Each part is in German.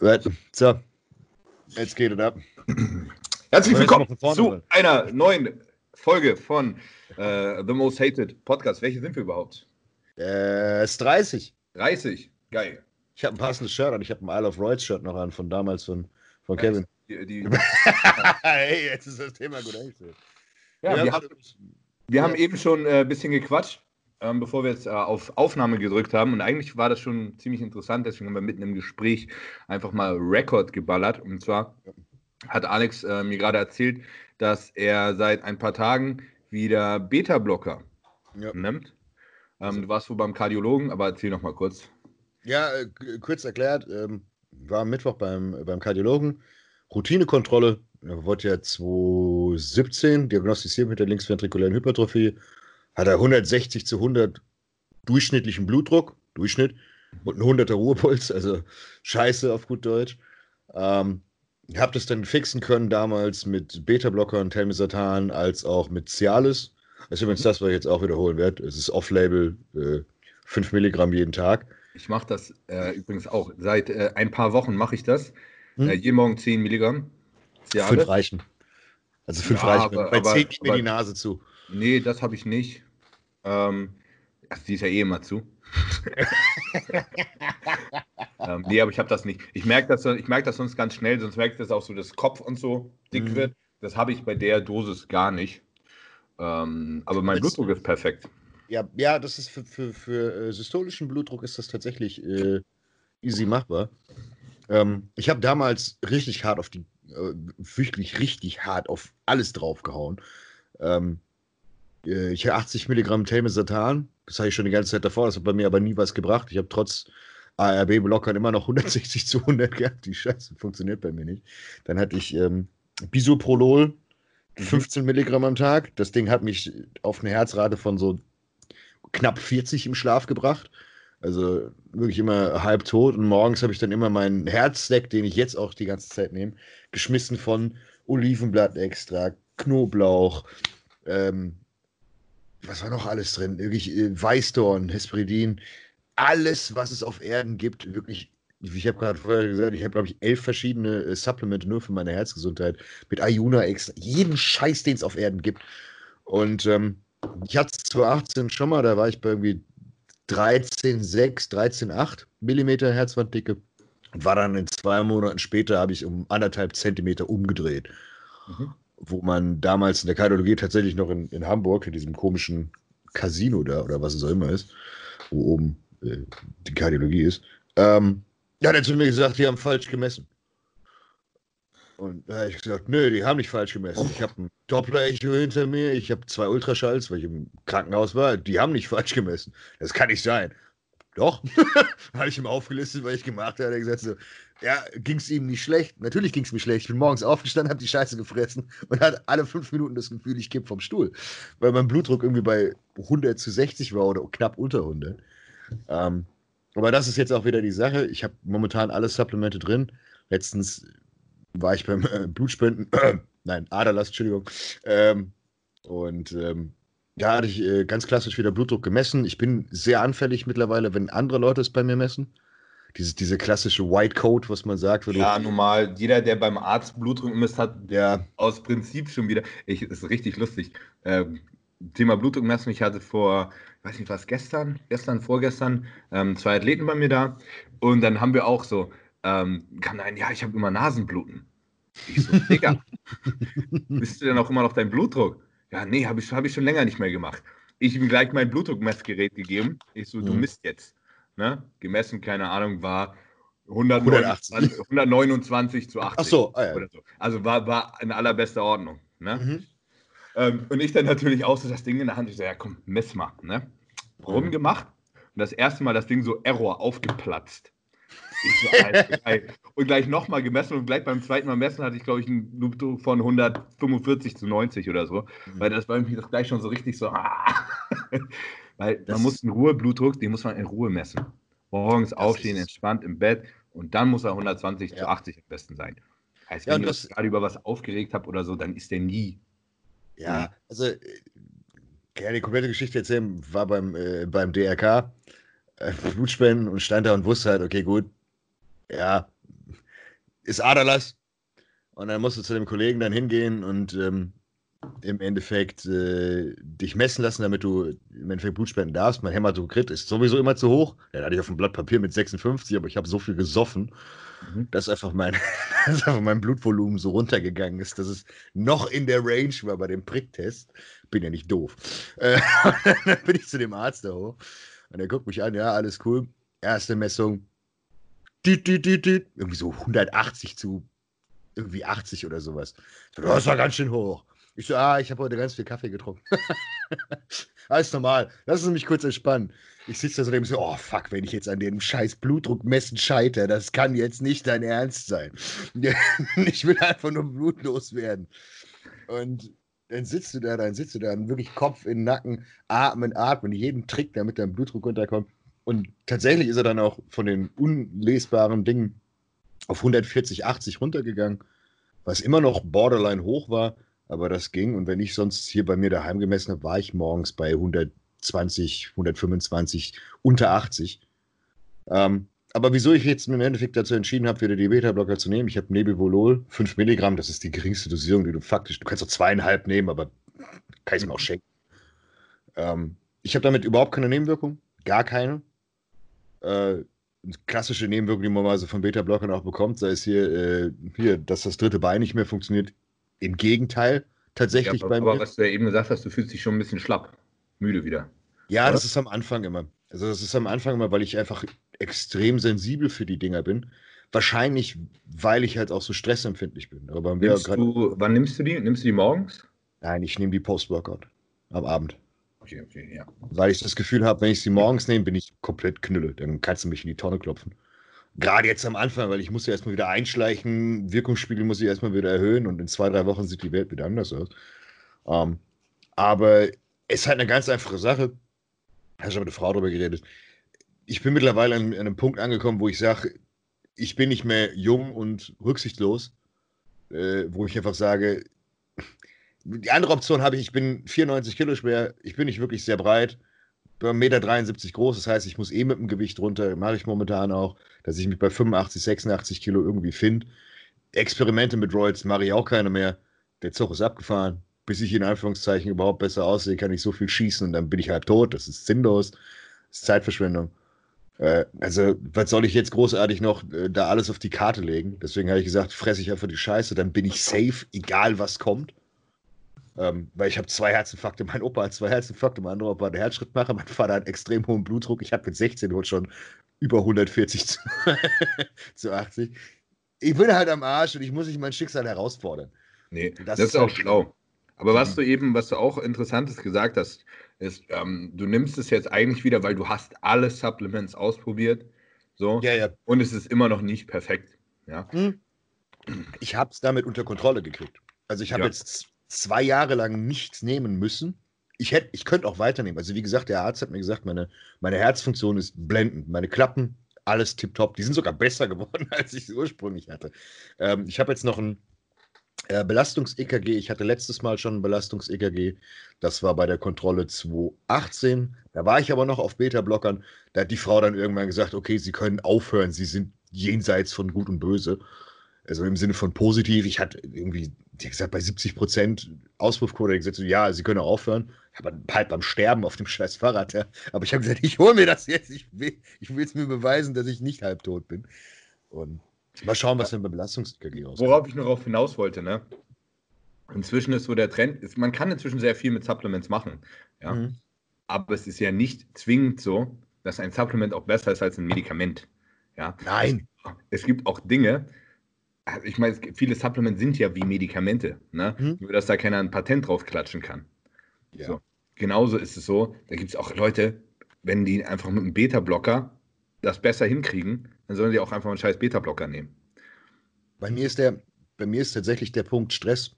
So, jetzt geht es ab. Herzlich willkommen zu einer neuen Folge von äh, The Most Hated Podcast. Welche sind wir überhaupt? Äh, es ist 30. 30, geil. Ich habe ein passendes Shirt an. Ich habe ein Isle of Royds Shirt noch an von damals von, von Kevin. Die, die hey, jetzt ist das Thema gut eingestellt. Ja, wir, haben, wir haben eben schon ein äh, bisschen gequatscht ähm, bevor wir jetzt äh, auf Aufnahme gedrückt haben. Und eigentlich war das schon ziemlich interessant, deswegen haben wir mitten im Gespräch einfach mal Rekord geballert. Und zwar hat Alex äh, mir gerade erzählt, dass er seit ein paar Tagen wieder Beta-Blocker ja. nimmt. Ähm, du warst wohl beim Kardiologen, aber erzähl noch mal kurz. Ja, äh, kurz erklärt, ähm, war am Mittwoch beim, beim Kardiologen. Routinekontrolle, er wurde ja 2017 diagnostiziert mit der linksventrikulären Hypertrophie hat er 160 zu 100 durchschnittlichen Blutdruck, Durchschnitt, und ein 100er Ruhepuls, also scheiße auf gut Deutsch. Ähm, ich habe das dann fixen können damals mit Beta-Blockern, Telmisartan, als auch mit Cialis. Das ist übrigens das, was ich jetzt auch wiederholen werde. Es ist Off-Label, äh, 5 Milligramm jeden Tag. Ich mache das äh, übrigens auch. Seit äh, ein paar Wochen mache ich das. Hm? Äh, jeden Morgen 10 Milligramm. Cialis. Fünf reichen. Also fünf ja, reichen. Aber, Bei 10 geht mir die Nase zu. Nee, das habe ich nicht. Ähm, also die ist ja eh immer zu. ähm, nee, aber ich habe das nicht. Ich merke das, merk das sonst ganz schnell, sonst merke ich das auch so, dass Kopf und so dick mhm. wird. Das habe ich bei der Dosis gar nicht. Ähm, aber mein das, Blutdruck ist perfekt. Ja, ja das ist für, für, für äh, systolischen Blutdruck ist das tatsächlich äh, easy machbar. Ähm, ich habe damals richtig hart auf die, äh, wirklich richtig hart auf alles draufgehauen. Ähm, äh, ich habe 80 Milligramm Telmisartan. Das habe ich schon die ganze Zeit davor. Das hat bei mir aber nie was gebracht. Ich habe trotz ARB-Blockern immer noch 160 zu 100 gehabt. Die Scheiße funktioniert bei mir nicht. Dann hatte ich ähm, Bisoprolol, 15 mhm. Milligramm am Tag. Das Ding hat mich auf eine Herzrate von so knapp 40 im Schlaf gebracht. Also wirklich immer halb tot. Und morgens habe ich dann immer meinen Herzstack, den ich jetzt auch die ganze Zeit nehme, geschmissen von Olivenblattextrakt, Knoblauch, ähm, was war noch alles drin? Wirklich äh, Weißdorn, Hesperidin, alles, was es auf Erden gibt, wirklich. Ich habe gerade vorher gesagt, ich habe, glaube ich, elf verschiedene äh, Supplemente nur für meine Herzgesundheit mit Ayuna extra. Jeden Scheiß, den es auf Erden gibt. Und ähm, ich hatte es 2018 schon mal, da war ich bei irgendwie 13,6, 13,8 Millimeter Herzwanddicke. Und war dann in zwei Monaten später, habe ich um anderthalb Zentimeter umgedreht. Mhm wo man damals in der Kardiologie tatsächlich noch in, in Hamburg, in diesem komischen Casino da oder was es auch immer ist, wo oben äh, die Kardiologie ist, ähm, ja, hat er zu mir gesagt, die haben falsch gemessen. Und da habe ich gesagt, nö, die haben nicht falsch gemessen. Ich habe ein Doppler-Echo hinter mir, ich habe zwei Ultraschalls, weil ich im Krankenhaus war. Die haben nicht falsch gemessen. Das kann nicht sein. Doch, habe ich ihm aufgelistet, was ich gemacht habe. Er hat gesagt so, ja, ging es ihm nicht schlecht. Natürlich ging es mir schlecht. Ich bin morgens aufgestanden, habe die Scheiße gefressen und hatte alle fünf Minuten das Gefühl, ich kipp vom Stuhl. Weil mein Blutdruck irgendwie bei 100 zu 60 war oder knapp unter 100. Ähm, aber das ist jetzt auch wieder die Sache. Ich habe momentan alle Supplemente drin. Letztens war ich beim äh, Blutspenden, äh, nein, Aderlass, Entschuldigung. Ähm, und ähm, da hatte ich äh, ganz klassisch wieder Blutdruck gemessen. Ich bin sehr anfällig mittlerweile, wenn andere Leute es bei mir messen. Diese, diese klassische White Coat, was man sagt. ja, normal. Jeder, der beim Arzt Blutdruck misst, hat ja. aus Prinzip schon wieder. Ich, ist richtig lustig. Ähm, Thema Blutdruck messen. Ich hatte vor, ich weiß nicht was, gestern, gestern, vorgestern, ähm, zwei Athleten bei mir da. Und dann haben wir auch so, ähm, kam ein, ja, ich habe immer Nasenbluten. Ich so, Digga, bist du denn auch immer noch dein Blutdruck? Ja, nee, habe ich, hab ich schon länger nicht mehr gemacht. Ich ihm gleich mein Blutdruckmessgerät gegeben. Ich so, mhm. du misst jetzt. Ne? Gemessen, keine Ahnung, war 129, 129 zu 80. Ach so, ah, ja. so. Also war, war in allerbester Ordnung. Ne? Mhm. Ähm, und ich dann natürlich auch so das Ding in der Hand. Ich so, ja komm, mess mal. Ne? Rumgemacht. Und das erste Mal das Ding so Error aufgeplatzt. So, und gleich nochmal gemessen und gleich beim zweiten Mal messen hatte ich, glaube ich, einen Blutdruck von 145 zu 90 oder so. Mhm. Weil das war das gleich schon so richtig so. Ah. Weil das man muss in Ruhe Blutdruck, den muss man in Ruhe messen. Morgens aufstehen, entspannt im Bett und dann muss er 120 ja. zu 80 am besten sein. Heißt, wenn ja, ich gerade über was aufgeregt habe oder so, dann ist der nie. Ja, also kann ja die komplette Geschichte erzählen, war beim, äh, beim DRK, äh, Blutspenden und stand da und wusste halt, okay, gut, ja, ist Aderlass. Und dann musst du zu dem Kollegen dann hingehen und ähm, im Endeffekt äh, dich messen lassen, damit du im Endeffekt Blut spenden darfst. Mein Hämatokrit ist sowieso immer zu hoch. Dann hatte ich auf dem Blatt Papier mit 56, aber ich habe so viel gesoffen, mhm. dass, einfach mein, dass einfach mein Blutvolumen so runtergegangen ist, dass es noch in der Range war bei dem Pricktest. Bin ja nicht doof. Äh, dann bin ich zu dem Arzt da hoch und er guckt mich an, ja, alles cool. Erste Messung, irgendwie so 180 zu irgendwie 80 oder sowas. Das war ganz schön hoch. Ich so, ah, ich habe heute ganz viel Kaffee getrunken. Alles normal. Lass uns mich kurz entspannen. Ich sitze da so und so, oh fuck, wenn ich jetzt an dem scheiß Blutdruck messen scheitere, das kann jetzt nicht dein Ernst sein. ich will einfach nur blutlos werden. Und dann sitzt du da, dann sitzt du da, wirklich Kopf in den Nacken, atmen, atmen, jeden Trick, damit dein Blutdruck runterkommt. Und tatsächlich ist er dann auch von den unlesbaren Dingen auf 140, 80 runtergegangen, was immer noch borderline hoch war, aber das ging. Und wenn ich sonst hier bei mir daheim gemessen habe, war ich morgens bei 120, 125, unter 80. Ähm, aber wieso ich jetzt im Endeffekt dazu entschieden habe, wieder die Beta-Blocker zu nehmen, ich habe Nebivolol, 5 Milligramm, das ist die geringste Dosierung, die du faktisch, du kannst auch zweieinhalb nehmen, aber kann ich es mir auch schenken. Ähm, ich habe damit überhaupt keine Nebenwirkung, gar keine. Äh, klassische Nebenwirkungen, die man mal so von Beta-Blockern auch bekommt, sei es hier, äh, hier, dass das dritte Bein nicht mehr funktioniert, im Gegenteil, tatsächlich ja, aber, bei mir. Aber was du ja eben gesagt hast, du fühlst dich schon ein bisschen schlapp, müde wieder. Ja, oder? das ist am Anfang immer. Also das ist am Anfang immer, weil ich einfach extrem sensibel für die Dinger bin. Wahrscheinlich, weil ich halt auch so stressempfindlich bin. Aber nimmst du, wann nimmst du die? Nimmst du die morgens? Nein, ich nehme die Post-Workout. Am Abend. Okay, okay, ja. Weil ich das Gefühl habe, wenn ich sie morgens nehme, bin ich komplett knülle. Dann kannst du mich in die Tonne klopfen. Gerade jetzt am Anfang, weil ich muss ja erstmal wieder einschleichen, Wirkungsspiegel muss ich erstmal wieder erhöhen und in zwei, drei Wochen sieht die Welt wieder anders aus. Ähm, aber es ist halt eine ganz einfache Sache. Hast schon mit der Frau darüber geredet. Ich bin mittlerweile an, an einem Punkt angekommen, wo ich sage, ich bin nicht mehr jung und rücksichtslos, äh, wo ich einfach sage, die andere Option habe ich, ich bin 94 Kilo schwer, ich bin nicht wirklich sehr breit, 1,73 Meter groß, das heißt, ich muss eh mit dem Gewicht runter, mache ich momentan auch, dass ich mich bei 85, 86 Kilo irgendwie finde. Experimente mit Roids mache ich auch keine mehr. Der Zug ist abgefahren. Bis ich in Anführungszeichen überhaupt besser aussehe, kann ich so viel schießen und dann bin ich halt tot. Das ist sinnlos. Das ist Zeitverschwendung. Äh, also, was soll ich jetzt großartig noch äh, da alles auf die Karte legen? Deswegen habe ich gesagt, fresse ich einfach die Scheiße, dann bin ich safe, egal was kommt. Ähm, weil ich habe zwei Herzinfarkte, mein Opa hat zwei Herzinfarkte, mein anderer Opa hat einen Herzschrittmacher, mein Vater hat extrem hohen Blutdruck, ich habe mit 16 heute schon über 140 zu, zu 80. Ich bin halt am Arsch und ich muss mich mein Schicksal herausfordern. Nee, das, das ist, auch halt schlau. Aber was du eben, was du auch Interessantes gesagt hast, ist, ähm, du nimmst es jetzt eigentlich wieder, weil du hast alle Supplements ausprobiert. So. Ja, ja. Und es ist immer noch nicht perfekt. Ja. Hm. Ich habe es damit unter Kontrolle gekriegt. Also ich habe ja. jetzt zwei Jahre lang nichts nehmen müssen. Ich, hätte, ich könnte auch weiternehmen. Also wie gesagt, der Arzt hat mir gesagt, meine, meine Herzfunktion ist blendend. Meine Klappen, alles tipptopp. Die sind sogar besser geworden, als ich sie ursprünglich hatte. Ähm, ich habe jetzt noch ein äh, Belastungs-EKG. Ich hatte letztes Mal schon ein Belastungs-EKG. Das war bei der Kontrolle 2018. Da war ich aber noch auf Beta-Blockern. Da hat die Frau dann irgendwann gesagt, okay, Sie können aufhören. Sie sind jenseits von Gut und Böse. Also im Sinne von positiv. Ich hatte irgendwie die gesagt, bei 70 Prozent Auspuffquote, gesagt, ja, sie können auch aufhören. Aber halt beim Sterben auf dem scheiß Fahrrad, ja. Aber ich habe gesagt, ich hole mir das jetzt. Ich will es mir beweisen, dass ich nicht halbtot bin. Und mal schauen, was denn beim Belastungs-EKG aussieht. Worauf ich noch auf hinaus wollte, ne? Inzwischen ist so der Trend, ist, man kann inzwischen sehr viel mit Supplements machen, ja. Mhm. Aber es ist ja nicht zwingend so, dass ein Supplement auch besser ist als ein Medikament. Ja. Nein. Es, gibt auch Dinge, ich meine, viele Supplements sind ja wie Medikamente, ne? Mhm. nur dass da keiner ein Patent drauf klatschen kann. Ja. So. Genauso ist es so, da gibt es auch Leute, wenn die einfach mit einem Beta-Blocker das besser hinkriegen, dann sollen die auch einfach einen scheiß Beta-Blocker nehmen. Bei mir ist der, bei mir ist tatsächlich der Punkt Stress.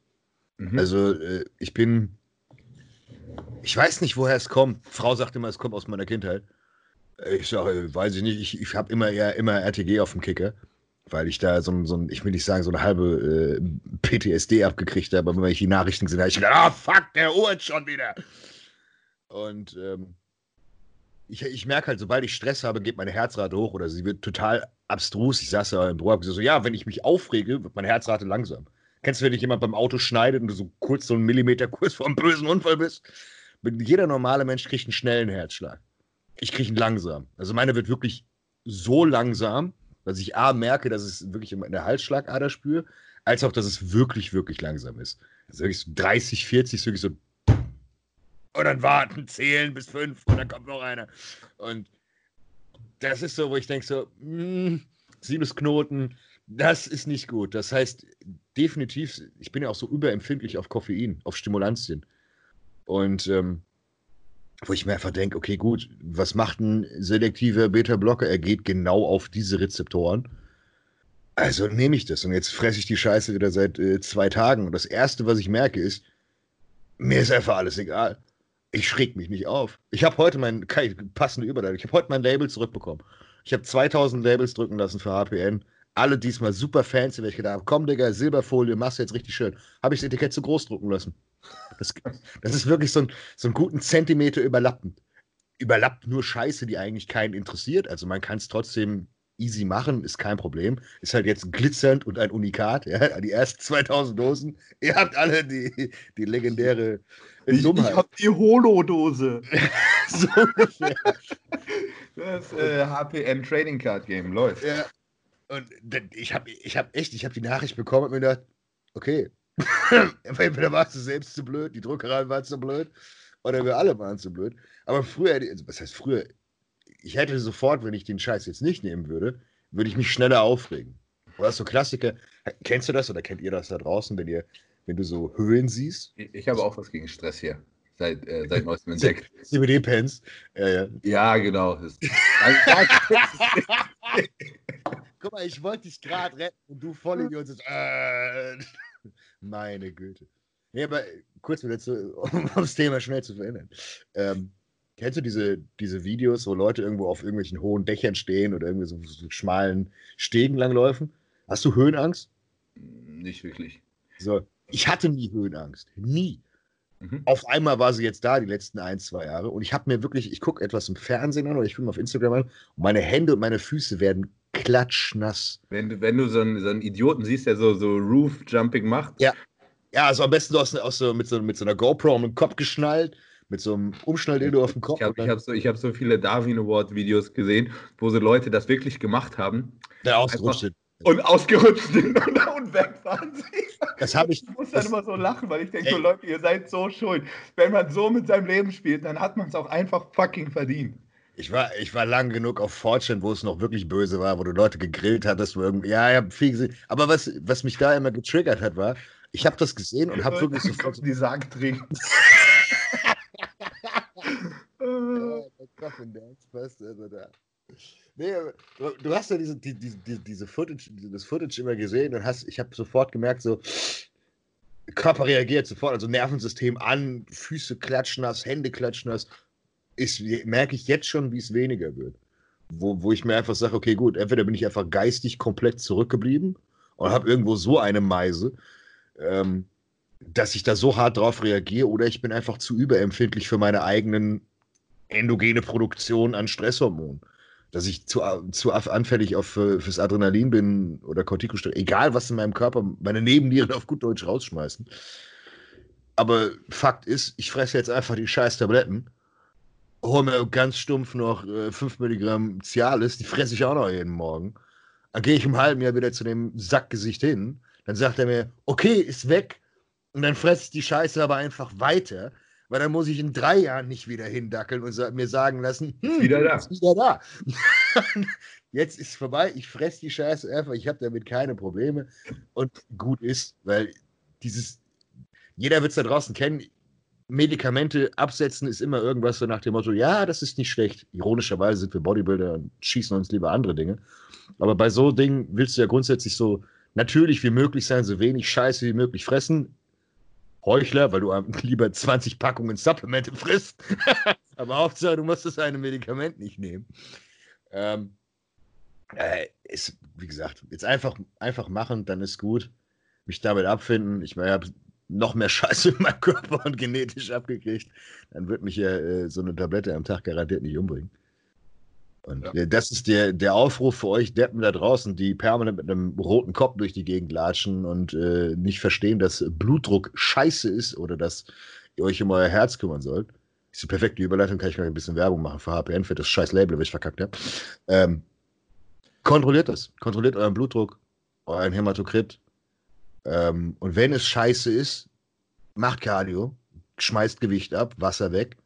Mhm. Also äh, ich bin, ich weiß nicht, woher es kommt. Frau sagt immer, es kommt aus meiner Kindheit. Ich sage, weiß ich nicht, ich, ich habe immer eher immer RTG auf dem Kicker weil ich da so so ich will nicht sagen, so eine halbe äh, PTSD abgekriegt habe, aber wenn ich die Nachrichten gesehen habe, ich gedacht, ah, fuck, der Uhr schon wieder. Und ähm, ich, ich merke halt, sobald ich Stress habe, geht meine Herzrate hoch oder sie wird total abstrus. Ich saß da im Büro, hab gesagt, so, ja, wenn ich mich aufrege, wird meine Herzrate langsam. Kennst du, wenn dich jemand beim Auto schneidet und du so kurz so einen Millimeter kurz vor einem bösen Unfall bist? Jeder normale Mensch kriegt einen schnellen Herzschlag. Ich kriege ihn langsam. Also meine wird wirklich so langsam, dass ich A merke, dass es wirklich in der Halsschlagader spüre, als auch, dass es wirklich, wirklich langsam ist. Also wirklich so 30, 40, so wirklich so. Und dann warten, zählen bis fünf und dann kommt noch einer. Und das ist so, wo ich denke so, mh, hm, Sinusknoten, das ist nicht gut. Das heißt, definitiv, ich bin ja auch so überempfindlich auf Koffein, auf Stimulantien. Und ähm, wo ich mir einfach denke, okay, gut, was macht ein selektiver Beta-Blocker? Er geht genau auf diese Rezeptoren. Also nehme ich das und jetzt fresse ich die Scheiße wieder seit äh, zwei Tagen. Und das Erste, was ich merke, ist, mir ist einfach alles egal. Ich schräg mich nicht auf. Ich habe heute mein, passende Überleitung, ich habe heute mein Label zurückbekommen. Ich habe 2000 Labels drücken lassen für HPN. Alle diesmal super fancy, weil ich gedacht habe, komm Digga, Silberfolie, machst du jetzt richtig schön. Habe ich das Etikett zu groß drucken lassen. Das, das ist wirklich so, ein, so einen guten Zentimeter überlappend. Überlappt nur Scheiße, die eigentlich keinen interessiert. Also man kann es trotzdem easy machen, ist kein Problem. Ist halt jetzt glitzernd und ein Unikat. Ja? Die ersten 2000 Dosen. Ihr habt alle die, die legendäre ich, Dummheit. Ich hab die Holo-Dose. so ungefähr. Das äh, HPN Trading Card Game läuft. Ja. Und ich habe ich hab echt, ich habe die Nachricht bekommen und mir gedacht, okay, entweder warst du selbst zu blöd, die Druckerei war zu blöd, oder wir alle waren zu blöd. Aber früher, also was heißt früher, ich hätte sofort, wenn ich den Scheiß jetzt nicht nehmen würde, würde ich mich schneller aufregen. Oder so Klassiker, kennst du das oder kennt ihr das da draußen, wenn ihr, wenn du so Höhen siehst? Ich, ich habe auch was gegen Stress hier. Seit, äh, seit neuestem entdeckt. CBD-Pens. Ja, ja. ja, genau. Guck mal, ich wollte dich gerade retten und du voll in die und äh, meine Güte. Nee, aber kurz wieder zu, um das Thema schnell zu verändern. Ähm, Kennst du diese, diese Videos, wo Leute irgendwo auf irgendwelchen hohen Dächern stehen oder irgendwie so, so schmalen Stegen langläufen? Hast du Höhenangst? Nicht wirklich. So, ich hatte nie Höhenangst. Nie. Mhm. Auf einmal war sie jetzt da, die letzten ein, zwei Jahre. Und ich habe mir wirklich, ich gucke etwas im Fernsehen an oder ich gucke auf Instagram an und meine Hände und meine Füße werden klatschnass. Wenn du, wenn du so, einen, so einen Idioten siehst, der so, so Roof-Jumping macht. Ja. Ja, also am besten aus, aus so, mit, so, mit so einer GoPro um den Kopf geschnallt mit so einem Umschnall, den du auf dem Kopf hast. Ich habe hab so, hab so viele Darwin Award-Videos gesehen, wo so Leute das wirklich gemacht haben. Der ausgerutscht sind. Und ausgerutscht sind und, und wegfahren sie. Das habe ich. Ich muss dann immer so lachen, weil ich denke, so Leute, ihr seid so schuld. Wenn man so mit seinem Leben spielt, dann hat man es auch einfach fucking verdient. Ich war, ich war lang genug auf Fortune, wo es noch wirklich böse war, wo du Leute gegrillt hattest, wo irgendwie, ja, ich habe viel gesehen. Aber was, was mich da immer getriggert hat, war, ich habe das gesehen und habe wirklich sofort. Die. Coffin Dance Fest, also. Nee, du, du hast ja diese, die, die, diese Footage, das Footage immer gesehen und hast, ich habe sofort gemerkt, so, Körper reagiert sofort, also Nervensystem an, Füße klatschen nass, Hände klatschen nass. Ist, merke ich jetzt schon, wie es weniger wird. Wo, wo ich mir einfach sage, okay, gut, entweder bin ich einfach geistig komplett zurückgeblieben und habe irgendwo so eine Meise, ähm, dass ich da so hart drauf reagiere, oder ich bin einfach zu überempfindlich für meine eigenen endogene Produktion an Stresshormonen. Dass ich zu, zu anfällig auf, äh, fürs Adrenalin bin oder Corticosteroid, egal was in meinem Körper, meine Nebennieren auf gut Deutsch rausschmeißen. Aber Fakt ist, ich fresse jetzt einfach die scheiß Tabletten, hole mir ganz stumpf noch äh, 5 Milligramm Cialis, die fresse ich auch noch jeden Morgen. Dann gehe ich im halben Jahr wieder zu dem Sackgesicht hin. Dann sagt er mir, okay, ist weg. Und dann fresse ich die Scheiße aber einfach weiter weil dann muss ich in drei Jahren nicht wieder hindackeln und mir sagen lassen, hm, ist wieder da. Ist wieder da. Jetzt ist es vorbei, ich fresse die Scheiße einfach, ich habe damit keine Probleme und gut ist, weil dieses, jeder wird es da draußen kennen, Medikamente absetzen ist immer irgendwas so nach dem Motto, ja, das ist nicht schlecht. Ironischerweise sind wir Bodybuilder und schießen uns lieber andere Dinge. Aber bei so Dingen willst du ja grundsätzlich so natürlich wie möglich sein, so wenig Scheiße wie möglich fressen, Heuchler, weil du lieber 20 Packungen Supplemente frisst. Aber Hauptsache, du musst das eine Medikament nicht nehmen. Ähm, äh, ist, wie gesagt, jetzt einfach, einfach machen, dann ist gut. Mich damit abfinden. Ich habe noch mehr Scheiße in meinem Körper und genetisch abgekriegt. Dann wird mich ja äh, so eine Tablette am Tag garantiert nicht umbringen. Und ja. das ist der, der Aufruf für euch Deppen da draußen, die permanent mit einem roten Kopf durch die Gegend latschen und äh, nicht verstehen, dass Blutdruck scheiße ist oder dass ihr euch um euer Herz kümmern sollt. Das ist die perfekte Überleitung, kann ich mal ein bisschen Werbung machen für HPN, für das scheiß Label, was ich verkackt habe. Ähm, kontrolliert das. Kontrolliert euren Blutdruck, euren Hämatokrit. Ähm, und wenn es scheiße ist, macht Cardio, schmeißt Gewicht ab, Wasser weg.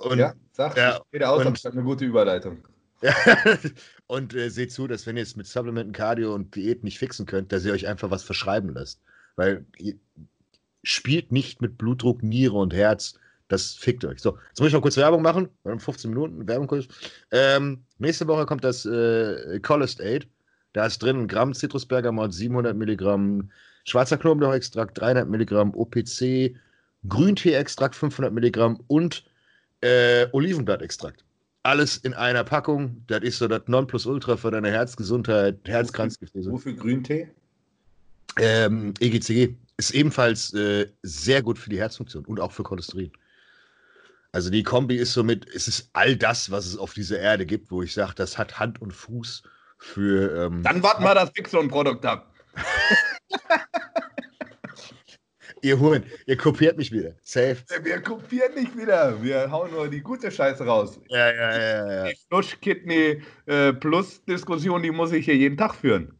Und, ja, sag, ja, wieder aus, und, eine gute Überleitung. und äh, seht zu, dass wenn ihr es mit Supplementen, Cardio und Diät nicht fixen könnt, dass ihr euch einfach was verschreiben lasst. Weil ihr spielt nicht mit Blutdruck, Niere und Herz. Das fickt euch. So, jetzt muss ich noch kurz Werbung machen. Wir haben 15 Minuten Werbung kurz. Ähm, nächste Woche kommt das äh, Collist Aid. Da ist drin ein Gramm Zitrusbergamot, 700 Milligramm schwarzer Knoblauchextrakt, 300 Milligramm OPC, Grüntee-Extrakt, 500 Milligramm und äh, Olivenblattextrakt. Alles in einer Packung. Das ist so das Nonplusultra für deine Herzgesundheit, Herzkranzgefäße. Wofür Grüntee? Ähm, EGCG ist ebenfalls äh, sehr gut für die Herzfunktion und auch für Cholesterin. Also die Kombi ist somit, es ist all das, was es auf dieser Erde gibt, wo ich sage, das hat Hand und Fuß für. Ähm, Dann warten wir das Fixon-Produkt ab. Ihr Huren, ihr kopiert mich wieder. Safe. Wir kopieren nicht wieder. Wir hauen nur die gute Scheiße raus. Ja, ja, ja. ja. Die Flush-Kidney-Plus-Diskussion, die muss ich hier jeden Tag führen.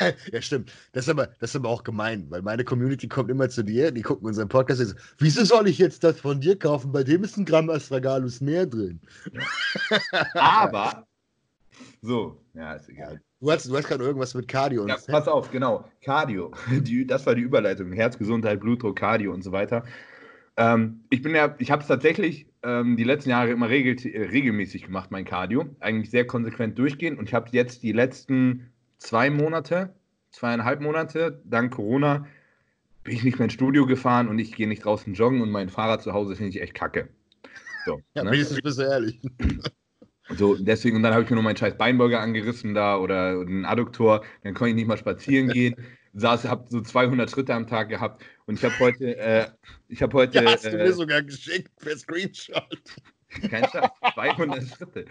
ja, stimmt. Das ist, aber, das ist aber auch gemein, weil meine Community kommt immer zu dir, die gucken unseren Podcast und sagen, wieso soll ich jetzt das von dir kaufen? Bei dem ist ein Gramm Astragalus mehr drin. aber, so, ja, ist egal. Du hast, du hast gerade irgendwas mit Cardio. Ja, pass auf, genau. Cardio. Die, das war die Überleitung. Herzgesundheit, Blutdruck, Cardio und so weiter. Ähm, ich bin ja, ich habe es tatsächlich ähm, die letzten Jahre immer regel, regelmäßig gemacht, mein Cardio. Eigentlich sehr konsequent durchgehen. Und ich habe jetzt die letzten zwei Monate, zweieinhalb Monate, dank Corona, bin ich nicht mehr ins Studio gefahren und ich gehe nicht draußen joggen und mein Fahrrad zu Hause finde ich echt kacke. So, ja, ne? wenigstens bist du ehrlich. So, deswegen, und dann habe ich mir noch meinen scheiß Beinbeuger angerissen da oder einen Adduktor, dann konnte ich nicht mal spazieren gehen. Saß, habe so 200 Schritte am Tag gehabt und ich habe heute, äh, ich habe heute. Ja, hast du äh, mir sogar geschickt per Screenshot. Kein Scheiß, 200 Schritte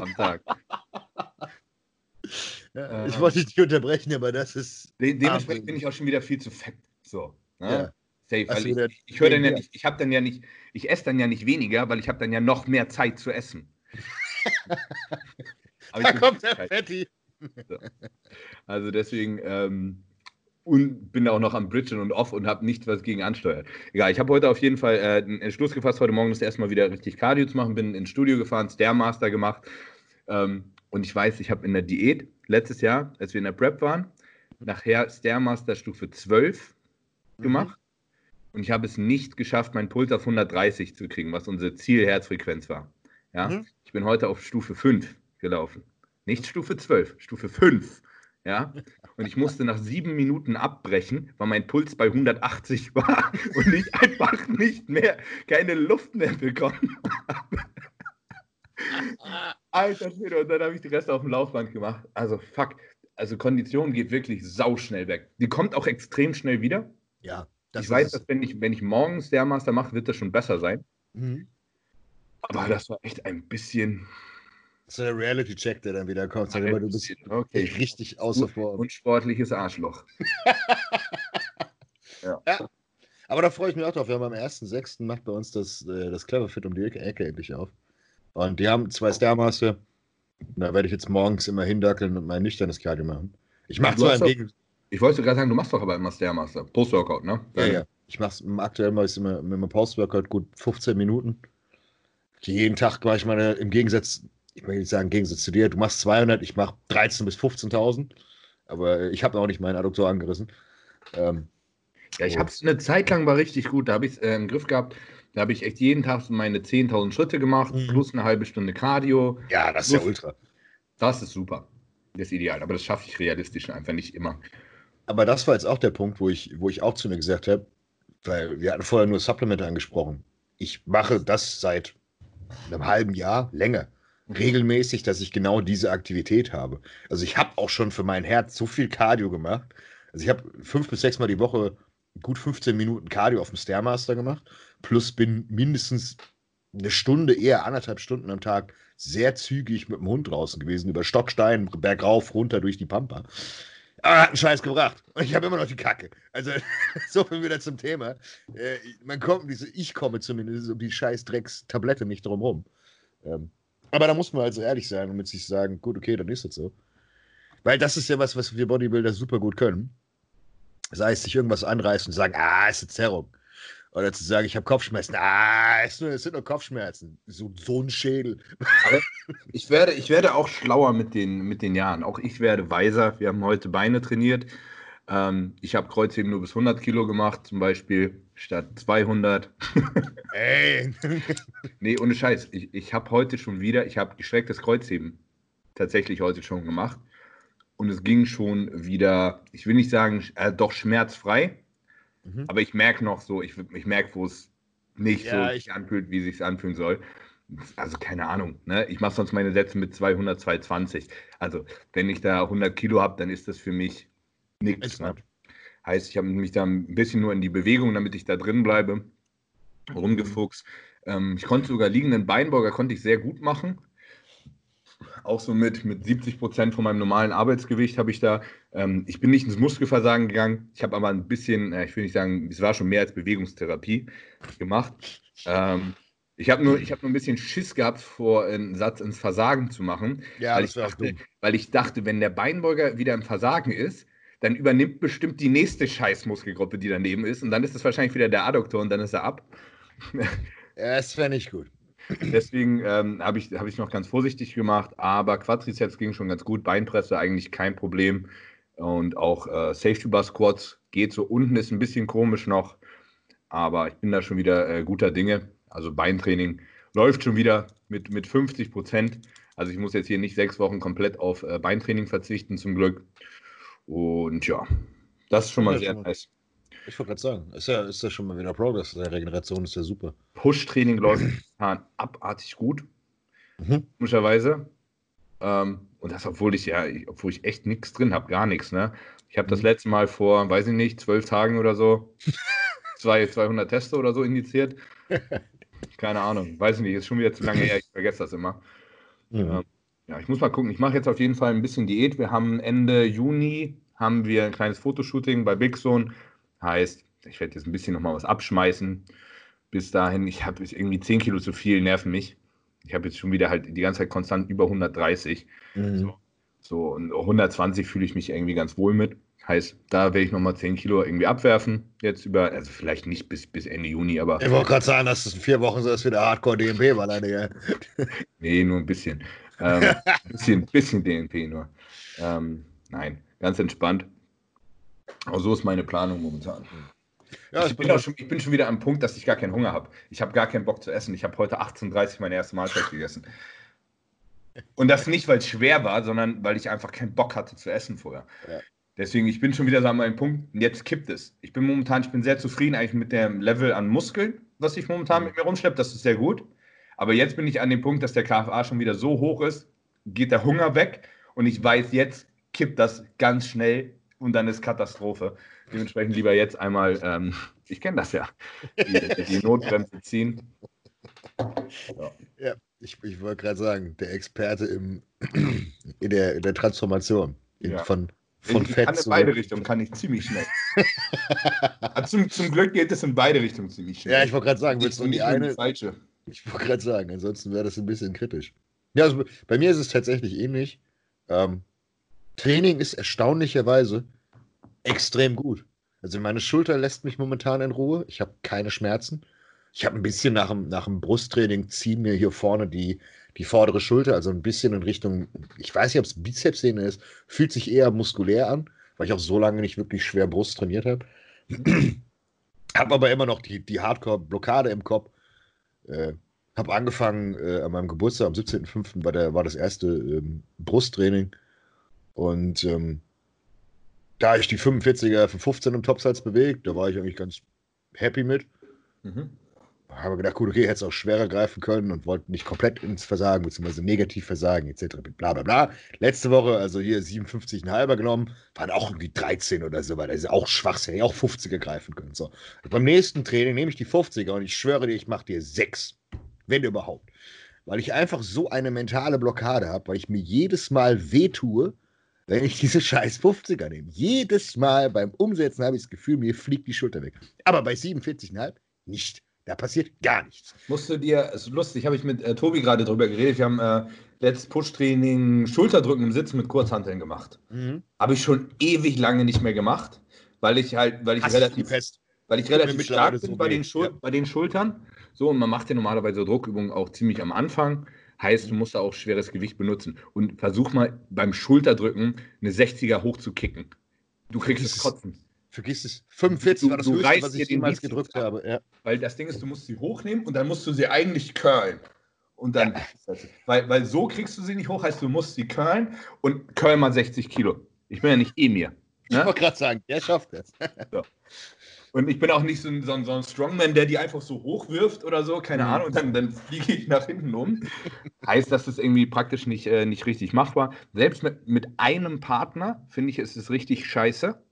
am Tag. Ja, ich wollte dich nicht unterbrechen, aber das ist. De dementsprechend bin ich auch schon wieder viel zu fett. So. Ne? Ja. Safe, weil ich, ich, ich höre dann ja nicht, ich habe dann ja nicht, ich esse dann ja nicht weniger, weil ich habe dann ja noch mehr Zeit zu essen. da kommt der Fetti. So. Also deswegen ähm, und bin auch noch am Bridgen und Off und habe nichts, was gegen ansteuert. Egal, ich habe heute auf jeden Fall äh, einen Entschluss gefasst, heute Morgen das erste Mal wieder richtig Cardio zu machen. Bin ins Studio gefahren, Stairmaster gemacht. Ähm, und ich weiß, ich habe in der Diät letztes Jahr, als wir in der Prep waren, nachher Stairmaster Stufe 12 mhm. gemacht. Und ich habe es nicht geschafft, meinen Puls auf 130 zu kriegen, was unsere Zielherzfrequenz war. Ja? Mhm. Ich bin heute auf Stufe 5 gelaufen. Nicht Stufe 12, Stufe 5. Ja? Und ich musste nach sieben Minuten abbrechen, weil mein Puls bei 180 war und ich einfach nicht mehr, keine Luft mehr bekommen habe. Alter Schwede, und dann habe ich die Reste auf dem Laufband gemacht. Also fuck, also Kondition geht wirklich sauschnell weg. Die kommt auch extrem schnell wieder. Ja. ich weiß, dass wenn ich, wenn ich morgens Stairmaster mache, wird das schon besser sein. Mhm. Aber das war echt ein bisschen. Das ist der Reality-Check, der dann wieder kommt. Sag mal, du bist okay. richtig außer Form. Und sportliches Arschloch. ja. ja. Aber da freue ich mich auch drauf. Wir haben am 1.6. macht bei uns das, äh, das Clever Fit um die Ecke endlich auf. Und die haben zwei Stairmaster. Da werde ich jetzt morgens immer hindackeln und mein nüchternes Cardio machen. Ich mache zwar im Gegen. Ich wollte gerade sagen, du machst doch aber immer Stairmaster. Post-Workout, ne? Ja, ja. Ich mache es aktuell mache ich immer mit meinem Post-Workout gut 15 Minuten. Jeden Tag mache ich meine, im Gegensatz, ich will nicht sagen, im Gegensatz zu dir, du machst 200, ich mache 13.000 bis 15.000. Aber ich habe auch nicht meinen Adduktor angerissen. Ähm, ja, ich habe es eine Zeit lang war richtig gut. Da habe ich es äh, im Griff gehabt. Da habe ich echt jeden Tag meine 10.000 Schritte gemacht, mhm. plus eine halbe Stunde Cardio. Ja, das ist ja ultra. Das ist super. Das ist ideal. Aber das schaffe ich realistisch einfach nicht immer. Aber das war jetzt auch der Punkt, wo ich, wo ich auch zu mir gesagt habe, weil wir hatten vorher nur Supplemente angesprochen. Ich mache das seit einem halben Jahr, länger, regelmäßig, dass ich genau diese Aktivität habe. Also ich habe auch schon für mein Herz so viel Cardio gemacht. Also ich habe fünf bis sechs Mal die Woche gut 15 Minuten Cardio auf dem Stairmaster gemacht plus bin mindestens eine Stunde, eher anderthalb Stunden am Tag sehr zügig mit dem Hund draußen gewesen, über Stockstein, bergauf, runter durch die Pampa. Aber hat einen Scheiß gebracht. Und ich habe immer noch die Kacke. Also, so viel wieder zum Thema. Äh, man kommt, ich komme zumindest um die scheiß Drecks-Tablette nicht drum rum. Ähm, aber da muss man also ehrlich sein und mit sich sagen, gut, okay, dann ist das so. Weil das ist ja was, was wir Bodybuilder super gut können. Sei es sich irgendwas anreißen und sagen, ah, ist eine Zerrung. Oder zu sagen, ich habe Kopfschmerzen. Ah, es, sind nur Kopfschmerzen. So, so ein Schädel. Aber ich werde, ich werde auch schlauer mit den, mit den Jahren. Auch ich werde weiser. Wir haben heute Beine trainiert. Ähm, ich habe Kreuzheben nur bis 100 Kilo gemacht, zum Beispiel, statt 200. Ey. nee, ohne Scheiß. Ich, ich habe heute schon wieder, ich habe gestrecktes Kreuzheben tatsächlich heute schon gemacht. Und es ging schon wieder, ich will nicht sagen, äh, doch schmerzfrei Mhm. Aber ich merke noch so, ich, ich merke, wo es nicht ja, so sich anfühlt, wie sich anfühlen soll. Also keine Ahnung. Ne? Ich mache sonst meine Sätze mit 200, 220. Also wenn ich da 100 Kilo habe, dann ist das für mich nichts. Ne? Heißt, ich habe mich da ein bisschen nur in die Bewegung, damit ich da drin bleibe, rumgefuchst. Ähm, ich konnte sogar liegenden Beinburger konnte ich sehr gut machen auch so mit, mit 70 Prozent von meinem normalen Arbeitsgewicht habe ich da. Ähm, ich bin nicht ins Muskelversagen gegangen. Ich habe aber ein bisschen, äh, ich will nicht sagen, es war schon mehr als Bewegungstherapie gemacht. Ähm, ich habe nur, hab nur ein bisschen Schiss gehabt, vor einen Satz ins Versagen zu machen. Ja, weil, ich dachte, weil ich dachte, wenn der Beinbeuger wieder im Versagen ist, dann übernimmt bestimmt die nächste Scheißmuskelgruppe, die daneben ist. Und dann ist es wahrscheinlich wieder der Adduktor und dann ist er ab. Ja, das wäre nicht gut. Deswegen ähm, habe ich, hab ich noch ganz vorsichtig gemacht, aber Quadriceps ging schon ganz gut, Beinpresse eigentlich kein Problem und auch äh, Safety Bar Squats geht so unten, ist ein bisschen komisch noch, aber ich bin da schon wieder äh, guter Dinge. Also Beintraining läuft schon wieder mit, mit 50 Prozent. Also ich muss jetzt hier nicht sechs Wochen komplett auf äh, Beintraining verzichten, zum Glück. Und ja, das ist schon mal sehr nice. Ich wollte gerade sagen, ist ja, ist ja schon mal wieder Progress. Der Regeneration ist ja super. Push-Training läuft abartig gut. Mhm. Komischerweise. Ähm, und das, obwohl ich ja, obwohl ich echt nichts drin habe, gar nichts. Ne? Ich habe das mhm. letzte Mal vor, weiß ich nicht, zwölf Tagen oder so, zwei, 200 Teste oder so indiziert. Keine Ahnung, weiß ich nicht, ist schon wieder zu lange her, ich vergesse das immer. Mhm. Ähm, ja, ich muss mal gucken. Ich mache jetzt auf jeden Fall ein bisschen Diät. Wir haben Ende Juni haben wir ein kleines Fotoshooting bei Big Zone Heißt, ich werde jetzt ein bisschen nochmal was abschmeißen. Bis dahin, ich habe irgendwie 10 Kilo zu viel, nerven mich. Ich habe jetzt schon wieder halt die ganze Zeit konstant über 130. Mhm. So, so, und 120 fühle ich mich irgendwie ganz wohl mit. Heißt, da werde ich nochmal 10 Kilo irgendwie abwerfen. Jetzt über, also vielleicht nicht bis, bis Ende Juni, aber. Ich wollte gerade sagen, dass es in vier Wochen so ist wie der Hardcore DNP war, leider, nee, nur ein bisschen. Ähm, bisschen, bisschen DNP nur. Ähm, nein, ganz entspannt. Aber so ist meine Planung momentan. Ja, ich, bin auch schon, ich bin schon wieder am Punkt, dass ich gar keinen Hunger habe. Ich habe gar keinen Bock zu essen. Ich habe heute 18.30 Uhr meine erste Mahlzeit gegessen. Und das nicht, weil es schwer war, sondern weil ich einfach keinen Bock hatte zu essen vorher. Ja. Deswegen, ich bin schon wieder so an meinem Punkt, jetzt kippt es. Ich bin momentan, ich bin sehr zufrieden eigentlich mit dem Level an Muskeln, was ich momentan mhm. mit mir rumschleppe. Das ist sehr gut. Aber jetzt bin ich an dem Punkt, dass der KFA schon wieder so hoch ist, geht der Hunger weg und ich weiß, jetzt kippt das ganz schnell und dann ist Katastrophe. Dementsprechend lieber jetzt einmal, ähm, ich kenne das ja, die, die Notbremse ziehen. Ja, ja ich, ich wollte gerade sagen, der Experte im, in, der, in der Transformation in, ja. von, von ich, Fett kann in beide Richtungen, kann ich ziemlich schnell. zum, zum Glück geht es in beide Richtungen ziemlich schnell. Ja, ich wollte gerade sagen, willst du die eine. Die falsche. Ich wollte gerade sagen, ansonsten wäre das ein bisschen kritisch. Ja, also bei mir ist es tatsächlich ähnlich. Ähm, Training ist erstaunlicherweise extrem gut. Also meine Schulter lässt mich momentan in Ruhe. Ich habe keine Schmerzen. Ich habe ein bisschen nach dem, nach dem Brusttraining ziehen mir hier vorne die, die vordere Schulter, also ein bisschen in Richtung, ich weiß nicht, ob es Bizepssehne ist, fühlt sich eher muskulär an, weil ich auch so lange nicht wirklich schwer Brust trainiert habe. habe aber immer noch die, die Hardcore-Blockade im Kopf. Äh, habe angefangen äh, an meinem Geburtstag am 17.05. War, war das erste ähm, Brusttraining. Und ähm, da ich die 45er für 15 im Topsatz bewegt, da war ich eigentlich ganz happy mit. Mhm. Habe gedacht, gut, okay, hätte es auch schwerer greifen können und wollte nicht komplett ins Versagen, beziehungsweise negativ versagen, etc. Bla bla bla. Letzte Woche, also hier 57,5er genommen, waren auch irgendwie 13 oder so, weil das ist auch schwachsinnig, auch 50er greifen können. So. beim nächsten Training nehme ich die 50er und ich schwöre dir, ich mache dir 6. Wenn überhaupt. Weil ich einfach so eine mentale Blockade habe, weil ich mir jedes Mal wehtue, wenn ich diese scheiß 50er nehme. Jedes Mal beim Umsetzen habe ich das Gefühl, mir fliegt die Schulter weg. Aber bei 47,5 nicht. Da passiert gar nichts. Musst du dir, ist lustig, habe ich mit äh, Tobi gerade drüber geredet. Wir haben äh, letztes Push-Training Schulterdrücken im Sitzen mit Kurzhanteln gemacht. Mhm. Habe ich schon ewig lange nicht mehr gemacht, weil ich halt, weil ich Hast relativ, weil ich relativ stark bin so bei, den ja. bei den Schultern. So, und man macht ja normalerweise Druckübungen auch ziemlich am Anfang. Heißt, du musst da auch schweres Gewicht benutzen. Und versuch mal beim Schulterdrücken eine 60er hochzukicken. Du kriegst es kotzen. Vergiss es. 45 du, war das höchste, was ich jemals gedrückt habe. Ja. Weil das Ding ist, du musst sie hochnehmen und dann musst du sie eigentlich curlen. Und dann, ja. weil, weil so kriegst du sie nicht hoch, heißt du musst sie curlen und curl mal 60 Kilo. Ich bin ja nicht eh mir. Ne? Ich wollte gerade sagen, der schafft das. So. Und ich bin auch nicht so ein, so, ein, Strongman, der die einfach so hochwirft oder so, keine mhm. Ahnung, und dann, dann fliege ich nach hinten um. heißt, das ist irgendwie praktisch nicht, äh, nicht richtig machbar. Selbst mit, mit einem Partner, finde ich, ist es richtig scheiße.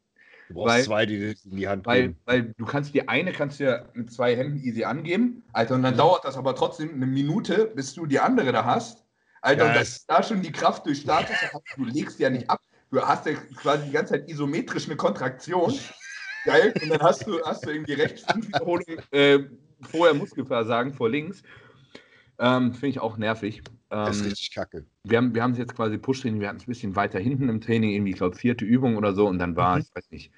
Du brauchst weil, zwei, die in die Hand weil, Weil du kannst die eine kannst du ja mit zwei Händen easy angeben. Alter, und dann mhm. dauert das aber trotzdem eine Minute, bis du die andere da hast. Alter, ja, und das, da schon die Kraft durchstartet, du legst ja nicht ab. Du hast ja quasi die ganze Zeit isometrisch eine Kontraktion. Geil. Und dann hast du, hast du irgendwie rechts fünf Wiederholungen äh, vorher Muskelversagen vor links. Ähm, Finde ich auch nervig. Ähm, das ist richtig kacke. Wir haben, wir es jetzt quasi Push-Training, wir hatten es ein bisschen weiter hinten im Training, irgendwie, ich glaube, vierte Übung oder so, und dann war, mhm. ich weiß nicht,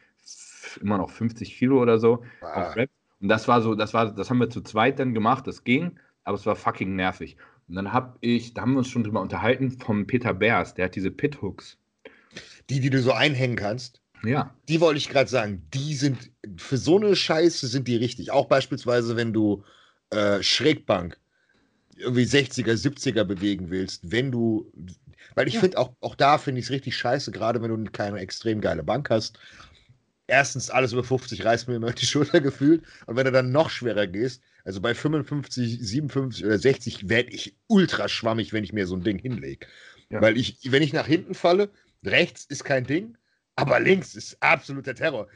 immer noch 50 Kilo oder so ah. Und das war so, das war, das haben wir zu zweit dann gemacht, das ging, aber es war fucking nervig. Und dann habe ich, da haben wir uns schon drüber unterhalten, vom Peter Bears, der hat diese Pit-Hooks. Die, die du so einhängen kannst. Ja. Die wollte ich gerade sagen, die sind, für so eine Scheiße sind die richtig. Auch beispielsweise, wenn du äh, Schrägbank irgendwie 60er, 70er bewegen willst, wenn du, weil ich ja. finde auch, auch da finde ich es richtig scheiße, gerade wenn du keine extrem geile Bank hast. Erstens, alles über 50 reißt mir immer die Schulter gefühlt. Und wenn du dann noch schwerer gehst, also bei 55, 57 oder 60 werde ich ultra schwammig, wenn ich mir so ein Ding hinlege. Ja. Weil ich, wenn ich nach hinten falle, rechts ist kein Ding, aber links ist absoluter Terror.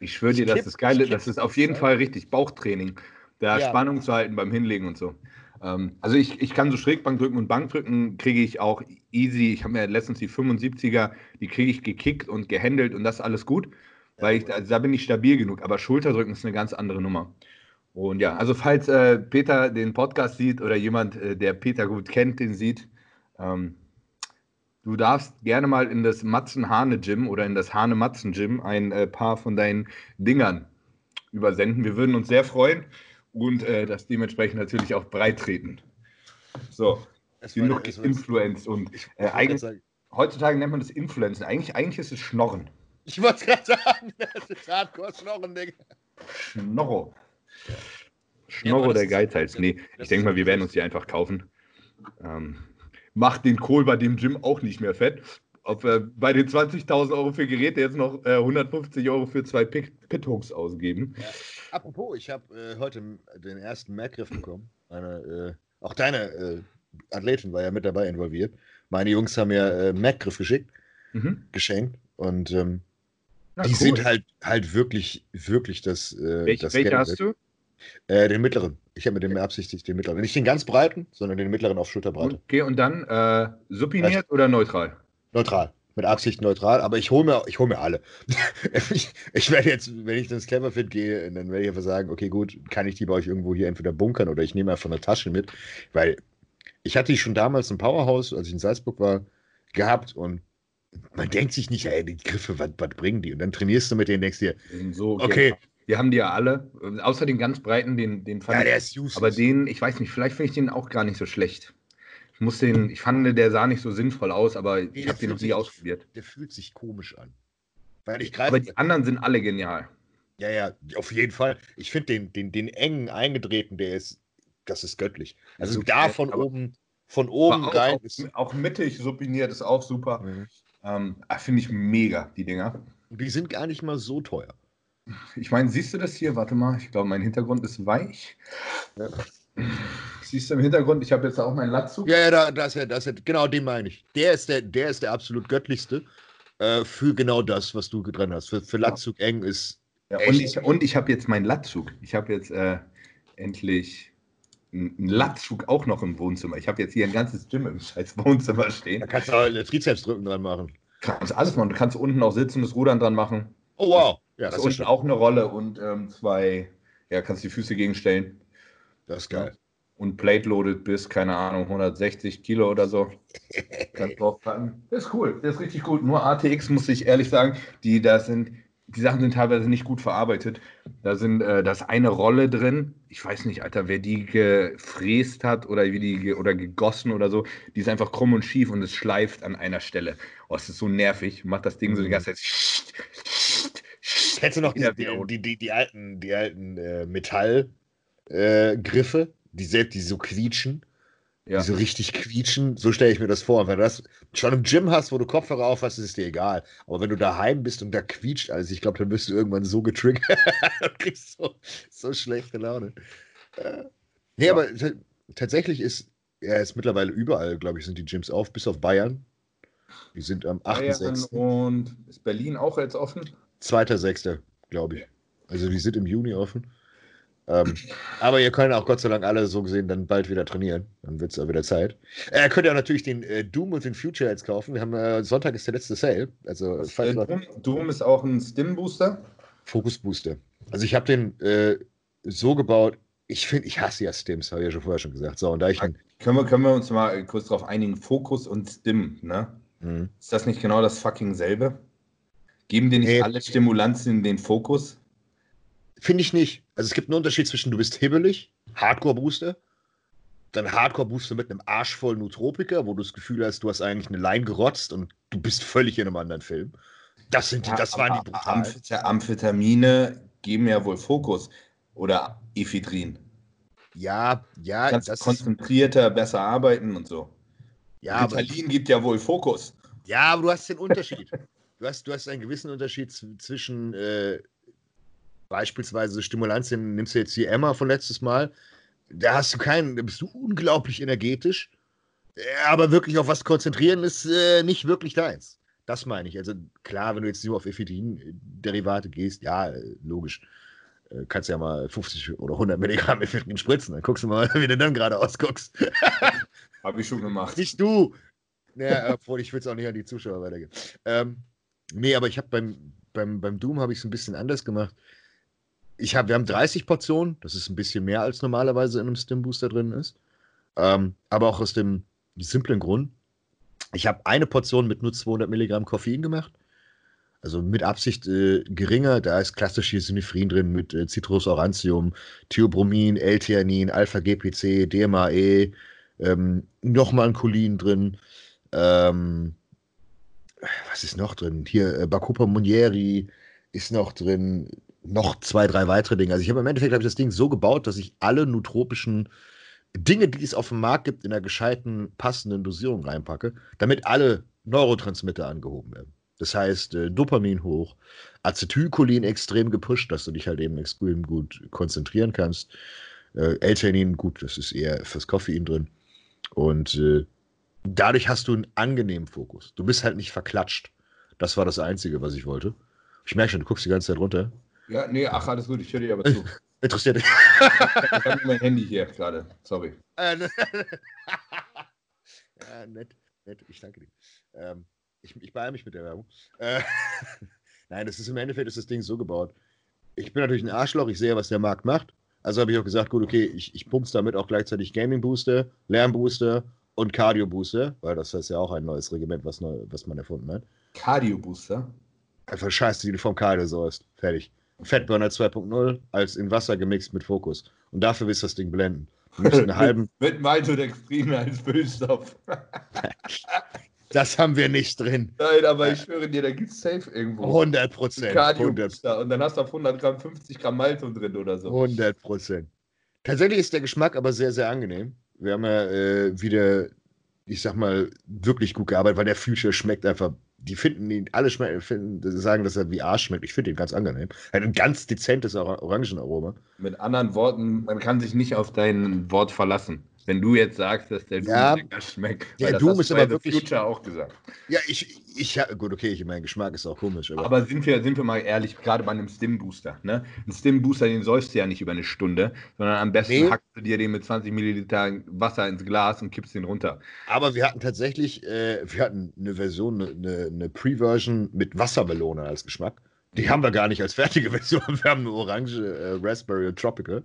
ich schwöre dir, das ist geil, das ist auf jeden Fall richtig Bauchtraining, da ja. Spannung zu halten beim Hinlegen und so. Ähm, also ich, ich kann so Schrägbank drücken und Bankdrücken kriege ich auch easy. Ich habe mir letztens die 75er, die kriege ich gekickt und gehandelt und das alles gut, weil ich, also da bin ich stabil genug. Aber Schulterdrücken ist eine ganz andere Nummer. Und ja, also falls äh, Peter den Podcast sieht oder jemand, äh, der Peter gut kennt, den sieht, ähm, Du darfst gerne mal in das Matzen-Hane-Gym oder in das Hane-Matzen-Gym ein äh, paar von deinen Dingern übersenden. Wir würden uns sehr freuen und äh, das dementsprechend natürlich auch breit treten. So, genug Influence und äh, eigentlich, heutzutage nennt man das Influenzen. Eigentlich, eigentlich ist es Schnorren. Ich wollte gerade sagen, das ist Hardcore-Schnorren, Digga. Schnorro. Schnorro ja, der Geizhals. Nee, ich denke mal, wir werden uns die einfach kaufen. Ähm, macht den Kohl bei dem Gym auch nicht mehr fett. Ob wir bei den 20.000 Euro für Geräte jetzt noch äh, 150 Euro für zwei Pit-Hooks ausgeben. Ja. Apropos, ich habe äh, heute den ersten Merkgriff bekommen. Eine, äh, auch deine äh, Athletin war ja mit dabei involviert. Meine Jungs haben mir äh, Merkgriff geschickt, mhm. geschenkt. Und ähm, ja, die cool. sind halt, halt wirklich, wirklich das. Äh, Welch, das welche hast du? Äh, den mittleren. Ich habe mit dem beabsichtigt den mittleren. Nicht den ganz breiten, sondern den mittleren auf Schulterbreite. Okay, und dann äh, supiniert also, oder neutral? Neutral. Mit Absicht neutral, aber ich hole mir, hol mir alle. ich, ich werde jetzt, wenn ich ins Cleverfit gehe, dann werde ich einfach sagen, okay, gut, kann ich die bei euch irgendwo hier entweder bunkern oder ich nehme einfach eine Tasche mit, weil ich hatte die schon damals im Powerhouse, als ich in Salzburg war, gehabt und man denkt sich nicht, ey, die Griffe, was bringen die? Und dann trainierst du mit denen, denkst dir, so, okay, wir haben die ja alle. Außer den ganz breiten, den, den fand ja, der ist useless. Aber den, ich weiß nicht, vielleicht finde ich den auch gar nicht so schlecht. Ich muss den, ich fand, der sah nicht so sinnvoll aus, aber nee, ich habe den noch nie ausprobiert. Der fühlt sich komisch an. Weil ich aber die anderen sind alle genial. Ja, ja, auf jeden Fall. Ich finde den, den, den engen eingedrehten, der ist, das ist göttlich. Also super, da von oben, von oben auch, rein. Auch, auch, mittig supiniert ist auch super. Mhm. Ähm, finde ich mega, die Dinger. Die sind gar nicht mal so teuer. Ich meine, siehst du das hier? Warte mal, ich glaube, mein Hintergrund ist weich. Ja. Siehst du im Hintergrund, ich habe jetzt auch meinen Latzug. Ja, ja, da, das, das, genau den meine ich. Der ist der, der, ist der absolut göttlichste äh, für genau das, was du drin hast. Für, für Latzug eng ist. Ja, und ich, und ich habe jetzt meinen Latzug. Ich habe jetzt äh, endlich einen Latzug auch noch im Wohnzimmer. Ich habe jetzt hier ein ganzes Gym im scheiß Wohnzimmer stehen. Da kannst du auch Trizepsdrücken dran machen. Kannst alles machen. Du kannst unten auch sitzen, das Rudern dran machen. Oh wow. Ja, das ist auch eine Rolle und ähm, zwei, ja, kannst die Füße gegenstellen. Das ist geil. Und plate-loaded bis, keine Ahnung, 160 Kilo oder so. kannst draufpacken. Das ist cool, das ist richtig gut. Nur ATX muss ich ehrlich sagen, die da sind, die Sachen sind teilweise nicht gut verarbeitet. Da sind, äh, da ist eine Rolle drin. Ich weiß nicht, Alter, wer die gefräst hat oder wie die oder gegossen oder so. Die ist einfach krumm und schief und es schleift an einer Stelle. Oh, es ist so nervig. Macht das Ding so die ganze Zeit. Kennst du noch die, die, die, die, alten, die alten äh, Metallgriffe, äh, die, die so quietschen? ja. die so richtig quietschen. So stelle ich mir das vor. wenn du das schon im Gym hast, wo du Kopfhörer auf hast, ist es dir egal. Aber wenn du daheim bist und da quietscht alles, ich glaube, dann bist du irgendwann so getriggert und kriegst so, so schlechte Laune. Äh, nee, ja. aber tatsächlich ist er ist mittlerweile überall, glaube ich, sind die Gyms auf, bis auf Bayern. Die sind am 8.6. Und ist Berlin auch jetzt offen? 2.6., glaube ich. Also die sind im Juni offen. Ähm, aber ihr könnt auch Gott sei Dank alle so gesehen dann bald wieder trainieren. Dann wird es auch wieder Zeit. Äh, könnt ihr auch natürlich den äh, Doom und den Future jetzt kaufen. Wir haben äh, Sonntag ist der letzte Sale. Also, äh, Doom, Doom, ist auch ein Stim-Booster. Fokus-Booster. Also ich habe den äh, so gebaut. Ich finde, ich hasse ja Stims, habe ich ja schon vorher schon gesagt. So, und da ich können, wir, können wir uns mal kurz darauf einigen, Fokus und Stim, ne? Mhm. Ist das nicht genau das fucking selbe? Geben dir nicht nee. alle Stimulanzien den Fokus? Finde ich nicht. Also es gibt einen Unterschied zwischen du bist hibbelig, Hardcore-Booster, dann Hardcore-Booster mit einem Arsch voll Nootropiker, wo du das Gefühl hast, du hast eigentlich eine Line gerotzt und du bist völlig in einem anderen Film. Das sind die, das ja, waren die brutalen. Amphetamine geben ja wohl Fokus oder Ephedrin. Ja, ja. Kannst konzentrierter, besser arbeiten und so. Ja, Ritalin gibt ja wohl Fokus. Ja, aber du hast den Unterschied. du, hast, du hast einen gewissen Unterschied zwischen äh, beispielsweise Stimulantien, nimmst du jetzt hier Emma von letztes Mal, da hast du keinen, da bist du unglaublich energetisch, aber wirklich auf was konzentrieren ist äh, nicht wirklich deins. Das meine ich. Also klar, wenn du jetzt nur auf Ephedrin-Derivate gehst, ja, logisch. Äh, kannst ja mal 50 oder 100 Milligramm Ephedrin spritzen, dann guckst du mal, wie du dann gerade ausguckst. Habe ich schon gemacht. Nicht du! Ja, obwohl ich will es auch nicht an die Zuschauer weitergeben. Ähm, nee, aber ich habe beim, beim, beim Doom habe ich es ein bisschen anders gemacht ich hab, wir haben 30 Portionen, das ist ein bisschen mehr als normalerweise in einem Stim Booster drin ist. Ähm, aber auch aus dem simplen Grund, ich habe eine Portion mit nur 200 Milligramm Koffein gemacht. Also mit Absicht äh, geringer, da ist klassisch hier Sinephrine drin mit äh, Citrus aurantium, Theobromin, L-Theanin, Alpha-GPC, DMAE, ähm, nochmal ein Cholin drin. Ähm, was ist noch drin? Hier äh, Bacopa Munieri ist noch drin, noch zwei, drei weitere Dinge. Also ich habe im Endeffekt ich das Ding so gebaut, dass ich alle nootropischen Dinge, die es auf dem Markt gibt, in einer gescheiten, passenden Dosierung reinpacke, damit alle Neurotransmitter angehoben werden. Das heißt, äh, Dopamin hoch, Acetylcholin extrem gepusht, dass du dich halt eben extrem gut konzentrieren kannst. Äh, L-Theanin, gut, das ist eher fürs Koffein drin. Und äh, dadurch hast du einen angenehmen Fokus. Du bist halt nicht verklatscht. Das war das Einzige, was ich wollte. Ich merke schon, du guckst die ganze Zeit runter. Ja, nee, ach, alles gut, ich höre dir aber zu. Interessiert dich. Ich habe mein Handy hier gerade, sorry. Äh, ne. ja, nett, nett, ich danke dir. Ähm, ich, ich beeile mich mit der Werbung. Äh, Nein, das ist im Endeffekt ist das Ding so gebaut. Ich bin natürlich ein Arschloch, ich sehe, was der Markt macht. Also habe ich auch gesagt, gut, okay, ich, ich pumps damit auch gleichzeitig Gaming Booster, Lärmbooster und Cardio Booster, weil das ist ja auch ein neues Regiment, was, neu, was man erfunden hat. Cardio Booster? Einfach scheiße, die du vom Cardio sollst. Fertig. Fatburner 2.0 als in Wasser gemixt mit Fokus. Und dafür willst du das Ding blenden. Du einen halben. mit Maltodextrin als Füllstoff. das haben wir nicht drin. Nein, aber ich schwöre dir, da gibt es safe irgendwo. 100 Prozent. Und dann hast du auf 100 Gramm 50 Gramm Malto drin oder so. 100 Prozent. Tatsächlich ist der Geschmack aber sehr, sehr angenehm. Wir haben ja äh, wieder, ich sag mal, wirklich gut gearbeitet, weil der Future schmeckt einfach die finden ihn, alle finden, sagen, dass er wie Arsch schmeckt. Ich finde ihn ganz angenehm. Er hat ein ganz dezentes Orangenaroma. Mit anderen Worten, man kann sich nicht auf dein Wort verlassen. Wenn du jetzt sagst, dass der Doom ja, lecker schmeckt. Der das Doom ist aber wirklich. Future auch gesagt. Ja, ich, ich, gut, okay, ich, mein Geschmack ist auch komisch. Aber, aber sind, wir, sind wir mal ehrlich, gerade bei einem Stim-Booster. Ne? Ein Stim-Booster, den säufst du ja nicht über eine Stunde, sondern am besten nee. hackst du dir den mit 20 Milliliter Wasser ins Glas und kippst den runter. Aber wir hatten tatsächlich, äh, wir hatten eine Version, eine, eine Pre-Version mit Wassermelone als Geschmack. Die haben wir gar nicht als fertige Version. Wir haben eine Orange, äh, Raspberry und Tropical.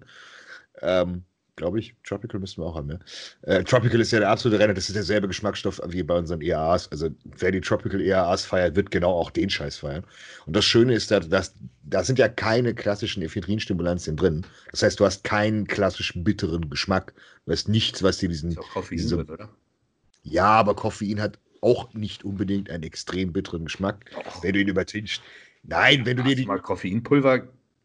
Ähm, glaube ich. Tropical müssten wir auch haben, ja. Äh, Tropical ist ja der absolute Renner, das ist derselbe Geschmacksstoff wie bei unseren EAAs. Also wer die Tropical EAAs feiert, wird genau auch den Scheiß feiern. Und das Schöne ist, dass, dass da sind ja keine klassischen Ephedrinstimulantien drin. Das heißt, du hast keinen klassischen bitteren Geschmack. Du hast nichts, was dir diesen. Ist auch Koffein diese, drin, oder? Ja, aber Koffein hat auch nicht unbedingt einen extrem bitteren Geschmack, oh. wenn du ihn übertünchst. Nein, wenn du dir die. mal Koffeinpulver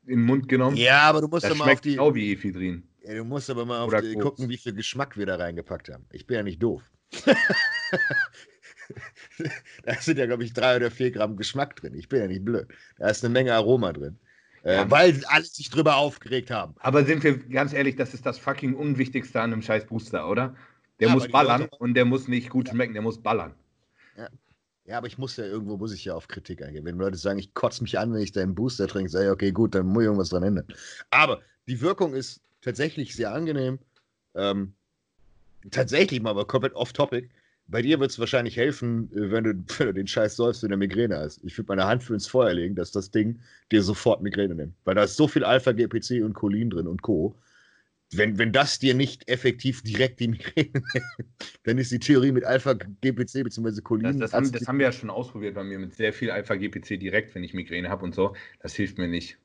in den Mund genommen? Ja, aber du musst das mal auf die. Genau wie Ephedrin. Ja, du musst aber mal auf die, gucken, wie viel Geschmack wir da reingepackt haben. Ich bin ja nicht doof. da sind ja, glaube ich, drei oder vier Gramm Geschmack drin. Ich bin ja nicht blöd. Da ist eine Menge Aroma drin. Äh, weil alle sich drüber aufgeregt haben. Aber sind wir ganz ehrlich, das ist das fucking Unwichtigste an einem scheiß Booster, oder? Der ja, muss ballern Leute... und der muss nicht gut schmecken, der muss ballern. Ja. ja, aber ich muss ja irgendwo, muss ich ja auf Kritik eingehen. Wenn Leute sagen, ich kotze mich an, wenn ich da einen Booster trinke, sage ich, okay, gut, dann muss ich irgendwas dran ändern. Aber die Wirkung ist tatsächlich sehr angenehm. Ähm, tatsächlich mal, aber komplett off-topic. Bei dir wird es wahrscheinlich helfen, äh, wenn du, wenn du den Scheiß säufst und eine Migräne hast. Ich würde meine Hand für ins Feuer legen, dass das Ding dir sofort Migräne nimmt. Weil da ist so viel Alpha-GPC und Cholin drin und Co. Wenn, wenn das dir nicht effektiv direkt die Migräne nimmt, dann ist die Theorie mit Alpha-GPC bzw. Cholin. Das, das, haben, das haben wir ja schon ausprobiert bei mir mit sehr viel Alpha-GPC direkt, wenn ich Migräne habe und so. Das hilft mir nicht.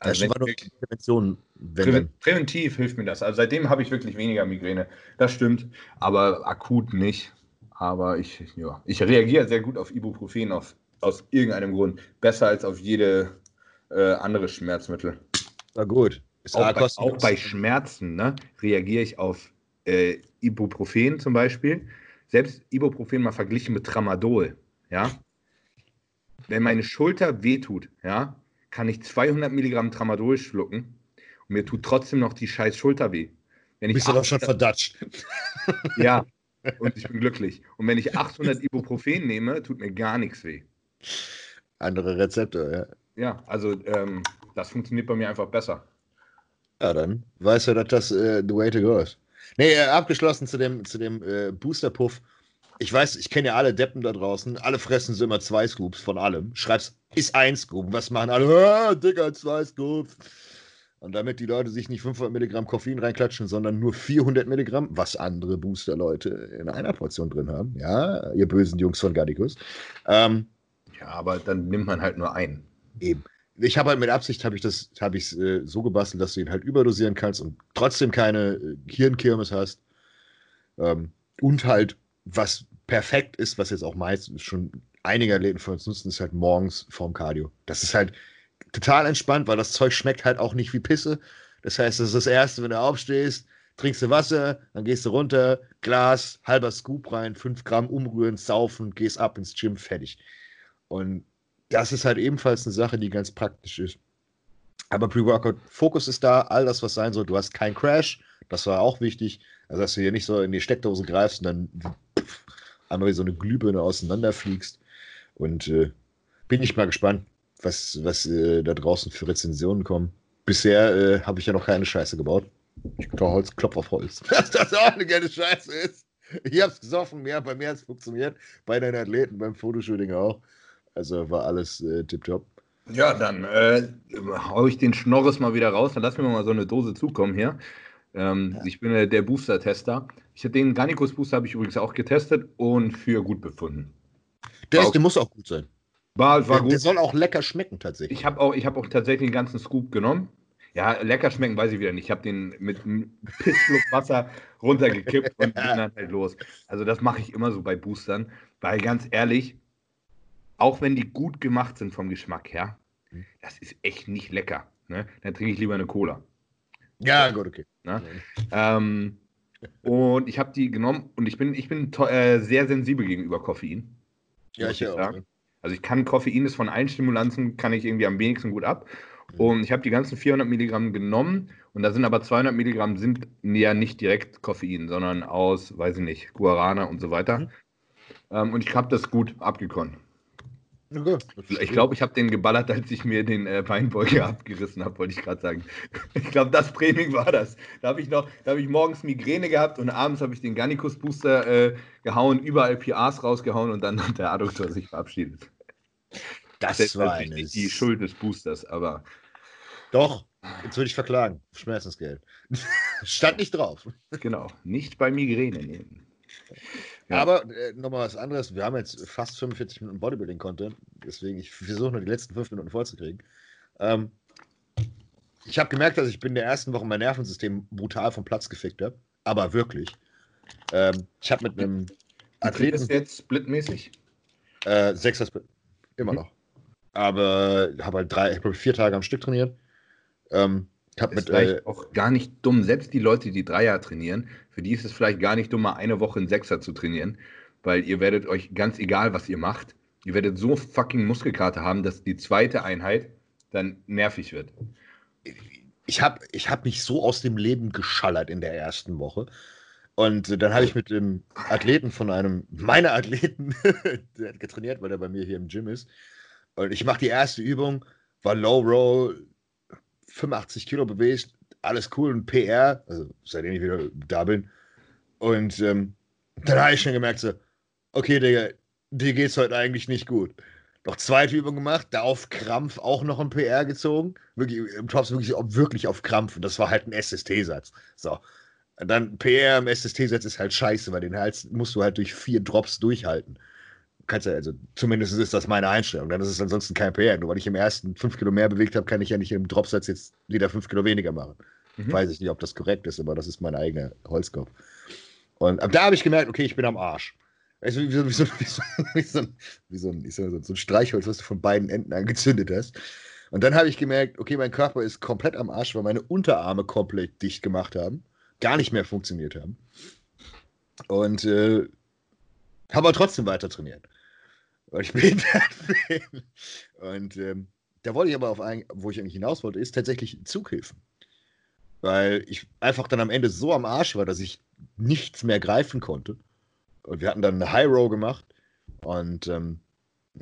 Also doch Prävention. Prä präventiv hilft mir das. Also seitdem habe ich wirklich weniger Migräne. Das stimmt, aber akut nicht. Aber ich, ja, ich reagiere sehr gut auf Ibuprofen auf, aus irgendeinem Grund. Besser als auf jede äh, andere Schmerzmittel. Na gut. Auch, bei, auch bei Schmerzen ne, reagiere ich auf äh, Ibuprofen zum Beispiel. Selbst Ibuprofen mal verglichen mit Tramadol. Ja? Wenn meine Schulter wehtut, ja, kann ich 200 Milligramm Tramadol schlucken und mir tut trotzdem noch die scheiß Schulter weh. Wenn Bist du doch schon verdatscht. Ja, und ich bin glücklich. Und wenn ich 800 Ibuprofen nehme, tut mir gar nichts weh. Andere Rezepte, ja. Ja, also ähm, das funktioniert bei mir einfach besser. Ja, dann weißt du, dass das äh, the way to go ist. Nee, äh, abgeschlossen zu dem, zu dem äh, Booster-Puff ich weiß, ich kenne ja alle Deppen da draußen, alle fressen so immer zwei Scoops von allem. Schreibst, ist ein Scoop. Was machen alle? Ah, dicker, zwei Scoops. Und damit die Leute sich nicht 500 Milligramm Koffein reinklatschen, sondern nur 400 Milligramm, was andere Booster-Leute in einer Portion drin haben. Ja, ihr bösen Jungs von Gardikus. Ähm, ja, aber dann nimmt man halt nur einen. Eben. Ich habe halt mit Absicht, habe ich das, habe ich äh, so gebastelt, dass du ihn halt überdosieren kannst und trotzdem keine äh, Hirnkirmes hast. Ähm, und halt was perfekt ist, was jetzt auch meist schon einige Athleten von uns nutzen, ist halt morgens vorm Cardio. Das ist halt total entspannt, weil das Zeug schmeckt halt auch nicht wie Pisse. Das heißt, das ist das Erste, wenn du aufstehst, trinkst du Wasser, dann gehst du runter, Glas, halber Scoop rein, 5 Gramm umrühren, saufen, gehst ab ins Gym, fertig. Und das ist halt ebenfalls eine Sache, die ganz praktisch ist. Aber Pre-Workout, Fokus ist da, all das, was sein soll. Du hast keinen Crash, das war auch wichtig. Also, dass du hier nicht so in die Steckdose greifst und dann einmal wie so eine Glühbirne auseinanderfliegst. Und äh, bin ich mal gespannt, was, was äh, da draußen für Rezensionen kommen. Bisher äh, habe ich ja noch keine Scheiße gebaut. Ich Holz, klopf auf Holz. Dass das auch eine geile Scheiße ist. Ich hab's gesoffen, ja, bei mir hat es funktioniert. Bei deinen Athleten, beim Fotoshooting auch. Also war alles äh, tipptopp. Ja, dann äh, hau ich den Schnorres mal wieder raus. Dann lass mir mal so eine Dose zukommen hier. Ähm, ja. Ich bin äh, der Booster-Tester. Ich den Garnicus Booster habe ich übrigens auch getestet und für gut befunden. Der, ist, der muss auch gut sein. War, war der, gut. der soll auch lecker schmecken tatsächlich. Ich habe auch, hab auch tatsächlich den ganzen Scoop genommen. Ja, lecker schmecken weiß ich wieder nicht. Ich habe den mit einem Pissschluck Wasser runtergekippt und bin dann halt los. Also das mache ich immer so bei Boostern, weil ganz ehrlich, auch wenn die gut gemacht sind vom Geschmack her, hm. das ist echt nicht lecker. Ne? Dann trinke ich lieber eine Cola. Ja, gut, okay. Ne? Ähm, und ich habe die genommen und ich bin, ich bin äh, sehr sensibel gegenüber Koffein. Ja, ich, ich auch. Also ich kann Koffein ist von allen Stimulanzen, kann ich irgendwie am wenigsten gut ab. Und ich habe die ganzen 400 Milligramm genommen und da sind aber 200 Milligramm sind ja nicht direkt Koffein, sondern aus, weiß ich nicht, Guarana und so weiter. Mhm. Ähm, und ich habe das gut abgekonnt. Okay, ich glaube, ich habe den geballert, als ich mir den äh, Beinbeuger abgerissen habe, wollte ich gerade sagen. Ich glaube, das Training war das. Da habe ich noch, da habe ich morgens Migräne gehabt und abends habe ich den Garnicus Booster äh, gehauen, überall PAs rausgehauen und dann hat der Adduktor sich verabschiedet. Das, das war eine... nicht die Schuld des Boosters, aber. Doch, jetzt würde ich verklagen. Schmerzensgeld. Stand nicht drauf. Genau, nicht bei Migräne nehmen. Ja. Aber äh, nochmal was anderes. Wir haben jetzt fast 45 Minuten Bodybuilding-Content. Deswegen, ich versuche nur die letzten fünf Minuten vollzukriegen. Ähm, ich habe gemerkt, dass ich bin in der ersten Woche mein Nervensystem brutal vom Platz gefickt habe. Aber wirklich. Ähm, ich habe mit einem Athleten. Ist jetzt splitmäßig? Äh, Sechser Split. Immer mhm. noch. Aber habe halt drei, ich glaube, vier Tage am Stück trainiert. Ähm, hab ist mit, vielleicht äh, auch gar nicht dumm. Selbst die Leute, die Dreier trainieren, für die ist es vielleicht gar nicht dumm, mal eine Woche in Sechser zu trainieren, weil ihr werdet euch ganz egal, was ihr macht, ihr werdet so fucking Muskelkarte haben, dass die zweite Einheit dann nervig wird. Ich habe ich hab mich so aus dem Leben geschallert in der ersten Woche. Und dann habe ich mit dem Athleten von einem meiner Athleten, der hat getrainiert, weil der bei mir hier im Gym ist. Und ich mache die erste Übung, war Low Roll, 85 Kilo bewegt, alles cool und PR, also seitdem ich wieder da bin. Und ähm, dann habe ich schon gemerkt, so, okay, Digga, dir geht's heute eigentlich nicht gut. Noch zweite Übung gemacht, da auf Krampf auch noch ein PR gezogen. Wirklich, im Tops wirklich, wirklich auf Krampf. Und das war halt ein SST-Satz. So. Und dann PR im SST-Satz ist halt scheiße, weil den Hals musst du halt durch vier Drops durchhalten kannst ja, also zumindest ist das meine Einstellung. Dann ist es ansonsten kein PR. Nur weil ich im ersten fünf Kilo mehr bewegt habe, kann ich ja nicht im Dropsatz jetzt wieder fünf Kilo weniger machen. Mhm. Weiß ich nicht, ob das korrekt ist, aber das ist mein eigener Holzkopf. Und ab da habe ich gemerkt, okay, ich bin am Arsch. Du, wie so, wie so, wie so, wie so, wie so, ein, so, so ein Streichholz, was du von beiden Enden angezündet hast. Und dann habe ich gemerkt, okay, mein Körper ist komplett am Arsch, weil meine Unterarme komplett dicht gemacht haben, gar nicht mehr funktioniert haben. Und äh, habe aber trotzdem weiter trainiert weil ich behindert bin. Und ähm, da wollte ich aber auf ein, wo ich eigentlich hinaus wollte, ist tatsächlich Zughilfen. Weil ich einfach dann am Ende so am Arsch war, dass ich nichts mehr greifen konnte. Und wir hatten dann eine High Row gemacht und ähm,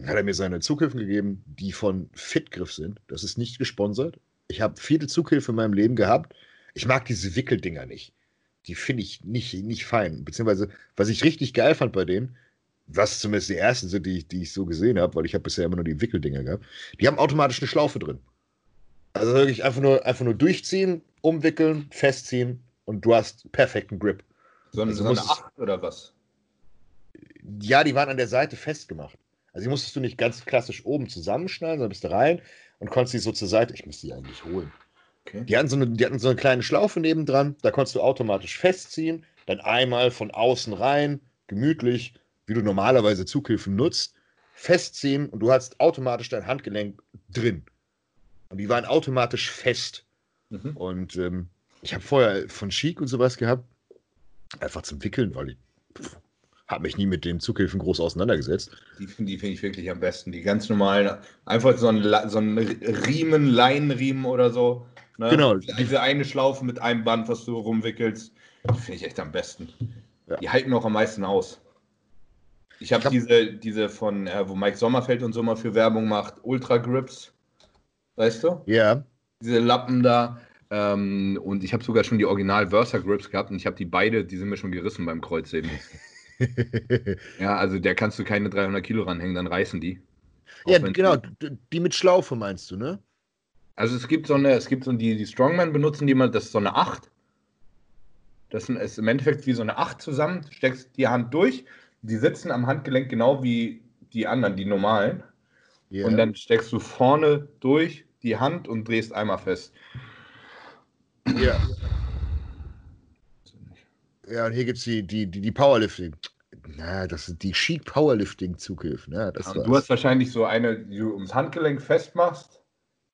hat er mir seine Zughilfen gegeben, die von Fitgriff sind. Das ist nicht gesponsert. Ich habe viele Zughilfen in meinem Leben gehabt. Ich mag diese Wickeldinger nicht. Die finde ich nicht, nicht fein. Beziehungsweise, was ich richtig geil fand bei denen, was zumindest die ersten sind, die, die ich so gesehen habe, weil ich habe bisher immer nur die Wickeldinger gehabt, die haben automatisch eine Schlaufe drin. Also wirklich einfach nur, einfach nur durchziehen, umwickeln, festziehen und du hast perfekten Grip. So, also so eine 8 oder was? Ja, die waren an der Seite festgemacht. Also die musstest du nicht ganz klassisch oben zusammenschneiden, sondern bist du rein und konntest die so zur Seite. Ich müsste die eigentlich holen. Okay. Die, hatten so eine, die hatten so eine kleine Schlaufe nebendran, da konntest du automatisch festziehen, dann einmal von außen rein, gemütlich wie du normalerweise Zughilfen nutzt, festziehen und du hast automatisch dein Handgelenk drin. Und die waren automatisch fest. Mhm. Und ähm, ich habe vorher von Chic und sowas gehabt, einfach zum Wickeln, weil ich habe mich nie mit den Zughilfen groß auseinandergesetzt. Die, die finde ich wirklich am besten. Die ganz normalen, einfach so ein, so ein Riemen, Leinenriemen oder so. Ne? Genau. Diese eine Schlaufe mit einem Band, was du rumwickelst, finde ich echt am besten. Ja. Die halten auch am meisten aus. Ich habe hab diese, diese von, äh, wo Mike Sommerfeld und so mal für Werbung macht, Ultra Grips. Weißt du? Ja. Diese Lappen da. Ähm, und ich habe sogar schon die Original Versa Grips gehabt und ich habe die beide, die sind mir schon gerissen beim Kreuzheben. ja, also der kannst du keine 300 Kilo ranhängen, dann reißen die. Ja, genau, die mit Schlaufe meinst du, ne? Also es gibt so eine, es gibt so die, die Strongman benutzen die mal, das ist so eine 8. Das ist im Endeffekt wie so eine 8 zusammen, steckst die Hand durch die sitzen am Handgelenk genau wie die anderen, die normalen. Yeah. Und dann steckst du vorne durch die Hand und drehst einmal fest. Ja. Ja, und hier gibt es die, die, die, die Powerlifting. Na, das sind die Chic Powerlifting Zughilfen. Ne? Ja, du hast wahrscheinlich so eine, die du ums Handgelenk festmachst,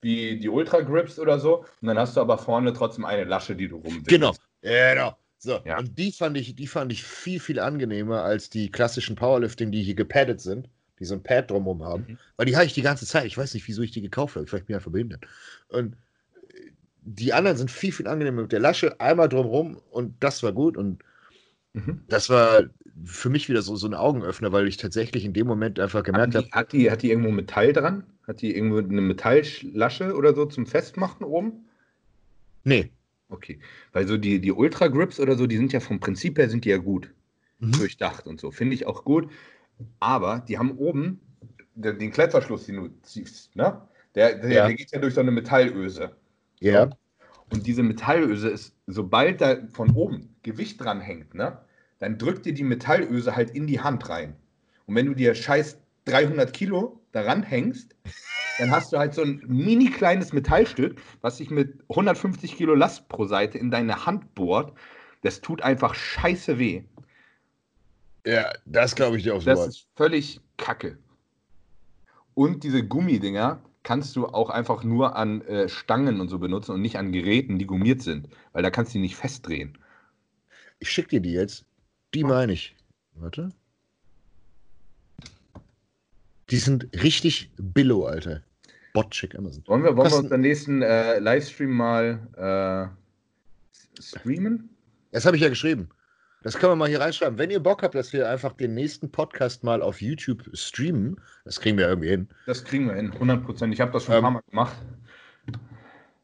wie die Ultra Grips oder so. Und dann hast du aber vorne trotzdem eine Lasche, die du rumwickelst. Genau. Genau. So, ja. und die fand, ich, die fand ich viel, viel angenehmer als die klassischen Powerlifting, die hier gepaddet sind. die so ein Pad drumherum haben. Mhm. Weil die habe ich die ganze Zeit. Ich weiß nicht, wieso ich die gekauft habe. Vielleicht bin ich einfach behindert. Und die anderen sind viel, viel angenehmer mit der Lasche. Einmal drumherum und das war gut. Und mhm. das war für mich wieder so, so ein Augenöffner, weil ich tatsächlich in dem Moment einfach gemerkt habe. Hat die, hat die irgendwo Metall dran? Hat die irgendwo eine Metalllasche oder so zum Festmachen oben? Nee. Okay. Weil so die, die Ultra Grips oder so, die sind ja vom Prinzip her sind die ja gut. Mhm. Durchdacht und so. Finde ich auch gut. Aber die haben oben den, den Klettverschluss, den du ziehst, ne? Der, der, ja. der geht ja durch so eine Metallöse. Ja. Und diese Metallöse ist, sobald da von oben Gewicht dran hängt, ne? Dann drückt dir die Metallöse halt in die Hand rein. Und wenn du dir scheiß 300 Kilo daran hängst, dann hast du halt so ein mini kleines Metallstück, was sich mit 150 Kilo Last pro Seite in deine Hand bohrt. Das tut einfach scheiße weh. Ja, das glaube ich dir auch so. Das weit. ist völlig kacke. Und diese Gummidinger kannst du auch einfach nur an äh, Stangen und so benutzen und nicht an Geräten, die gummiert sind, weil da kannst du die nicht festdrehen. Ich schicke dir die jetzt. Die meine ich. Warte. Die sind richtig billo, Alter. Botcheck Amazon. Wollen wir, wollen wir unseren nächsten äh, Livestream mal äh, streamen? Das habe ich ja geschrieben. Das können wir mal hier reinschreiben. Wenn ihr Bock habt, dass wir einfach den nächsten Podcast mal auf YouTube streamen, das kriegen wir irgendwie hin. Das kriegen wir hin, 100% Ich habe das schon ähm, ein paar Mal gemacht.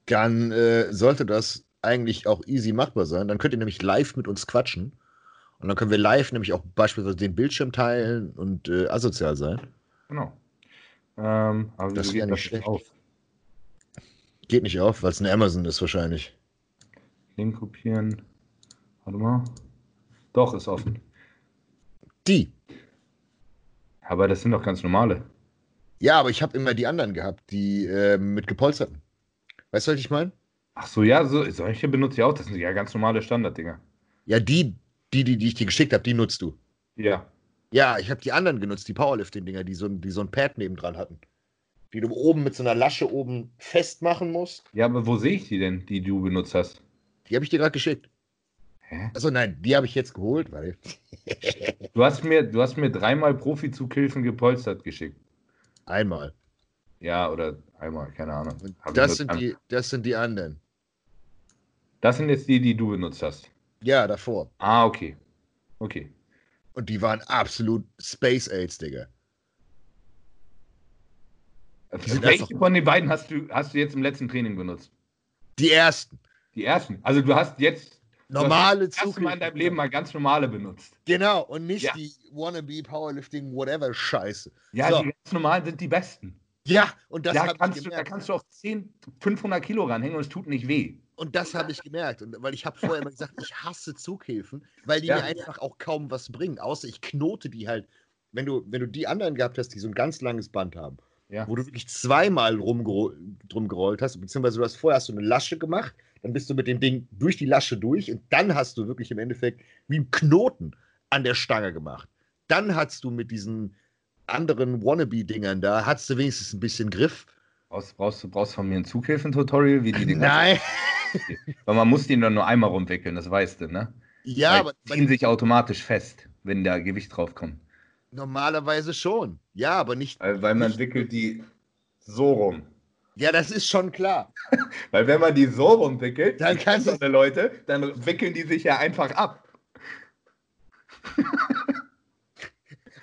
Dann äh, sollte das eigentlich auch easy machbar sein. Dann könnt ihr nämlich live mit uns quatschen. Und dann können wir live nämlich auch beispielsweise den Bildschirm teilen und äh, asozial sein. Genau. Ähm, aber das geht nicht schlecht. Auf? Geht nicht auf, weil es eine Amazon ist wahrscheinlich. Link kopieren. Warte mal. Doch, ist offen. Die. Aber das sind doch ganz normale. Ja, aber ich habe immer die anderen gehabt, die äh, mit gepolsterten. Weißt du, was ich meine? Ach so, ja, so, solche benutze ich auch. Das sind ja ganz normale Standarddinger. Ja, die, die, die, die ich dir geschickt habe, die nutzt du. Ja. Ja, ich habe die anderen genutzt, die Powerlifting-Dinger, die so, die so ein Pad nebendran hatten. Die du oben mit so einer Lasche oben festmachen musst. Ja, aber wo sehe ich die denn, die du benutzt hast? Die habe ich dir gerade geschickt. Hä? Also nein, die habe ich jetzt geholt, weil. du, hast mir, du hast mir dreimal Profi-Zughilfen gepolstert geschickt. Einmal. Ja, oder einmal, keine Ahnung. Das sind, die, das sind die anderen. Das sind jetzt die, die du benutzt hast. Ja, davor. Ah, okay. Okay. Und die waren absolut Space Aids, Digga. Welche von den beiden hast du, hast du jetzt im letzten Training benutzt? Die ersten. Die ersten. Also du hast jetzt normale du hast Mal in deinem Leben mal ganz normale benutzt. Genau, und nicht ja. die Wannabe Powerlifting Whatever Scheiße. Ja, so. die ganz normalen sind die besten. Ja, und das da kannst du, Da kannst du auch 10, 500 Kilo ranhängen und es tut nicht weh. Und das habe ich gemerkt, und, weil ich habe vorher immer gesagt, ich hasse Zughilfen, weil die ja. mir einfach auch kaum was bringen, außer ich knote die halt, wenn du, wenn du die anderen gehabt hast, die so ein ganz langes Band haben, ja. wo du wirklich zweimal drum gerollt hast, beziehungsweise du hast vorher hast du eine Lasche gemacht, dann bist du mit dem Ding durch die Lasche durch und dann hast du wirklich im Endeffekt wie ein Knoten an der Stange gemacht. Dann hast du mit diesen anderen Wannabe-Dingern da, hast du wenigstens ein bisschen Griff. Brauchst, brauchst du brauchst von mir ein Zughilfen-Tutorial, wie die Dinger. Nein. Weil man muss die dann nur einmal rumwickeln, das weißt du, ne? Ja, Weil aber. Die ziehen sich automatisch fest, wenn da Gewicht draufkommt. Normalerweise schon. Ja, aber nicht. Weil, weil man nicht, wickelt die so rum. Ja, das ist schon klar. weil wenn man die so rumwickelt, dann kannst du Leute, dann wickeln die sich ja einfach ab.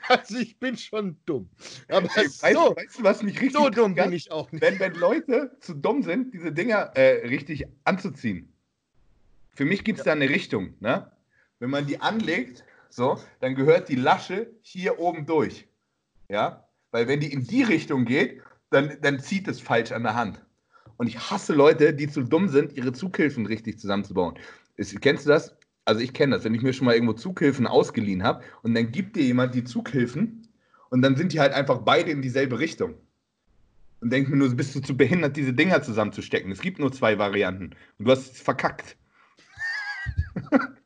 Also ich bin schon dumm. Aber weißt, so, weißt du, was mich richtig so dumm bin ich auch nicht. Wenn, wenn Leute zu dumm sind, diese Dinger äh, richtig anzuziehen. Für mich gibt es ja. da eine Richtung. Ne? Wenn man die anlegt, so, dann gehört die Lasche hier oben durch. Ja? Weil wenn die in die Richtung geht, dann, dann zieht es falsch an der Hand. Und ich hasse Leute, die zu dumm sind, ihre Zughilfen richtig zusammenzubauen. Ist, kennst du das? Also ich kenne das, wenn ich mir schon mal irgendwo Zughilfen ausgeliehen habe und dann gibt dir jemand die Zughilfen und dann sind die halt einfach beide in dieselbe Richtung. Und denk mir nur, bist du zu behindert, diese Dinger zusammenzustecken? Es gibt nur zwei Varianten und du hast es verkackt.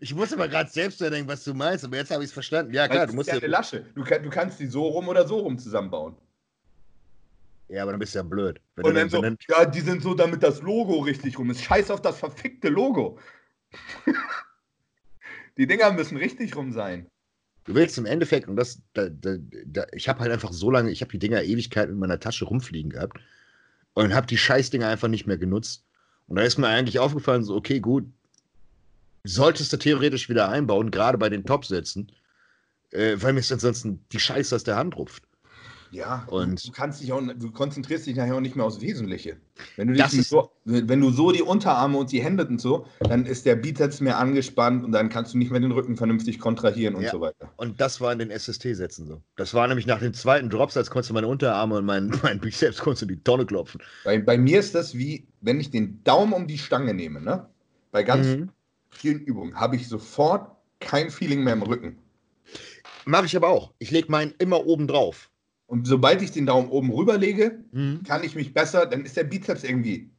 Ich muss aber gerade selbst denken, was du meinst, aber jetzt habe ich es verstanden. Ja, klar, du musst ja eine Lasche. Du, du, kannst die so rum oder so rum zusammenbauen. Ja, aber dann bist du ja blöd. Wenn und dann, dann so, ja, die sind so, damit das Logo richtig rum ist. Scheiß auf das verfickte Logo. Die Dinger müssen richtig rum sein. Du willst im Endeffekt, und das, da, da, da, ich habe halt einfach so lange, ich habe die Dinger Ewigkeit in meiner Tasche rumfliegen gehabt und habe die Scheißdinger einfach nicht mehr genutzt. Und da ist mir eigentlich aufgefallen, so, okay, gut, solltest du theoretisch wieder einbauen, gerade bei den Top-Sätzen, äh, weil mir es ansonsten die Scheiße aus der Hand rupft. Ja, und du kannst dich auch, du konzentrierst dich nachher auch nicht mehr aufs Wesentliche. Wenn du, dich so, wenn du so die Unterarme und die Hände und so, dann ist der Bizeps mehr angespannt und dann kannst du nicht mehr den Rücken vernünftig kontrahieren und ja. so weiter. Und das war in den SST-Sätzen so. Das war nämlich nach dem zweiten Dropsatz, konntest du meine Unterarme und meinen mein Bizeps konntest du die Tonne klopfen. Bei, bei mir ist das wie, wenn ich den Daumen um die Stange nehme, ne? Bei ganz mhm. vielen Übungen habe ich sofort kein Feeling mehr im Rücken. Mache ich aber auch. Ich lege meinen immer oben drauf. Und sobald ich den Daumen oben rüberlege, mhm. kann ich mich besser, dann ist der Bizeps irgendwie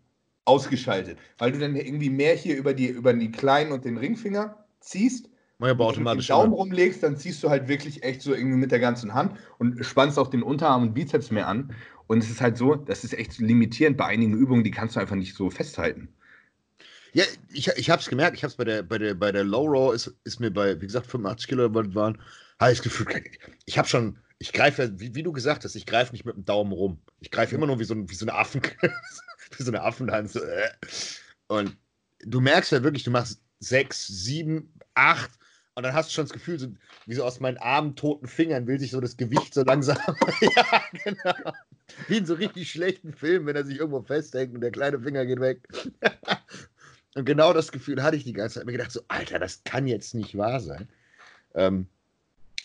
ausgeschaltet. Weil du dann irgendwie mehr hier über die, über die kleinen und den Ringfinger ziehst. Ja, aber automatisch. Wenn du den Daumen rumlegst, dann ziehst du halt wirklich echt so irgendwie mit der ganzen Hand und spannst auch den Unterarm und Bizeps mehr an. Und es ist halt so, das ist echt limitierend bei einigen Übungen, die kannst du einfach nicht so festhalten. Ja, ich, ich habe es gemerkt, ich habe es bei der, bei der, bei der Low Raw, ist, ist mir bei, wie gesagt, 85 Kilo waren, habe ich das Gefühl, ich habe schon ich greife, wie, wie, du gesagt hast, ich greife nicht mit dem Daumen rum. Ich greife immer nur wie so, wie so eine Affen, wie so eine Affenhand. Äh. Und du merkst ja wirklich, du machst sechs, sieben, acht und dann hast du schon das Gefühl, so, wie so aus meinen armen, toten Fingern will sich so das Gewicht so langsam. ja, genau. Wie in so richtig schlechten Filmen, wenn er sich irgendwo festhängt und der kleine Finger geht weg. und genau das Gefühl hatte ich die ganze Zeit. Mir gedacht, so, Alter, das kann jetzt nicht wahr sein. Ähm,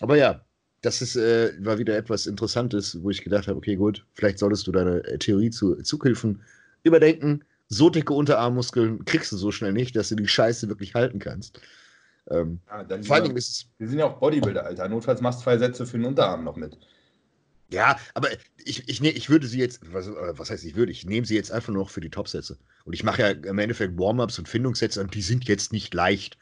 aber ja, das ist, äh, war wieder etwas Interessantes, wo ich gedacht habe, okay, gut, vielleicht solltest du deine äh, Theorie zu Zughilfen überdenken. So dicke Unterarmmuskeln kriegst du so schnell nicht, dass du die Scheiße wirklich halten kannst. Ähm, ja, vor allem ist es. Wir sind ja auch Bodybuilder, Alter. Notfalls machst du zwei Sätze für den Unterarm noch mit. Ja, aber ich, ich, ne, ich würde sie jetzt, was, was heißt ich würde, ich nehme sie jetzt einfach nur noch für die Top-Sätze. Und ich mache ja im Endeffekt Warm-Ups und Findungssätze und die sind jetzt nicht leicht.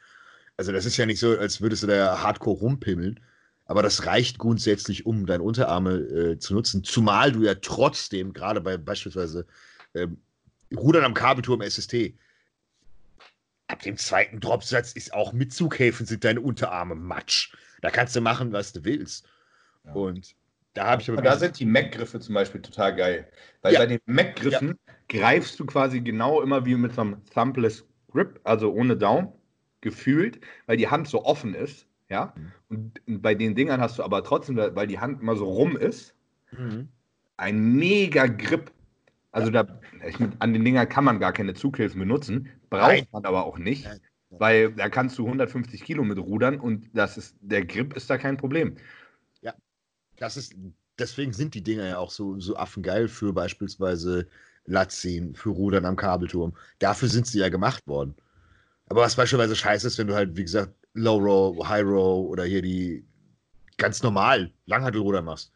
Also das ist ja nicht so, als würdest du da hardcore rumpimmeln. Aber das reicht grundsätzlich, um deine Unterarme äh, zu nutzen, zumal du ja trotzdem, gerade bei beispielsweise ähm, Rudern am Kabelturm SST, ab dem zweiten Dropsatz ist auch mit Zughäfen sind deine Unterarme matsch. Da kannst du machen, was du willst. Ja. Und da habe ich aber. Da sind die Mac-Griffe zum Beispiel total geil. Weil ja. bei den Mac-Griffen ja. greifst du quasi genau immer wie mit so einem Thumbless Grip, also ohne Daumen, gefühlt, weil die Hand so offen ist. Ja. Mhm. Und bei den Dingern hast du aber trotzdem, weil die Hand immer so rum ist, mhm. ein mega Grip. Also ja. da, ich, an den Dingern kann man gar keine Zughilfen benutzen, braucht Nein. man aber auch nicht, Nein. weil da kannst du 150 Kilo mit rudern und das ist, der Grip ist da kein Problem. Ja, das ist, deswegen sind die Dinger ja auch so, so affengeil für beispielsweise Latzien, für Rudern am Kabelturm. Dafür sind sie ja gemacht worden. Aber was beispielsweise scheiße ist, wenn du halt, wie gesagt, Low Row, High Row oder hier die ganz normal Langhantelruder machst.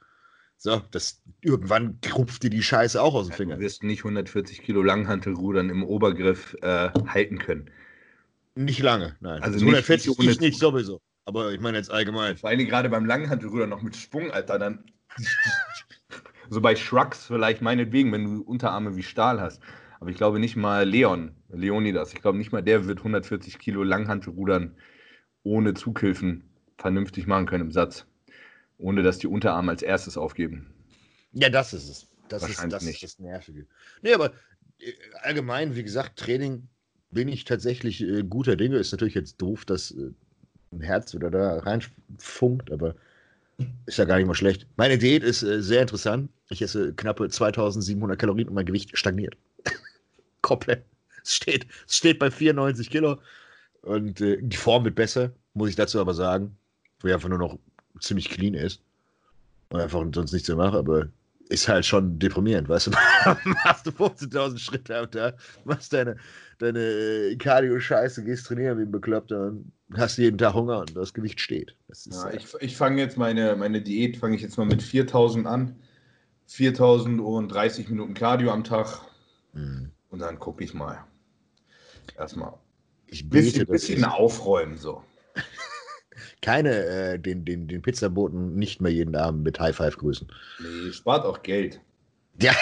So, das irgendwann rupft dir die Scheiße auch aus dem Finger. du wirst nicht 140 Kilo Langhantelrudern im Obergriff äh, halten können. Nicht lange, nein. Also 140 nicht, ich nicht sowieso. Aber ich meine jetzt allgemein. Vor allem gerade beim Langhantelruder noch mit Sprung, Alter, dann. so bei Shrugs vielleicht meinetwegen, wenn du Unterarme wie Stahl hast. Aber ich glaube nicht mal Leon, Leonidas, ich glaube nicht mal der wird 140 Kilo Langhantelrudern ohne Zughilfen vernünftig machen können im Satz. Ohne dass die Unterarme als erstes aufgeben. Ja, das ist es. Das ist das, nicht. ist das Nervige. Nee, aber äh, allgemein, wie gesagt, Training bin ich tatsächlich äh, guter Dinge. Ist natürlich jetzt doof, dass äh, ein Herz wieder da reinfunkt, aber ist ja gar nicht mal schlecht. Meine Diät ist äh, sehr interessant. Ich esse knappe 2700 Kalorien und mein Gewicht stagniert. Komplett. Es steht, es steht bei 94 Kilo. Und äh, die Form wird besser, muss ich dazu aber sagen. Wo er einfach nur noch ziemlich clean ist. Und einfach sonst nichts mehr mache, aber ist halt schon deprimierend, weißt du? machst du 15.000 Schritte am Tag, machst deine, deine äh, Cardio-Scheiße, gehst trainieren wie ein Bekloppter und hast jeden Tag Hunger und das Gewicht steht. Das ja, halt ich ich fange jetzt meine, meine Diät, fange ich jetzt mal mit 4.000 an. 4.000 und 30 Minuten Cardio am Tag. Mhm. Und dann gucke ich mal. Erstmal ich bete, bisschen, bisschen aufräumen so. Keine, äh, den, den, den Pizzaboten nicht mehr jeden Abend mit High Five grüßen. Nee, spart auch Geld. Ja.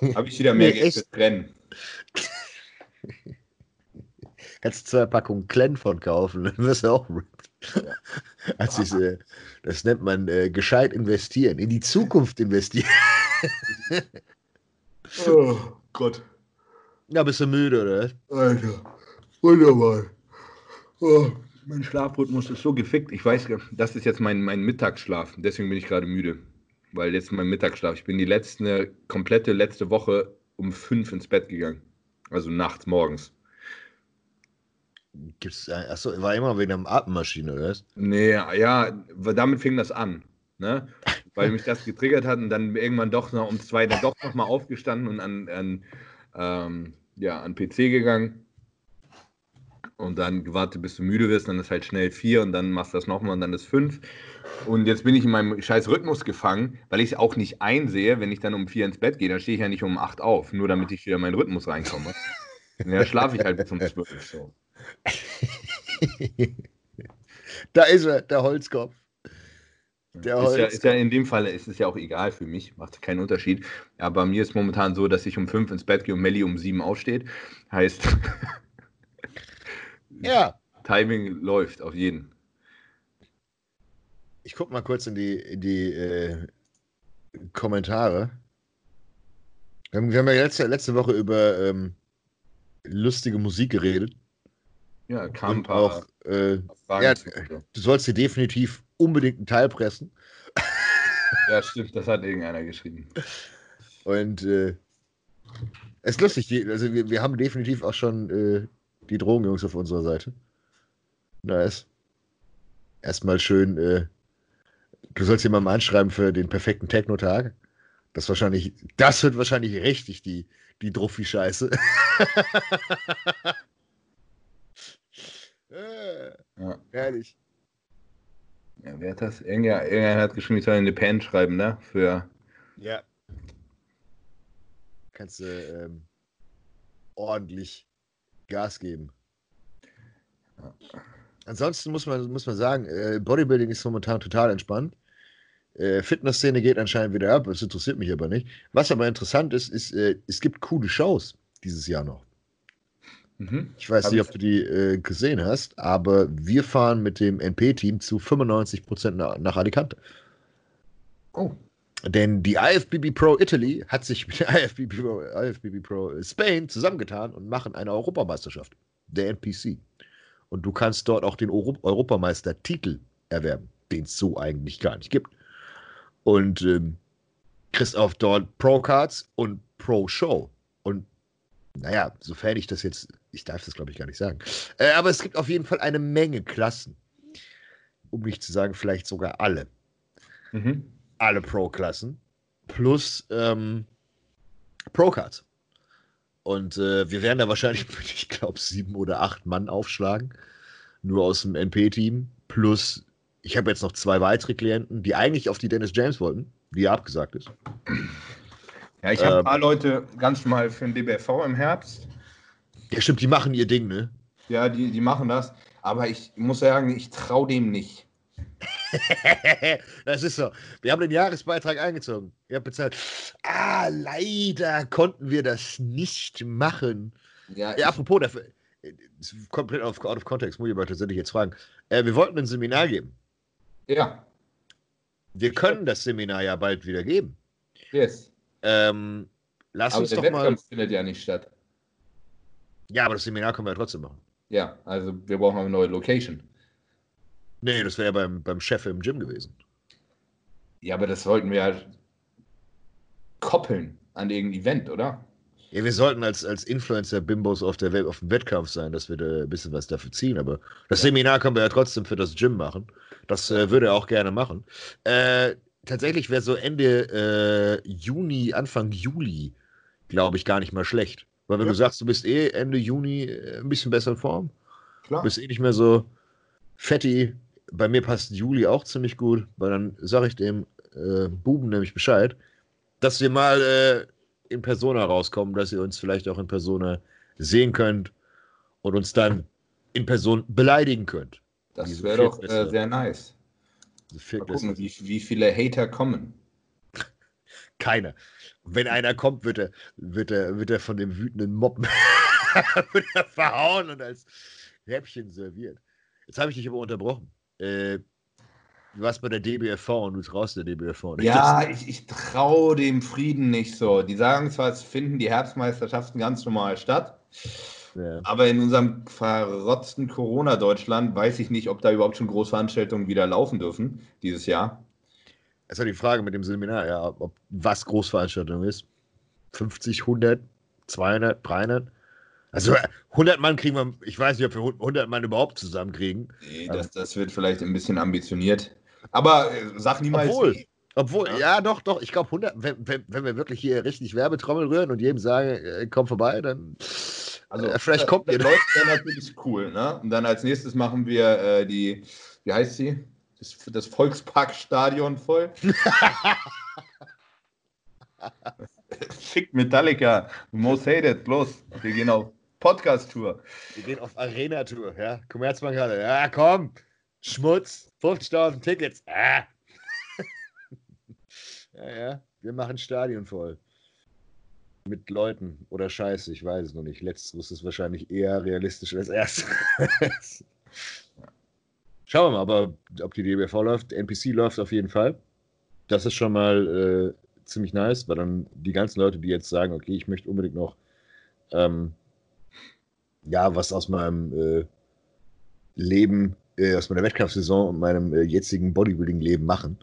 Habe ich wieder mehr nee, Geld für Trennen. Kannst du zwei Packungen Klen von kaufen, dann wirst du auch ripped. Ja. Als ich, äh, das nennt man äh, gescheit investieren, in die Zukunft investieren. oh Gott. Ja, bist du müde, oder? Alter, wunderbar. Oh, mein Schlafrhythmus ist so gefickt. Ich weiß, das ist jetzt mein, mein Mittagsschlaf. Deswegen bin ich gerade müde. Weil jetzt mein Mittagsschlaf. Ich bin die letzte, komplette letzte Woche um fünf ins Bett gegangen. Also nachts, morgens. Gibt's, achso, war immer wegen der Atemmaschine, oder was? Nee, ja, damit fing das an. Ne? Weil mich das getriggert hat und dann irgendwann doch noch um zwei dann doch nochmal aufgestanden und an, an, ähm, ja, an PC gegangen. Und dann gewartet, bis du müde wirst, dann ist halt schnell vier und dann machst du das nochmal und dann ist fünf. Und jetzt bin ich in meinem scheiß Rhythmus gefangen, weil ich es auch nicht einsehe, wenn ich dann um vier ins Bett gehe, dann stehe ich ja nicht um acht auf, nur damit ich wieder in meinen Rhythmus reinkomme. Und dann schlafe ich halt bis um zwölf. So. da ist er, der Holzkopf. Der ist, Holzkopf. Ja, ist ja in dem Fall ist es ja auch egal für mich, macht keinen Unterschied. Aber bei mir ist momentan so, dass ich um fünf ins Bett gehe und Melli um sieben aufsteht. Heißt, ja. Timing läuft auf jeden. Ich gucke mal kurz in die, in die äh, Kommentare. Wir haben, wir haben ja letzte, letzte Woche über ähm, lustige Musik geredet. Ja, kam ein paar auch, äh, ja, du sollst dir definitiv unbedingt einen Teil pressen. Ja, stimmt, das hat irgendeiner geschrieben. Und äh, es ist lustig, also wir, wir haben definitiv auch schon äh, die Drogenjungs auf unserer Seite. Nice. Erstmal schön, äh, du sollst jemandem anschreiben für den perfekten Techno-Tag. Das wahrscheinlich, das wird wahrscheinlich richtig die, die Druffi-Scheiße. ja. Herrlich. Ja, wer hat das? Irgendwer, irgendwer hat geschrieben, ich soll eine Pen schreiben, ne? Für. Ja. Kannst du ähm, ordentlich Gas geben. Ja. Ansonsten muss man, muss man sagen, äh, Bodybuilding ist momentan total entspannt. Äh, Fitnessszene geht anscheinend wieder ab, das interessiert mich aber nicht. Was aber interessant ist, ist, äh, es gibt coole Shows dieses Jahr noch. Mhm. Ich weiß Hab nicht, ob du die äh, gesehen hast, aber wir fahren mit dem NP-Team zu 95% nach, nach Alicante. Oh. Denn die IFBB Pro Italy hat sich mit der IFBB Pro, IFBB Pro Spain zusammengetan und machen eine Europameisterschaft, der NPC. Und du kannst dort auch den Euro Europameistertitel erwerben, den es so eigentlich gar nicht gibt. Und ähm, kriegst auch dort Pro-Cards und Pro-Show. Und naja, sofern ich das jetzt, ich darf das glaube ich gar nicht sagen. Äh, aber es gibt auf jeden Fall eine Menge Klassen. Um nicht zu sagen, vielleicht sogar alle. Mhm. Alle Pro-Klassen. Plus ähm, Pro-Cards. Und äh, wir werden da wahrscheinlich, ich glaube, sieben oder acht Mann aufschlagen. Nur aus dem NP-Team. Plus, ich habe jetzt noch zwei weitere Klienten, die eigentlich auf die Dennis James wollten, die ja abgesagt ist. Ja, ich habe ähm, ein paar Leute ganz mal für den DBFV im Herbst. Ja, stimmt, die machen ihr Ding, ne? Ja, die, die machen das. Aber ich muss sagen, ich traue dem nicht. das ist so. Wir haben den Jahresbeitrag eingezogen. Ihr habt bezahlt. Ah, leider konnten wir das nicht machen. Ja, ja apropos, dafür, komplett out of context, muss ich aber tatsächlich jetzt fragen. Äh, wir wollten ein Seminar geben. Ja. Wir können das Seminar ja bald wieder geben. Yes. Ähm, lass aber uns der doch Wettkampf mal. findet ja nicht statt. Ja, aber das Seminar können wir ja trotzdem machen. Ja, also wir brauchen eine neue Location. Nee, das wäre ja beim, beim Chef im Gym gewesen. Ja, aber das sollten wir ja koppeln an irgendein Event, oder? Ja, wir sollten als, als Influencer-Bimbos auf, auf dem Wettkampf sein, dass wir da ein bisschen was dafür ziehen. Aber das ja. Seminar können wir ja trotzdem für das Gym machen. Das äh, würde er auch gerne machen. Äh, tatsächlich wäre so Ende äh, Juni, Anfang Juli, glaube ich, gar nicht mal schlecht. Weil wenn ja. du sagst, du bist eh Ende Juni äh, ein bisschen besser in Form, Klar. bist eh nicht mehr so fetti, bei mir passt Juli auch ziemlich gut, weil dann sage ich dem äh, Buben nämlich Bescheid, dass wir mal äh, in Persona rauskommen, dass ihr uns vielleicht auch in Persona sehen könnt und uns dann in Person beleidigen könnt. Das wäre doch äh, sehr nice. Mal gucken, wie, wie viele Hater kommen. Keine. Wenn einer kommt, wird er, wird er, wird er von dem wütenden Mob wird er verhauen und als Häppchen serviert. Jetzt habe ich dich aber unterbrochen. Äh, du warst bei der DBFV und du traust der DBFV nicht. Ja, ich, ich traue dem Frieden nicht so. Die sagen zwar, es finden die Herbstmeisterschaften ganz normal statt. Ja. Aber in unserem verrotzten Corona-Deutschland weiß ich nicht, ob da überhaupt schon Großveranstaltungen wieder laufen dürfen dieses Jahr. Das ist ja die Frage mit dem Seminar, ja, ob was Großveranstaltung ist. 50, 100, 200, 300. Also 100 Mann kriegen wir, ich weiß nicht, ob wir 100 Mann überhaupt zusammenkriegen. Nee, das, das wird vielleicht ein bisschen ambitioniert. Aber äh, sag niemals. Obwohl, obwohl, ja. ja, doch, doch. Ich glaube, 100, wenn, wenn, wenn, wir wirklich hier richtig Werbetrommel rühren und jedem sagen, äh, komm vorbei, dann. Also, äh, vielleicht kommt ihr. Das läuft ja natürlich cool, ne? Und dann als nächstes machen wir äh, die, wie heißt sie? Das, das Volksparkstadion voll. Schickt Metallica, Most Hated, bloß. Wir gehen auf Podcast-Tour. Wir gehen auf Arena-Tour, ja. Commerzbank gerade. Ja, komm. Schmutz. 50.000 Tickets. Ah. ja, ja. Wir machen Stadion voll. Mit Leuten oder Scheiße, ich weiß es noch nicht. Letzteres ist wahrscheinlich eher realistisch als erstes. Schauen wir mal, aber ob die DBV läuft. NPC läuft auf jeden Fall. Das ist schon mal äh, ziemlich nice, weil dann die ganzen Leute, die jetzt sagen, okay, ich möchte unbedingt noch ähm, ja, was aus meinem äh, Leben, äh, aus meiner Wettkampfsaison und meinem äh, jetzigen Bodybuilding-Leben machen,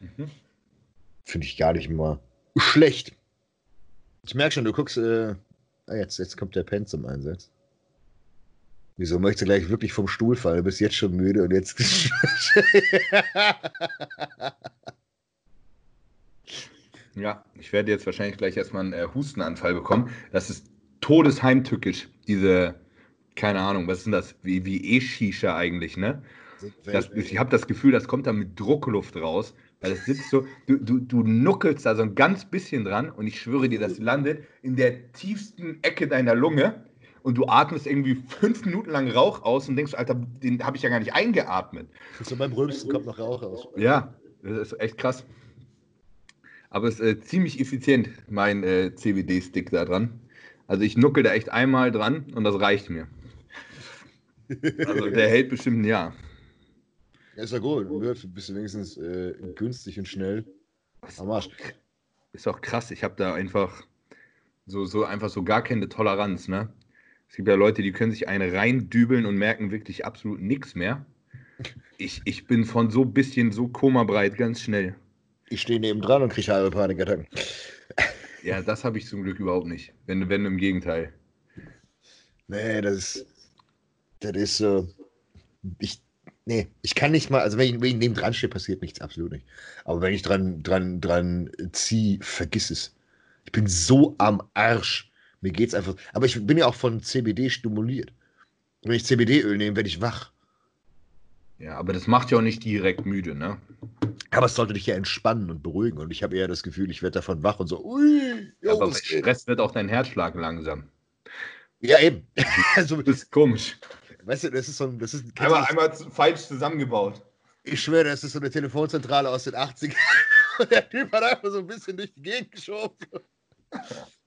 mhm. finde ich gar nicht mal schlecht. Ich merke schon, du guckst, äh, ah, jetzt, jetzt kommt der Pen zum Einsatz. Wieso möchtest du gleich wirklich vom Stuhl fallen? Du bist jetzt schon müde und jetzt. Ja, ich werde jetzt wahrscheinlich gleich erstmal einen äh, Hustenanfall bekommen. Das ist todesheimtückisch, diese, keine Ahnung, was ist denn das? Wie, wie E-Shisha eigentlich, ne? Das, ich habe das Gefühl, das kommt da mit Druckluft raus, weil es sitzt so, du, du, du nuckelst da so ein ganz bisschen dran und ich schwöre dir, das landet in der tiefsten Ecke deiner Lunge und du atmest irgendwie fünf Minuten lang Rauch aus und denkst, Alter, den habe ich ja gar nicht eingeatmet. So beim Rülpsen kommt noch Rauch raus. Ja, das ist echt krass. Aber es ist äh, ziemlich effizient, mein äh, CBD-Stick da dran. Also ich nuckel da echt einmal dran und das reicht mir. Also der hält bestimmt ein Jahr. Ja, ist ja gut. Du bist du wenigstens äh, günstig und schnell am Arsch. Ist auch krass. Ich habe da einfach so, so einfach so gar keine Toleranz. Ne? Es gibt ja Leute, die können sich eine reindübeln und merken wirklich absolut nichts mehr. Ich, ich bin von so ein bisschen so komabreit ganz schnell. Ich stehe neben dran und kriege halbe Panikattacken. Ja, das habe ich zum Glück überhaupt nicht. Wenn, wenn im Gegenteil. Nee, das ist. Das ist so. ich, nee, ich kann nicht mal, also wenn ich, wenn ich neben dran stehe, passiert nichts, absolut nicht. Aber wenn ich dran, dran, dran ziehe, vergiss es. Ich bin so am Arsch. Mir geht's einfach. Aber ich bin ja auch von CBD stimuliert. Wenn ich CBD-Öl nehme, werde ich wach. Ja, aber das macht ja auch nicht direkt müde, ne? Aber es sollte dich ja entspannen und beruhigen. Und ich habe eher das Gefühl, ich werde davon wach und so, ui, jo, Aber bei Stress wird auch dein Herzschlag langsam. Ja, eben. also, das ist komisch. Weißt du, das ist so ein. Das ist, einmal, einmal falsch zusammengebaut. Ich schwöre, das ist so eine Telefonzentrale aus den 80ern. Und der Typ hat einfach so ein bisschen durch die Gegend geschoben.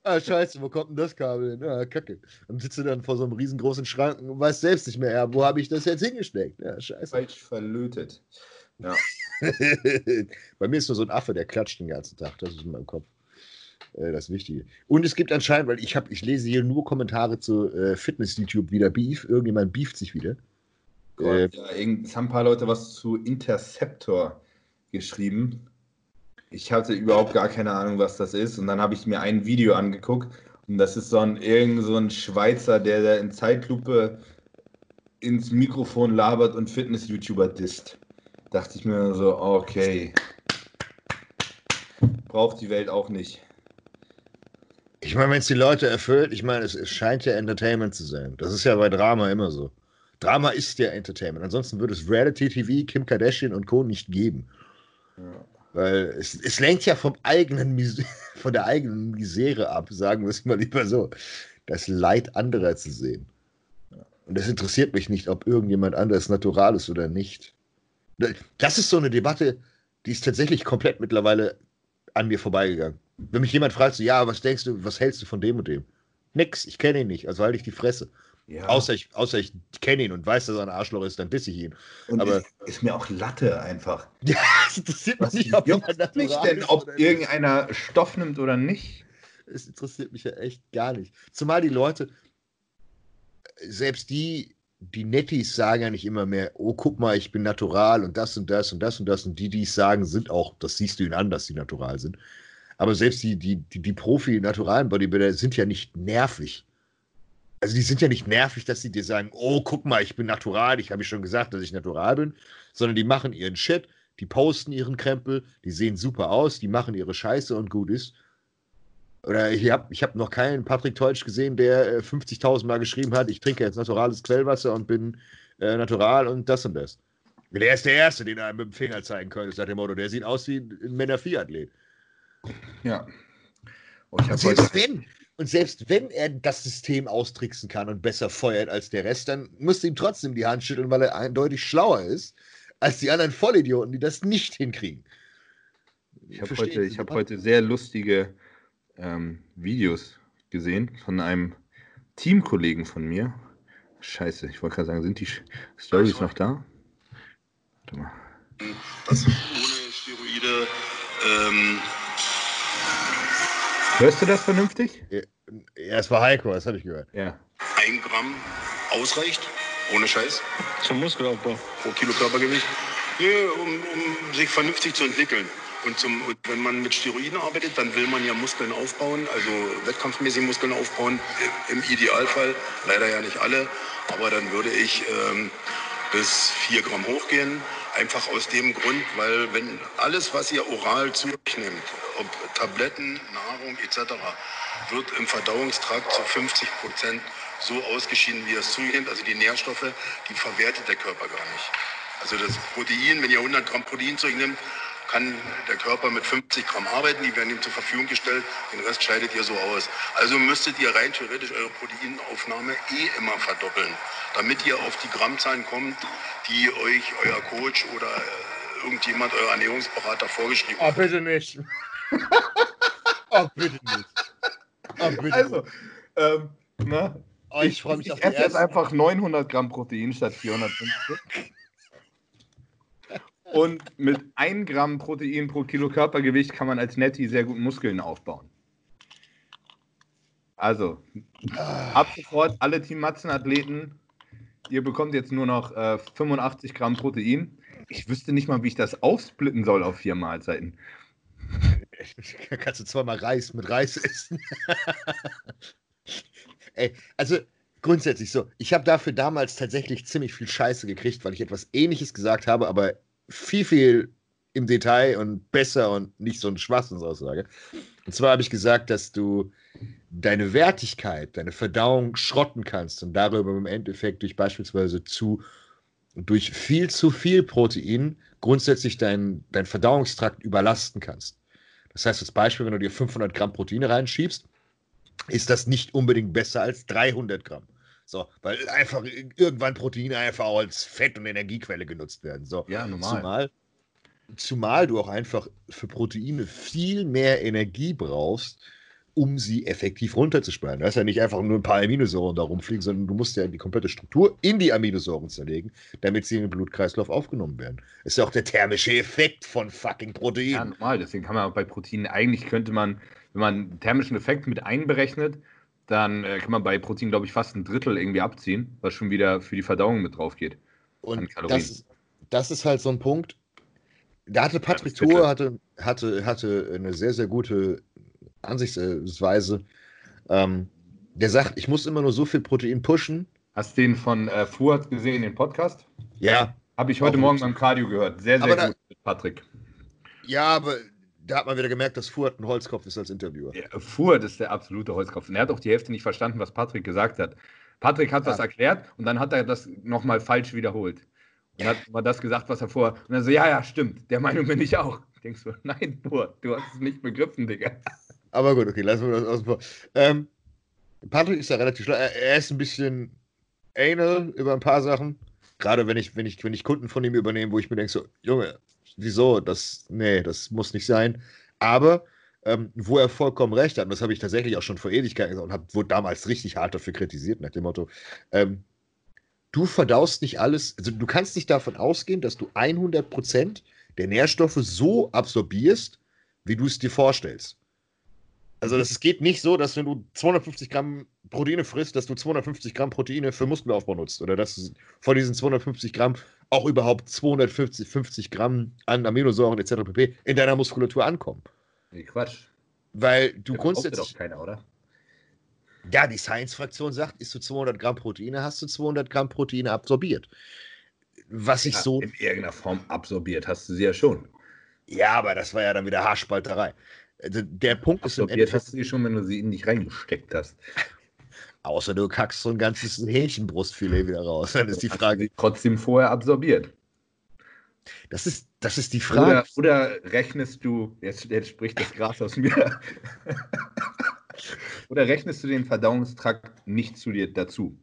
Ah, scheiße, wo kommt denn das Kabel hin? Ah, kacke. Dann sitzt du dann vor so einem riesengroßen Schrank und weißt selbst nicht mehr, ja, wo habe ich das jetzt hingesteckt? Ja, scheiße. Falsch verlötet. Ja. Bei mir ist nur so ein Affe, der klatscht den ganzen Tag. Das ist in meinem Kopf äh, das Wichtige. Und es gibt anscheinend, weil ich habe, ich lese hier nur Kommentare zu äh, Fitness-YouTube wieder Beef. Irgendjemand beeft sich wieder. Gott, äh, ja, es haben ein paar Leute was zu Interceptor geschrieben. Ich hatte überhaupt gar keine Ahnung, was das ist. Und dann habe ich mir ein Video angeguckt. Und das ist so ein, irgend so ein Schweizer, der, der in Zeitlupe ins Mikrofon labert und Fitness-YouTuber disst dachte ich mir so, okay, braucht die Welt auch nicht. Ich meine, wenn es die Leute erfüllt, ich meine, es, es, scheint ja Entertainment zu sein. Das ist ja bei Drama immer so. Drama ist ja Entertainment. Ansonsten würde es Reality TV, Kim Kardashian und Co. nicht geben. Ja. Weil es, es lenkt ja vom eigenen von der eigenen Misere ab, sagen wir es mal lieber so. Das Leid anderer zu sehen. Und es interessiert mich nicht, ob irgendjemand anderes natural ist oder nicht. Das ist so eine Debatte, die ist tatsächlich komplett mittlerweile an mir vorbeigegangen. Wenn mich jemand fragt, so, ja, was denkst du, was hältst du von dem und dem? Nix, ich kenne ihn nicht, also halte ich die Fresse. Ja. Außer ich, außer ich kenne ihn und weiß, dass er ein Arschloch ist, dann disse ich ihn. Und aber ist, ist, mir auch Latte einfach. Ja, es interessiert mich nicht, ob, nicht denn, ob irgendeiner Stoff nimmt oder nicht. Es interessiert mich ja echt gar nicht. Zumal die Leute, selbst die, die Nettis sagen ja nicht immer mehr, oh, guck mal, ich bin natural und das und das und das und das. Und die, die es sagen, sind auch, das siehst du ihnen an, dass sie natural sind. Aber selbst die, die, die, die Profi-naturalen Bodybuilder sind ja nicht nervig. Also die sind ja nicht nervig, dass sie dir sagen, oh, guck mal, ich bin natural, ich habe schon gesagt, dass ich natural bin, sondern die machen ihren Shit, die posten ihren Krempel, die sehen super aus, die machen ihre Scheiße und gut ist. Oder ich habe ich hab noch keinen Patrick Teutsch gesehen, der 50.000 äh, Mal geschrieben hat, ich trinke jetzt naturales Quellwasser und bin äh, natural und das und das. Der ist der Erste, den er mit dem Finger zeigen könnte, sagt dem Motto. Der sieht aus wie ein Männer-Vier-Athlet. Ja. Und, und selbst wenn, und selbst wenn er das System austricksen kann und besser feuert als der Rest, dann muss ihm trotzdem die Hand schütteln, weil er eindeutig schlauer ist als die anderen Vollidioten, die das nicht hinkriegen. Ich habe heute, hab heute sehr lustige ähm, Videos gesehen von einem Teamkollegen von mir. Scheiße, ich wollte gerade sagen, sind die Stories noch da? Warte mal. Das ohne Steroide. Ähm Hörst du das vernünftig? Ja, es war Heiko, das habe ich gehört. Ja. Ein Gramm ausreicht, ohne Scheiß. Zum Muskelaufbau. Pro Kilo Körpergewicht. Ja, um, um sich vernünftig zu entwickeln. Und, zum, wenn man mit Steroiden arbeitet, dann will man ja Muskeln aufbauen, also wettkampfmäßig Muskeln aufbauen, im Idealfall. Leider ja nicht alle, aber dann würde ich ähm, bis 4 Gramm hochgehen. Einfach aus dem Grund, weil wenn alles, was ihr oral zu euch nehmt, ob Tabletten, Nahrung etc., wird im Verdauungstrakt zu 50 Prozent so ausgeschieden, wie es zugeht. Also die Nährstoffe, die verwertet der Körper gar nicht. Also das Protein, wenn ihr 100 Gramm Protein zu euch nehmt, kann der Körper mit 50 Gramm arbeiten, die werden ihm zur Verfügung gestellt, den Rest scheidet ihr so aus. Also müsstet ihr rein theoretisch eure Proteinaufnahme eh immer verdoppeln, damit ihr auf die Grammzahlen kommt, die euch euer Coach oder äh, irgendjemand, euer Ernährungsberater vorgeschrieben hat. Oh, bitte nicht. Oh, bitte nicht. Oh, bitte also, ähm, na, oh, ich, ich freue mich ich, auf die esse jetzt einfach 900 Gramm Protein statt 450. Und mit 1 Gramm Protein pro Kilo Körpergewicht kann man als Netty sehr gut Muskeln aufbauen. Also, ab sofort alle Team Matzen-Athleten, ihr bekommt jetzt nur noch äh, 85 Gramm Protein. Ich wüsste nicht mal, wie ich das aufsplitten soll auf vier Mahlzeiten. Kannst du zweimal Reis mit Reis essen. Ey, also grundsätzlich so, ich habe dafür damals tatsächlich ziemlich viel Scheiße gekriegt, weil ich etwas ähnliches gesagt habe, aber viel, viel im Detail und besser und nicht so eine Schwachsinnsaussage. Und zwar habe ich gesagt, dass du deine Wertigkeit, deine Verdauung schrotten kannst und darüber im Endeffekt durch beispielsweise zu, durch viel zu viel Protein grundsätzlich deinen dein Verdauungstrakt überlasten kannst. Das heißt, als Beispiel, wenn du dir 500 Gramm Proteine reinschiebst, ist das nicht unbedingt besser als 300 Gramm. So, weil einfach irgendwann Proteine einfach auch als Fett- und Energiequelle genutzt werden. So, ja, normal. Zumal, zumal du auch einfach für Proteine viel mehr Energie brauchst, um sie effektiv runterzusparen. Das ist ja nicht einfach nur ein paar Aminosäuren da rumfliegen, sondern du musst ja die komplette Struktur in die Aminosäuren zerlegen, damit sie in den Blutkreislauf aufgenommen werden. Das ist ja auch der thermische Effekt von fucking Proteinen. Ja, normal. Deswegen kann man bei Proteinen, eigentlich könnte man, wenn man einen thermischen Effekt mit einberechnet, dann äh, kann man bei Protein, glaube ich, fast ein Drittel irgendwie abziehen, was schon wieder für die Verdauung mit drauf geht. Und das, das ist halt so ein Punkt. Da hatte Patrick Thur hatte, hatte, hatte eine sehr, sehr gute Ansichtsweise. Ähm, der sagt, ich muss immer nur so viel Protein pushen. Hast du den von äh, Fuhrt gesehen, den Podcast? Ja. Habe ich heute Morgen beim Cardio gehört. Sehr, sehr aber gut mit Patrick. Ja, aber da hat man wieder gemerkt, dass Fuhrt ein Holzkopf ist als Interviewer. Ja, Fuhrt ist der absolute Holzkopf. Und er hat auch die Hälfte nicht verstanden, was Patrick gesagt hat. Patrick hat ja. was erklärt und dann hat er das nochmal falsch wiederholt. Und hat mal das gesagt, was er vor. Und dann so, ja, ja, stimmt, der Meinung bin ich auch. Denkst du, nein, Fuhrt, du hast es nicht begriffen, Digga. Aber gut, okay, lassen wir das vor. Ähm, Patrick ist ja relativ schlau. Er ist ein bisschen anal über ein paar Sachen. Gerade wenn ich, wenn ich, wenn ich Kunden von ihm übernehme, wo ich mir denke, so, Junge, wieso? Das, nee, das muss nicht sein. Aber ähm, wo er vollkommen recht hat. Und das habe ich tatsächlich auch schon vor Ewigkeiten gesagt und hab, wurde damals richtig hart dafür kritisiert, nach dem Motto, ähm, du verdaust nicht alles, also du kannst nicht davon ausgehen, dass du 100% der Nährstoffe so absorbierst, wie du es dir vorstellst. Also es geht nicht so, dass wenn du 250 Gramm Proteine frisst, dass du 250 Gramm Proteine für Muskelaufbau nutzt oder dass von diesen 250 Gramm auch überhaupt 250 50 Gramm an Aminosäuren etc. pp. in deiner Muskulatur ankommen. Nee, Quatsch. Weil du Das grundsätzlich. doch keiner, oder? Ja, die Science-Fraktion sagt, isst du 200 Gramm Proteine, hast du 200 Gramm Proteine absorbiert. Was ich Ja, so. In irgendeiner Form absorbiert hast du sie ja schon. Ja, aber das war ja dann wieder Haarspalterei. Also, Der Punkt ist im Absorbiert Endeffekt, hast du sie schon, wenn du sie in dich reingesteckt hast. außer du kackst so ein ganzes Hähnchenbrustfilet wieder raus. Dann ist die Frage, trotzdem vorher absorbiert. das ist, das ist die Frage. Oder, oder rechnest du, jetzt, jetzt spricht das Gras aus mir, oder rechnest du den Verdauungstrakt nicht zu dir dazu?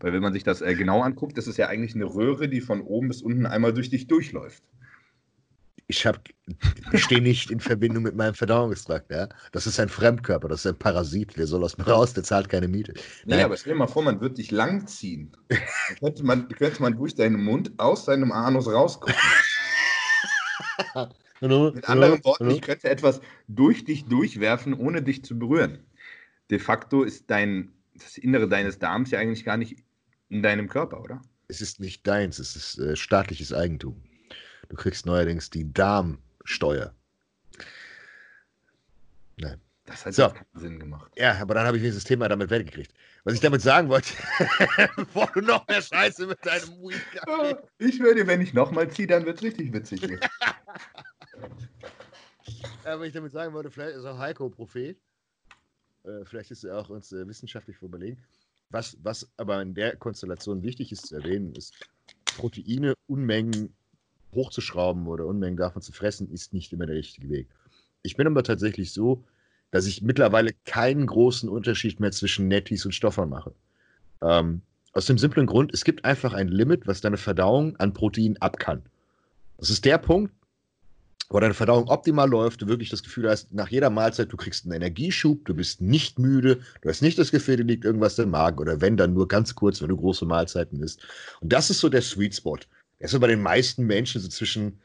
Weil wenn man sich das äh, genau anguckt, das ist ja eigentlich eine Röhre, die von oben bis unten einmal durch dich durchläuft. Ich, hab, ich stehe nicht in Verbindung mit meinem Verdauungstrakt. Ja? Das ist ein Fremdkörper, das ist ein Parasit, der soll aus mir raus, der zahlt keine Miete. Nee, Nein. aber stell dir mal vor, man würde dich langziehen. Dann könnte man, könnte man durch deinen Mund aus seinem Anus rausgucken. Hallo, Mit anderen Worten, ich könnte etwas durch dich durchwerfen, ohne dich zu berühren. De facto ist dein, das Innere deines Darms ja eigentlich gar nicht in deinem Körper, oder? Es ist nicht deins, es ist äh, staatliches Eigentum. Du kriegst neuerdings die Darmsteuer. Nein. Das hat So. keinen Sinn gemacht. Ja, aber dann habe ich dieses Thema damit weggekriegt. Was ich damit sagen wollte, bevor du noch mehr Scheiße mit deinem Weed Ich würde, wenn ich nochmal ziehe, dann wird es richtig witzig. hier. Aber ich damit sagen wollte, vielleicht ist auch Heiko Prophet. Äh, vielleicht ist er auch uns äh, wissenschaftlich überlegen. Was, was aber in der Konstellation wichtig ist zu erwähnen, ist, Proteine Unmengen hochzuschrauben oder Unmengen davon zu fressen, ist nicht immer der richtige Weg. Ich bin aber tatsächlich so, dass ich mittlerweile keinen großen Unterschied mehr zwischen Nettis und Stoffern mache. Ähm, aus dem simplen Grund, es gibt einfach ein Limit, was deine Verdauung an Protein ab kann. Das ist der Punkt, wo deine Verdauung optimal läuft, du wirklich das Gefühl hast, nach jeder Mahlzeit, du kriegst einen Energieschub, du bist nicht müde, du hast nicht das Gefühl, dir liegt irgendwas im Magen oder wenn, dann nur ganz kurz, wenn du große Mahlzeiten isst. Und das ist so der Sweet Spot. Der ist so bei den meisten Menschen so zwischen,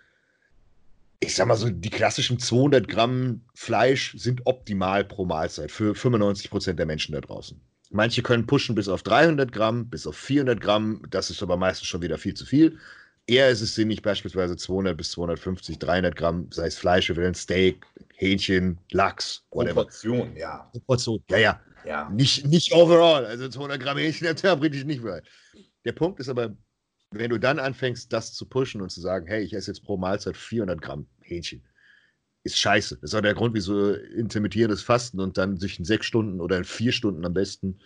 ich sag mal so, die klassischen 200 Gramm Fleisch sind optimal pro Mahlzeit für 95 Prozent der Menschen da draußen. Manche können pushen bis auf 300 Gramm, bis auf 400 Gramm, das ist aber meistens schon wieder viel zu viel. Eher ist es sinnig, beispielsweise 200 bis 250, 300 Gramm, sei es Fleisch, wir wählen Steak, Hähnchen, Lachs, whatever. Proportion, ja. Proportion. Ja, ja. ja. Nicht, nicht overall. Also 200 Gramm Hähnchen am Tag bringe ich nicht mehr. Der Punkt ist aber, wenn du dann anfängst, das zu pushen und zu sagen, hey, ich esse jetzt pro Mahlzeit 400 Gramm Hähnchen, ist scheiße. Das ist auch der Grund, wieso intermittierendes Fasten und dann sich in sechs Stunden oder in vier Stunden am besten,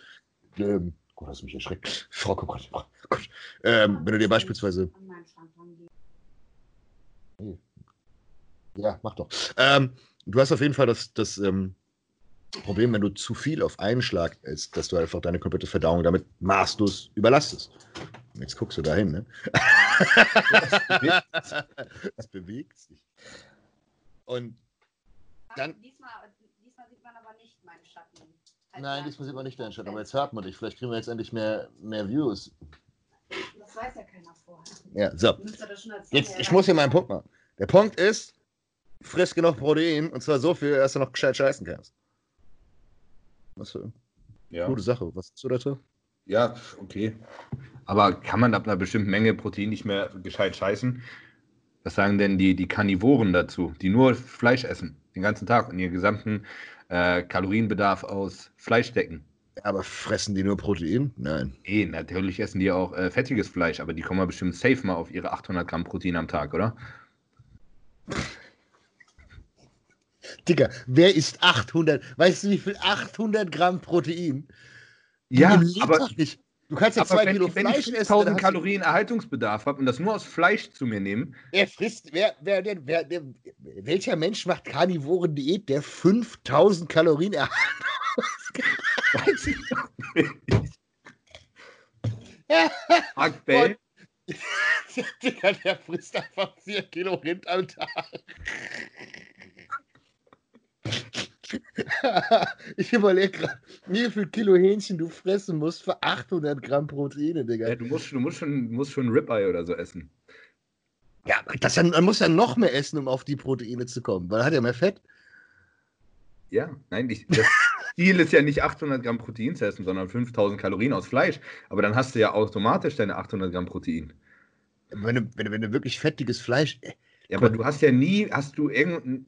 ähm, Gott, hast du mich erschreckt. Frau, oh Gott, oh Gott. Ähm, wenn du dir beispielsweise. Ja, mach doch. Ähm, du hast auf jeden Fall das, das ähm, Problem, wenn du zu viel auf einen Schlag isst, dass du einfach deine komplette Verdauung damit maßlos überlastest. Jetzt guckst du dahin, ne? Es bewegt sich. Und Dann- Diesmal, diesmal sieht man aber nicht meinen Schatten. Als nein, diesmal sieht man nicht deinen Schatten, aber jetzt hört man dich. Vielleicht kriegen wir jetzt endlich mehr, mehr Views. Das weiß ja keiner vorher. Ja, so. Jetzt, ich muss hier meinen. Punkt machen. Der Punkt ist, friss genug Protein und zwar so viel, dass du noch gescheit scheißen kannst. Was für eine Ja. gute Sache. Was ist du dazu? ja, okay. Aber kann man ab einer bestimmten Menge Protein nicht mehr gescheit scheißen? Was sagen denn die, die Karnivoren dazu, die nur Fleisch essen, den ganzen Tag und ihren gesamten äh, Kalorienbedarf aus Fleisch decken? Aber fressen die nur Protein? Nein. Eh, natürlich essen die auch äh, fettiges Fleisch, aber die kommen ja bestimmt safe mal auf ihre 800 Gramm Protein am Tag, oder? Digga, wer isst 800? Weißt du, wie viel 800 Gramm Protein? Ja, aber, nicht. Du kannst ja aber zwei wenn, Kilo ich, wenn ich Fleisch essen. 5000 hast du- Kalorien Erhaltungsbedarf habe und das nur aus Fleisch zu mir nehme, Wer frisst, wer, wer, wer, der, welcher Mensch macht Karnivoren-Diät, der 5000 Kalorien erhält? weiß ich doch nicht. Mark Bell, Digga, der frisst einfach 4 Kilo Rind am Tag. ich überlege gerade, wie viel Kilo Hähnchen du fressen musst für 800 Gramm Proteine, Digga. Ja, du musst, du musst schon, musst schon Ribeye oder so essen. Ja, das, man muss ja noch mehr essen, um auf die Proteine zu kommen, weil er hat ja mehr Fett. Ja, nein, ich, das Ziel ist ja nicht 800 Gramm Protein zu essen, sondern 5000 Kalorien aus Fleisch. Aber dann hast du ja automatisch deine 800 Gramm Protein. Wenn du, wenn du, wenn du wirklich fettiges Fleisch. äh, Ja, aber du hast ja nie, hast du irgendeinen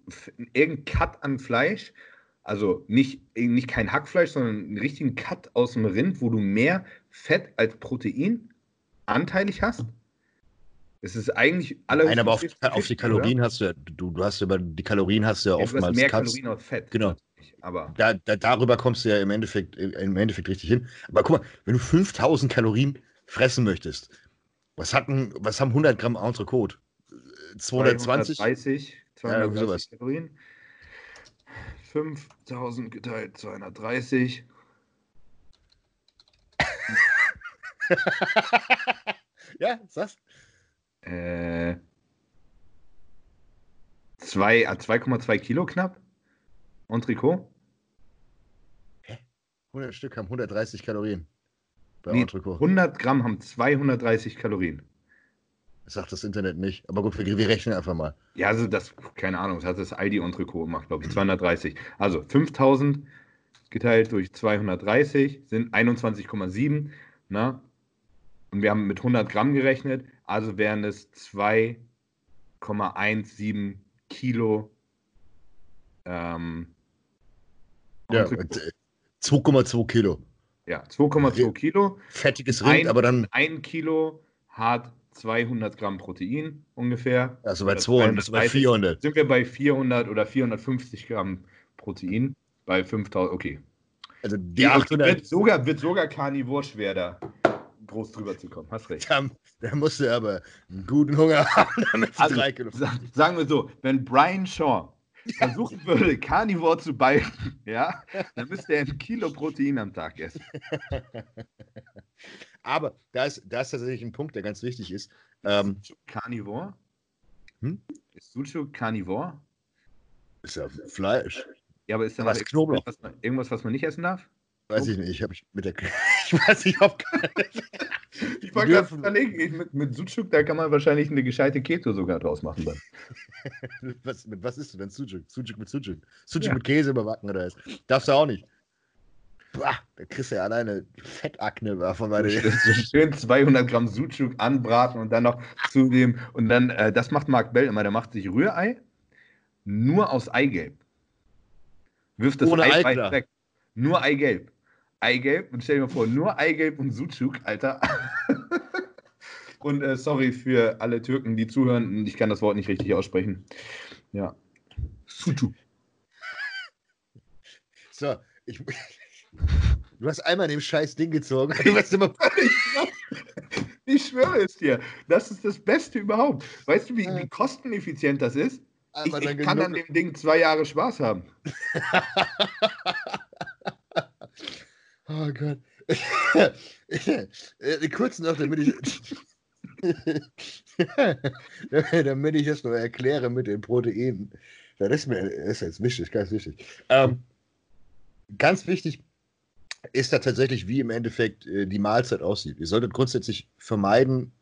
irgendein Cut an Fleisch, also nicht, nicht kein Hackfleisch, sondern einen richtigen Cut aus dem Rind, wo du mehr Fett als Protein anteilig hast? Es ist eigentlich alle. Nein, aber auf, auf die Kalorien hast du ja, du, du hast ja über die Kalorien hast du ja ja, du hast oftmals mehr Cuts. Kalorien aus Fett. Genau. Aber Da, da, darüber kommst du ja im Endeffekt, im Endeffekt richtig hin. Aber guck mal, wenn du 5000 Kalorien fressen möchtest, was, hat ein, was haben 100 Gramm Entrecote? Äh, 220? 230, Ja, irgendwie sowas. 230 Kalorien. 5000 geteilt 230. ja, sagst Äh, zwei- äh, 2,2 Kilo knapp. Und Trikot? 100 Stück haben 130 Kalorien. Bei Nee, Entrecote. 100 Gramm haben 230 Kalorien. Sagt das Internet nicht. Aber gut, wir, wir rechnen einfach mal. Ja, also das, keine Ahnung, das hat das Aldi und Trikot gemacht, glaube ich, 230. Also 5000 geteilt durch 230 sind 21,7. Na? Und wir haben mit 100 Gramm gerechnet, also wären es 2,17 Kilo. Ähm, Ja, Entrecote. und, äh, 2,2 Kilo. ja 2,2 Ja. Kilo. Fettiges Rind, Ein- aber dann, Ein Kilo hat 200 Gramm Protein ungefähr. also bei Oder 200, also bei 230. 400. sind wir bei 400 oder 450 Gramm Protein. Bei 5000, okay. Also die Wird 800, sogar, wird sogar Carnivore schwer, da groß drüber zu kommen. Hast recht. da, da musst du aber einen guten Hunger haben, damit Also, drei Kilo. sa- sagen wir so, wenn Brian Shaw versuchen würde, Carnivore zu beißen, ja, dann müsste er ein Kilo Protein am Tag essen. Aber da ist, da ist tatsächlich ein Punkt, der ganz wichtig ist. Ähm, Carnivore? Hm? Ist Sucuk Carnivore? ist ja Fleisch. Ja, aber ist da ist Knoblauch. Was man, irgendwas, was man nicht essen darf? Weiß ich nicht. Ich habe mit der. Ich weiß nicht, ob. Ich war gerade überlegen, mit, mit Sucuk, da kann man wahrscheinlich eine gescheite Keto sogar draus machen. Dann. was, mit was isst du denn? Sujuk? Sujuk mit Sujuk. Sujuk Ja. mit Käse überbacken oder was? Darfst du auch nicht. Boah, da kriegst du ja alleine Fettakne von meiner. So schön 200 Gramm Sucuk anbraten und dann noch zugeben. Und dann, äh, das macht Marc Bell immer, der macht sich Rührei nur aus Eigelb. Wirft das Ohne Ei weit weg. Nur Eigelb. Eigelb und stell dir mal vor, nur Eigelb und Sucuk, Alter. und äh, sorry für alle Türken, die zuhören. Ich kann das Wort nicht richtig aussprechen. Ja. Sucuk. So, ich. Du hast einmal in dem scheiß Ding gezogen. Du wirst immer. Ich schwöre es dir, das ist das Beste überhaupt. Weißt du, wie, wie kosteneffizient das ist? Ich, ich dann kann an dem Ding zwei Jahre Spaß haben. Oh Gott. Äh, Kurz noch, damit ich. damit ich das noch erkläre mit den Proteinen. Das ist mir das ist jetzt wichtig, ganz wichtig. Ähm, ganz wichtig ist da tatsächlich, wie im Endeffekt äh, die Mahlzeit aussieht. Ihr solltet grundsätzlich vermeiden,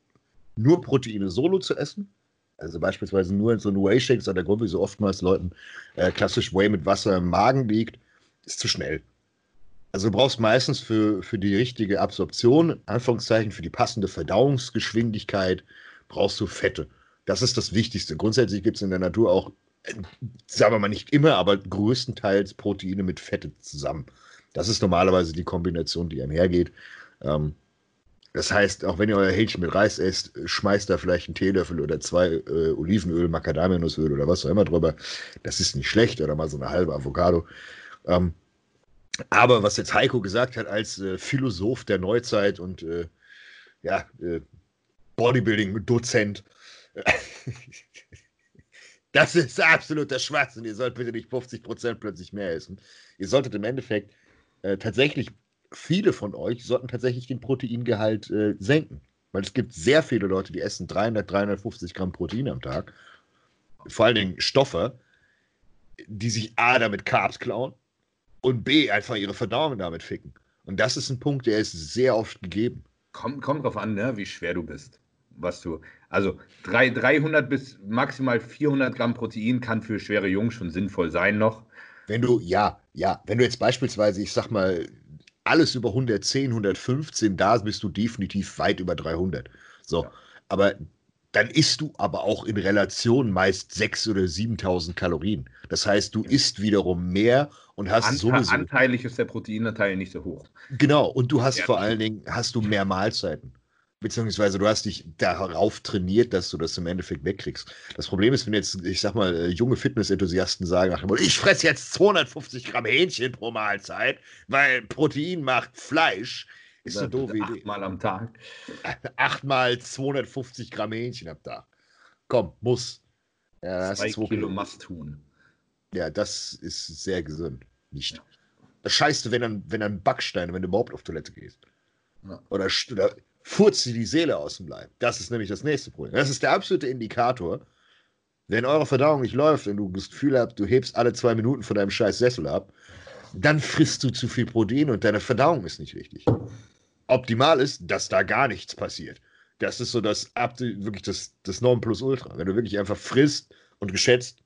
nur Proteine solo zu essen. Also beispielsweise nur in so einen Whey-Shake, ist auch der Grund, wieso oftmals Leuten äh, klassisch Whey mit Wasser im Magen liegt, ist zu schnell. Also du brauchst meistens für, für die richtige Absorption, Anführungszeichen, für die passende Verdauungsgeschwindigkeit, brauchst du Fette. Das ist das Wichtigste. Grundsätzlich gibt es in der Natur auch, äh, sagen wir mal nicht immer, aber größtenteils Proteine mit Fette zusammen. Das ist normalerweise die Kombination, die einhergeht. Ähm, das heißt, auch wenn ihr euer Hähnchen mit Reis esst, schmeißt da vielleicht einen Teelöffel oder zwei äh, Olivenöl, Macadamianussöl oder was auch immer drüber. Das ist nicht schlecht oder mal so eine halbe Avocado. Ähm, aber was jetzt Heiko gesagt hat als äh, Philosoph der Neuzeit und äh, ja, äh, Bodybuilding-Dozent, das ist absoluter Schwachsinn. Ihr sollt bitte nicht 50% plötzlich mehr essen. Ihr solltet im Endeffekt äh, tatsächlich, viele von euch sollten tatsächlich den Proteingehalt äh, senken. Weil es gibt sehr viele Leute, die essen 300, 350 Gramm Protein am Tag. Vor allen Dingen Stoffe, die sich A damit Carbs klauen Und B, einfach ihre Verdauung damit ficken. Und das ist ein Punkt, der ist sehr oft gegeben. Kommt, kommt drauf an, ne, wie schwer du bist. Was du. Also drei, 300 bis maximal 400 Gramm Protein kann für schwere Jungs schon sinnvoll sein noch. Wenn du, ja, ja, wenn du jetzt beispielsweise, ich sag mal, alles über 110, 115, da bist du definitiv weit über 300. So, ja. aber dann isst du aber auch in Relation meist 6.000 oder 7.000 Kalorien. Das heißt, du isst wiederum mehr und hast Ante sowieso. Anteilig ist der Proteinanteil nicht so hoch. Genau, und du hast ja. vor allen Dingen hast du mehr Mahlzeiten. Beziehungsweise du hast dich darauf trainiert, dass du das im Endeffekt wegkriegst. Das Problem ist, wenn jetzt, ich sag mal, äh, junge Fitness-Enthusiasten sagen, ich fresse jetzt 250 Gramm Hähnchen pro Mahlzeit, weil Protein macht Fleisch, ist eine doofe Idee. Achtmal am Tag. Achtmal 250 Gramm Hähnchen am Tag. Komm, muss. Ja, das Zwei Kilo, Kilo must tun. Ja, das ist sehr gesund. Nicht. Das scheiße, wenn dann, wenn dann Backsteine, wenn du überhaupt auf Toilette gehst. Ja. Oder, oder furzt dir die Seele aus dem Leib. Das ist nämlich das nächste Problem. Das ist der absolute Indikator. Wenn eure Verdauung nicht läuft und du das Gefühl habt, du hebst alle zwei Minuten von deinem scheiß Sessel ab, dann frisst du zu viel Protein und deine Verdauung ist nicht richtig. Optimal ist, dass da gar nichts passiert. Das ist so das wirklich das, das Nonplusultra. Wenn du wirklich einfach frisst und geschätzt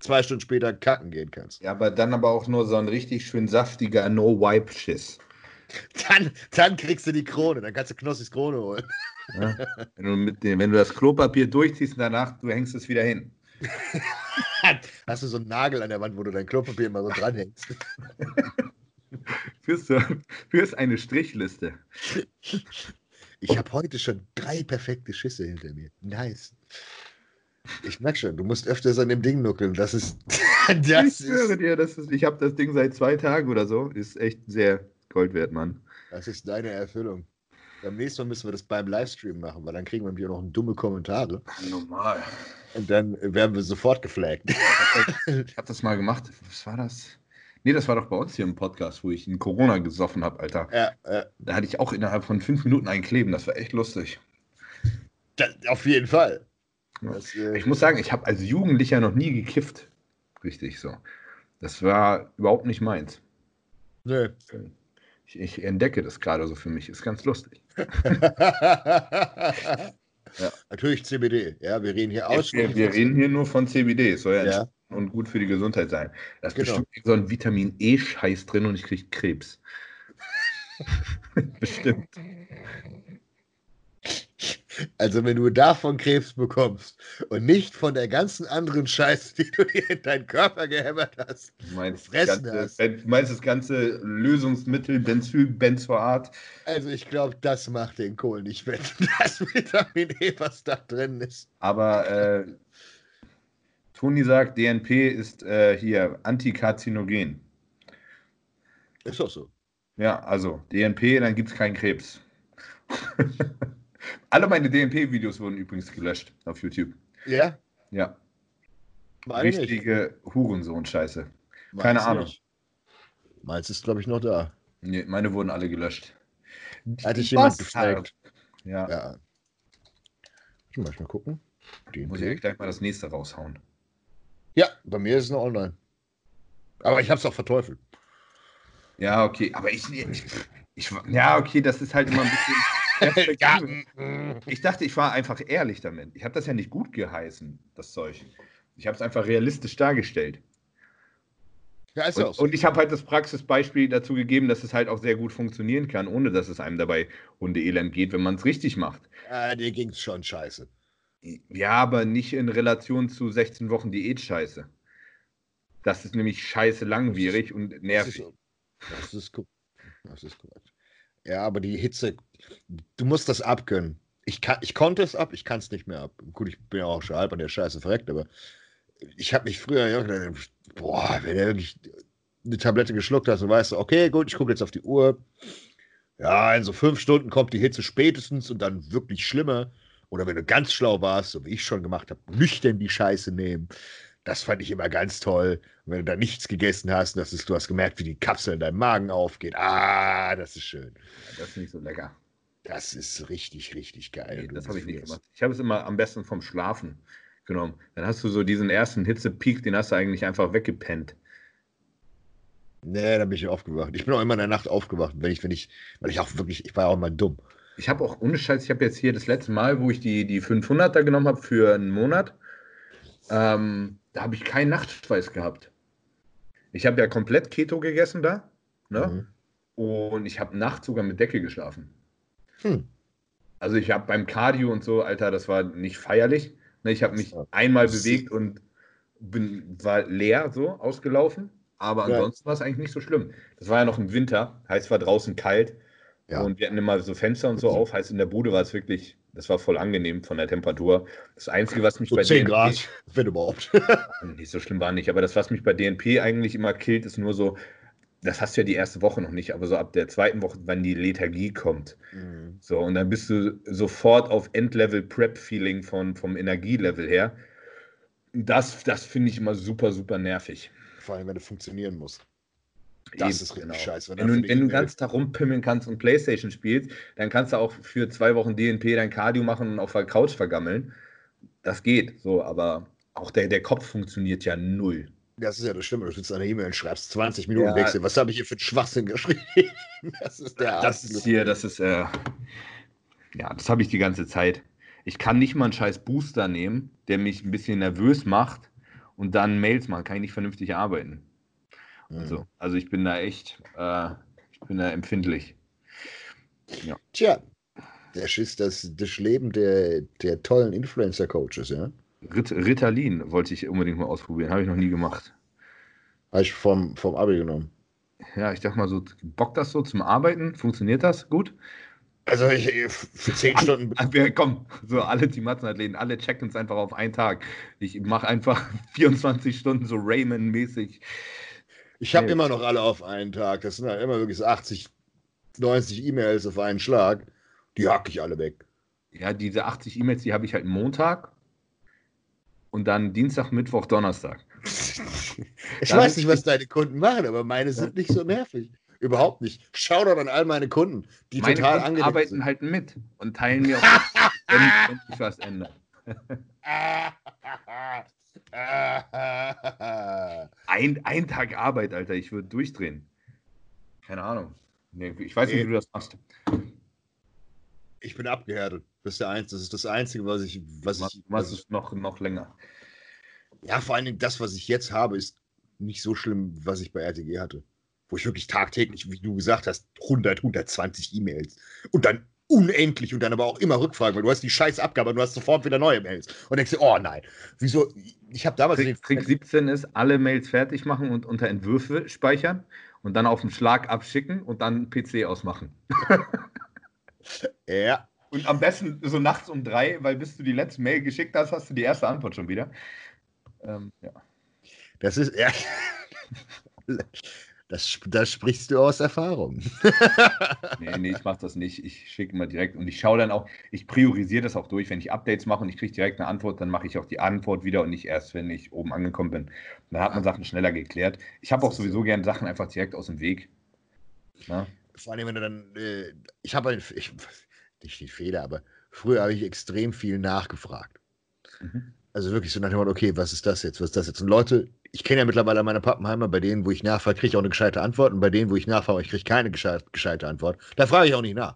zwei Stunden später kacken gehen kannst. Ja, aber dann aber auch nur so ein richtig schön saftiger No-Wipe-Schiss. Dann, dann kriegst du die Krone, dann kannst du Knossis Krone holen. Ja, wenn, du mit dem, wenn du das Klopapier durchziehst und danach, du hängst es wieder hin. Hast du so einen Nagel an der Wand, wo du dein Klopapier immer so dranhängst? Fürs, fürs eine Strichliste. Ich habe heute schon drei perfekte Schüsse hinter mir. Nice. Ich merke schon, du musst öfters an dem Ding nuckeln. Das ist. das ich höre dir, das ist, ich habe das Ding seit zwei Tagen oder so. Ist echt sehr Gold wert, Mann. Das ist deine Erfüllung. Beim nächsten Mal müssen wir das beim Livestream machen, weil dann kriegen wir hier noch dumme Kommentare. Normal. Und dann werden wir sofort geflaggt. Ich habe das mal gemacht. Was war das? Nee, das war doch bei uns hier im Podcast, wo ich in Corona gesoffen habe, Alter. Ja, ja. Da hatte ich auch innerhalb von fünf Minuten ein Kleben. Das war echt lustig. Das, auf jeden Fall. Das, äh, ich muss sagen, ich habe als Jugendlicher noch nie gekifft. Richtig so. Das war überhaupt nicht meins. Nee. Ich, ich entdecke das gerade so für mich. Ist ganz lustig. ja. Natürlich CBD. Ja, wir reden hier ausschließlich. Wir, wir reden hier nur von CBD. Es soll ja, ja. und gut für die Gesundheit sein. Da ist genau. bestimmt so ein Vitamin E-Scheiß drin und ich kriege Krebs. bestimmt. Also wenn du davon Krebs bekommst und nicht von der ganzen anderen Scheiße, die du dir in deinen Körper gehämmert hast, du meinst, ganze, hast. Du meinst das ganze Lösungsmittel Benzylbenzoat? Also ich glaube, das macht den Kohl nicht wett. Das Vitamin E, was da drin ist. Aber äh, Toni sagt, DNP ist äh, hier antikarzinogen. Ist auch so. Ja, also DNP, dann gibt es keinen Krebs. Alle meine DNP-Videos wurden übrigens gelöscht auf YouTube. Ja? Ja. Meine Richtige Hurensohn-Scheiße. Keine Ahnung. Nicht. Meins ist, glaube ich, noch da. Nee, meine wurden alle gelöscht. Hat dich jemand gefragt? Ja. ja. Ich muss mal gucken. DNP. Muss ich gleich mal das nächste raushauen. Ja, bei mir ist es noch online. Aber ich habe es auch verteufelt. Ja, okay. Aber ich, ich, ich, Ja, okay, das ist halt immer ein bisschen. Ja. Ich dachte, ich war einfach ehrlich damit. Ich habe das ja nicht gut geheißen, das Zeug. Ich habe es einfach realistisch dargestellt. Ja, ist und, auch so. und ich habe halt das Praxisbeispiel dazu gegeben, dass es halt auch sehr gut funktionieren kann, ohne dass es einem dabei Hundeelend geht, wenn man es richtig macht. Ja, dir ging es schon scheiße. Ja, aber nicht in Relation zu 16 Wochen Diät-Scheiße. Das ist nämlich scheiße langwierig und nervig. Das ist, das ist, das ist korrekt. Ja, aber die Hitze, du musst das abkönnen. Ich, kann, ich konnte es ab, ich kann es nicht mehr ab. Gut, ich bin ja auch schon halb an der Scheiße verreckt, aber ich habe mich früher ja boah, wenn du wirklich eine Tablette geschluckt hast und weißt, okay, gut, ich gucke jetzt auf die Uhr. Ja, in so fünf Stunden kommt die Hitze spätestens und dann wirklich schlimmer. Oder wenn du ganz schlau warst, so wie ich schon gemacht habe, nüchtern die Scheiße nehmen. Das fand ich immer ganz toll. Und wenn du da nichts gegessen hast, das ist, du hast gemerkt, wie die Kapsel in deinem Magen aufgeht. Ah, das ist schön. Ja, das ist nicht so lecker. Das ist richtig, richtig geil. Nee, das habe ich nicht gemacht. Ich habe es immer am besten vom Schlafen genommen. Dann hast du so diesen ersten Hitzepeak, den hast du eigentlich einfach weggepennt. Nee, da bin ich aufgewacht. Ich bin auch immer in der Nacht aufgewacht, wenn ich, wenn ich, weil ich auch wirklich, ich war auch mal dumm. Ich habe auch ohne Scheiß, ich habe jetzt hier das letzte Mal, wo ich die, die 500er genommen habe für einen Monat, ähm, da habe ich keinen Nachtschweiß gehabt. Ich habe ja komplett Keto gegessen da. Ne? Mhm. Und ich habe nachts sogar mit Decke geschlafen. Hm. Also ich habe beim Cardio und so, Alter, das war nicht feierlich. Ne? Ich habe mich einmal bewegt und bin, war leer so ausgelaufen. Aber ansonsten ja. war es eigentlich nicht so schlimm. Das war ja noch im Winter, heißt es war draußen kalt. Ja. Und wir hatten immer so Fenster und so auf. Heißt in der Bude war es wirklich, das war voll angenehm von der Temperatur. Das Einzige, was mich so bei 10 DNP, Grad, wenn überhaupt. nicht so schlimm war nicht, aber das, was mich bei DNP eigentlich immer killt, ist nur so, das hast du ja die erste Woche noch nicht, aber so ab der zweiten Woche, wenn die Lethargie kommt. Mhm. So, und dann bist du sofort auf Endlevel-Prep-Feeling vom Energielevel her. Das, das finde ich immer super, super nervig. Vor allem, wenn du funktionieren musst. Das Eben, ist richtig genau. scheiße. Wenn, wenn du den ganzen Tag rumpimmeln kannst und Playstation spielst, dann kannst du auch für zwei Wochen DNP dein Cardio machen und auf der Couch vergammeln. Das geht so, aber auch der, der Kopf funktioniert ja null. Das ist ja das Schlimme. Du sitzt an der E-Mail und schreibst 20 Minuten ja. Wechsel. Was habe ich hier für einen Schwachsinn geschrieben? Das ist der Das ist hier, das ist, äh, ja, das habe ich die ganze Zeit. Ich kann nicht mal einen scheiß Booster nehmen, der mich ein bisschen nervös macht und dann Mails machen. Kann ich nicht vernünftig arbeiten. Mhm. So. Also ich bin da echt, äh, ich bin da empfindlich. Ja. Tja, das ist das, das Leben der, der tollen Influencer-Coaches, ja? Rit Ritalin wollte ich unbedingt mal ausprobieren, habe ich noch nie gemacht. Habe ich vom, vom Abi genommen. Ja, ich dachte mal so, bockt das so zum Arbeiten? Funktioniert das gut? Also ich, für zehn Stunden. Wir, komm, so alle Team-Athleten, alle checken uns einfach auf einen Tag. Ich mache einfach 24 Stunden so Rayman-mäßig. Ich habe nee. immer noch alle auf einen Tag. Das sind halt immer wirklich so 80, 90 E-Mails auf einen Schlag. Die hacke ich alle weg. Ja, diese 80 E-Mails, die habe ich halt Montag und dann Dienstag, Mittwoch, Donnerstag. ich dann weiß nicht, was deine Kunden machen, aber meine sind nicht so nervig. Überhaupt nicht. Schau doch an all meine Kunden, die meine total Kunden arbeiten sind. halt mit und teilen mir auch, wenn, wenn sich was ändert. ein, ein Tag Arbeit, Alter, ich würde durchdrehen. Keine Ahnung. Nee, ich weiß nicht, wie du das machst. Ich bin abgehärtet. Das ist, der Einzige, das ist das Einzige, was ich. Was was, ich was ist noch, noch länger? Ja, vor allen Dingen das, was ich jetzt habe, ist nicht so schlimm, was ich bei RTG hatte. Wo ich wirklich tagtäglich, wie du gesagt hast, 100, 120 E-Mails. Und dann unendlich und dann aber auch immer Rückfragen, weil du hast die scheiß Abgabe und du hast sofort wieder neue Mails. Und denkst dir, oh nein, wieso? Ich habe damals. Trick, Trick 17 ist, alle Mails fertig machen und unter Entwürfe speichern und dann auf den Schlag abschicken und dann PC ausmachen. ja. Und am besten so nachts um drei, weil bis du die letzte Mail geschickt hast, hast du die erste Antwort schon wieder. Ähm, ja. Das ist. Ja. Das, das sprichst du aus Erfahrung. nee, nee, ich mache das nicht. Ich schicke mal direkt und ich schaue dann auch, ich priorisiere das auch durch. Wenn ich Updates mache und ich kriege direkt eine Antwort, dann mache ich auch die Antwort wieder und nicht erst, wenn ich oben angekommen bin. Dann hat man Sachen schneller geklärt. Ich habe auch sowieso gerne Sachen einfach direkt aus dem Weg. Ja? Vor allem, wenn du dann, äh, ich habe halt, ich, nicht den Fehler, aber früher habe ich extrem viel nachgefragt. Mhm. Also wirklich so nach dem Motto, okay, was ist das jetzt, was ist das jetzt? Und Leute, ich kenne ja mittlerweile meine Pappenheimer, bei denen, wo ich nachfrage, kriege ich auch eine gescheite Antwort und bei denen, wo ich nachfrage, ich kriege keine gescheite, gescheite Antwort. Da frage ich auch nicht nach.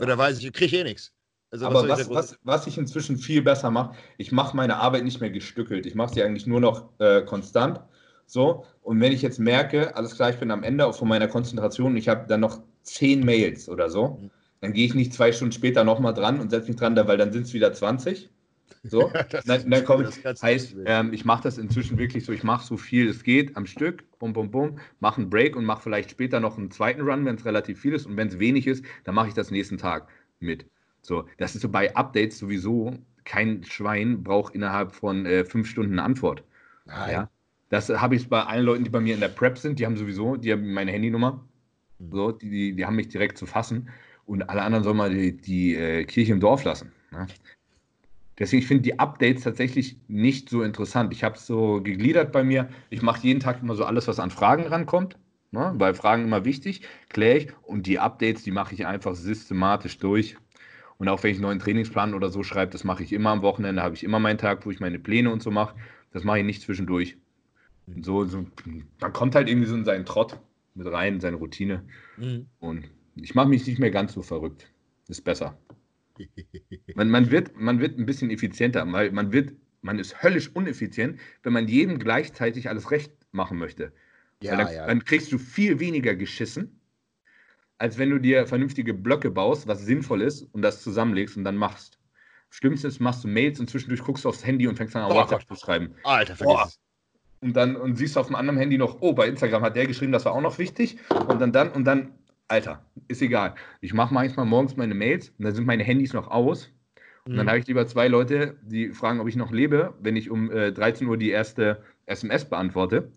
Oder weiß ich, ich kriege eh nichts. Also, Aber was, was, was, ich inzwischen viel besser mache, ich mache meine Arbeit nicht mehr gestückelt. Ich mache sie eigentlich nur noch äh, konstant. So, und wenn ich jetzt merke, alles klar, ich bin am Ende von meiner Konzentration, ich habe dann noch zehn Mails oder so, dann gehe ich nicht zwei Stunden später nochmal dran und setze mich dran, weil dann sind es wieder 20. So, dann, dann kommt, heißt, ähm, ich mache das inzwischen wirklich so, ich mache so viel es geht am Stück, bum, bum, bum, mache einen Break und mache vielleicht später noch einen zweiten Run, wenn es relativ viel ist und wenn es wenig ist, dann mache ich das nächsten Tag mit. So, das ist so bei Updates sowieso, kein Schwein braucht innerhalb von äh, fünf Stunden eine Antwort. Nein. Ja, das habe ich bei allen Leuten, die bei mir in der Prep sind, die haben sowieso, die haben meine Handynummer, hm. so, die, die, die haben mich direkt zu fassen und alle anderen sollen mal die, die äh, Kirche im Dorf lassen. Ne? Deswegen, ich finde die Updates tatsächlich nicht so interessant. Ich habe es so gegliedert bei mir. Ich mache jeden Tag immer so alles, was an Fragen rankommt. Ne? Weil Fragen immer wichtig, kläre ich. Und die Updates, die mache ich einfach systematisch durch. Und auch wenn ich einen neuen Trainingsplan oder so schreibe, das mache ich immer am Wochenende, habe ich immer meinen Tag, wo ich meine Pläne und so mache. Das mache ich nicht zwischendurch. Und so, so, man kommt halt irgendwie so in seinen Trott mit rein, in seine Routine. Mhm. Und ich mache mich nicht mehr ganz so verrückt. Ist besser. Man, man, wird, man wird ein bisschen effizienter, weil man wird, man ist höllisch uneffizient, wenn man jedem gleichzeitig alles recht machen möchte. Ja, dann, ja. dann kriegst du viel weniger geschissen, als wenn du dir vernünftige Blöcke baust, was sinnvoll ist und das zusammenlegst und dann machst. Schlimmste ist, machst du Mails und zwischendurch guckst du aufs Handy und fängst an, Oh WhatsApp zu schreiben. Alter, vergiss Boah. es. Und dann und siehst du auf dem anderen Handy noch, oh, bei Instagram hat der geschrieben, das war auch noch wichtig. Und dann, dann, und dann, Alter, ist egal. Ich mache manchmal morgens meine Mails und dann sind meine Handys noch aus. Und dann Mhm. habe ich lieber zwei Leute, die fragen, ob ich noch lebe, wenn ich um äh, 13 Uhr die erste SMS beantworte.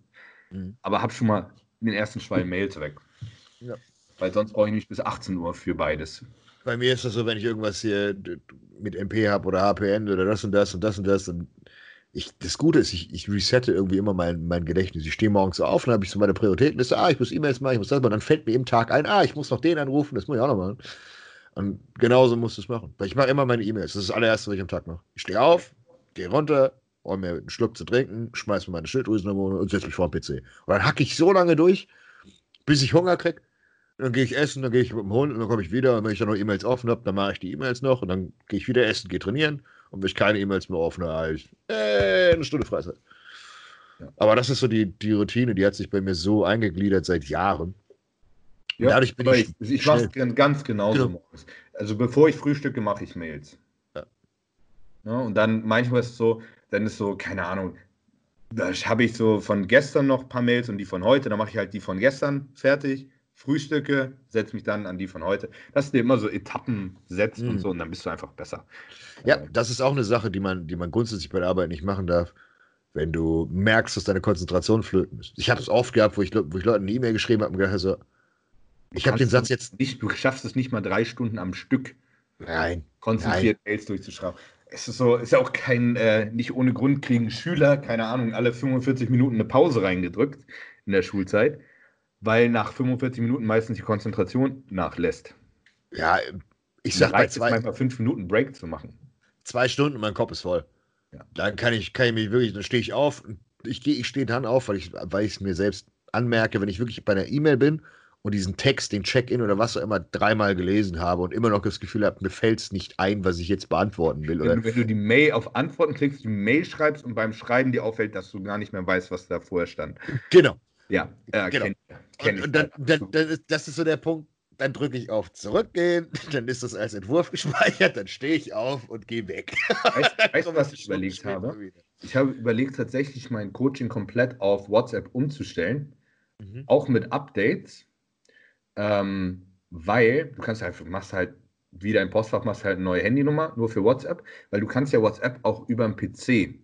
Mhm. Aber habe schon mal den ersten Schwall Mails weg. Ja. Weil sonst brauche ich nicht bis 18 Uhr für beides. Bei mir ist das so, wenn ich irgendwas hier mit MP habe oder HPN oder das und das und das und das, dann ich, das Gute ist, ich, ich resette irgendwie immer mein, mein Gedächtnis. Ich stehe morgens auf, dann habe ich so meine Prioritätenliste, ah, ich muss E-Mails machen, ich muss das machen, dann fällt mir im Tag ein, ah, ich muss noch den anrufen, das muss ich auch noch machen. Und genauso musst du es machen. Weil ich mache immer meine E-Mails. Das ist das allererste, was ich am Tag mache. Ich stehe auf, gehe runter, hol mir einen Schluck zu trinken, schmeiß mir meine Schilddrüsenhormone und setze mich vor den PC. Und dann hacke ich so lange durch, bis ich Hunger kriege. Dann gehe ich essen, dann gehe ich mit dem Hund und dann komme ich wieder. Und wenn ich dann noch E-Mails offen habe, dann mache ich die E-Mails noch und dann gehe ich wieder essen, gehe trainieren. Und wenn ich keine E-Mails mehr offen ich äh, eine Stunde Freizeit. Ja. Aber das ist so die, die Routine, die hat sich bei mir so eingegliedert seit Jahren. Und dadurch bin ich ich, ich mache es ganz genauso Genau. morgens. Also bevor ich frühstücke, mache ich Mails. Ja. Ja, und dann manchmal ist es so, dann ist so, keine Ahnung, da habe ich so von gestern noch ein paar Mails und die von heute, dann mache ich halt die von gestern fertig, frühstücke, setze mich dann an die von heute. Dass du dir immer so Etappen setzt Mhm. und so und dann bist du einfach besser. Ja, Äh, das ist auch eine Sache, die man, die man grundsätzlich bei der Arbeit nicht machen darf, wenn du merkst, dass deine Konzentration flöten ist. Ich habe es oft gehabt, wo ich, wo ich Leuten eine E-Mail geschrieben habe und gedacht habe, so, ich habe den Satz jetzt. Nicht, du schaffst es nicht mal drei Stunden am Stück Nein. konzentriert Mails durchzuschreiben. Es ist so, ist ja auch kein, äh, nicht ohne Grund kriegen Schüler, keine Ahnung, alle 45 Minuten eine Pause reingedrückt in der Schulzeit, weil nach 45 Minuten meistens die Konzentration nachlässt. Ja, ich sag es zwei, manchmal fünf Minuten Break zu machen. zwei Stunden, mein Kopf ist voll. Ja. Dann kann ich, kann ich mich wirklich, dann stehe ich auf. und Ich, gehe- ich stehe dann auf, weil ich weil ich es mir selbst anmerke, wenn ich wirklich bei einer E-Mail bin und diesen Text, den Check-in oder was auch immer dreimal gelesen habe und immer noch das Gefühl habe, mir fällt es nicht ein, was ich jetzt beantworten will. Wenn, du- wenn du die Mail auf Antworten klickst, die Mail schreibst und beim Schreiben dir auffällt, dass du gar nicht mehr weißt, was da vorher stand. genau. Ja, äh, Genau. kenn, kenn Und, dann, dann, dann ist, das ist so der Punkt, dann drücke ich auf Zurückgehen, dann ist das als Entwurf gespeichert, dann stehe ich auf und gehe weg. Weißt, weißt du, was ich überlegt habe? wieder. Ich habe überlegt, tatsächlich mein Coaching komplett auf WhatsApp umzustellen. Mhm. auch mit Updates, ähm, weil du kannst halt, machst halt wie dein Postfach, machst halt eine neue Handynummer, nur für WhatsApp, weil du kannst ja WhatsApp auch über den PC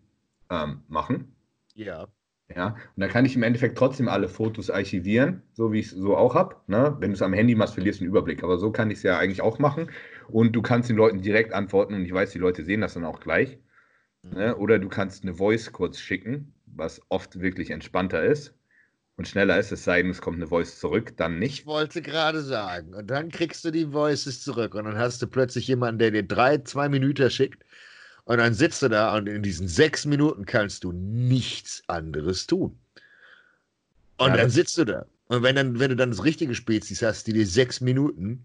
ähm, machen. Ja. Ja, und dann kann ich im Endeffekt trotzdem alle Fotos archivieren, so wie ich es so auch habe. Ne? Wenn du es am Handy machst, verlierst du den Überblick. Aber so kann ich es ja eigentlich auch machen. Und du kannst den Leuten direkt antworten und ich weiß, die Leute sehen das dann auch gleich. Ne? Oder du kannst eine Voice kurz schicken, was oft wirklich entspannter ist und schneller ist, es sei denn, es kommt eine Voice zurück, dann nicht. Ich wollte gerade sagen. Und dann kriegst du die Voices zurück und dann hast du plötzlich jemanden, der dir drei, zwei Minuten schickt. Und dann sitzt du da und in diesen sechs Minuten kannst du nichts anderes tun. Und Ja, dann sitzt du da. Und wenn, dann, wenn du dann das richtige Spezies hast, die dir sechs Minuten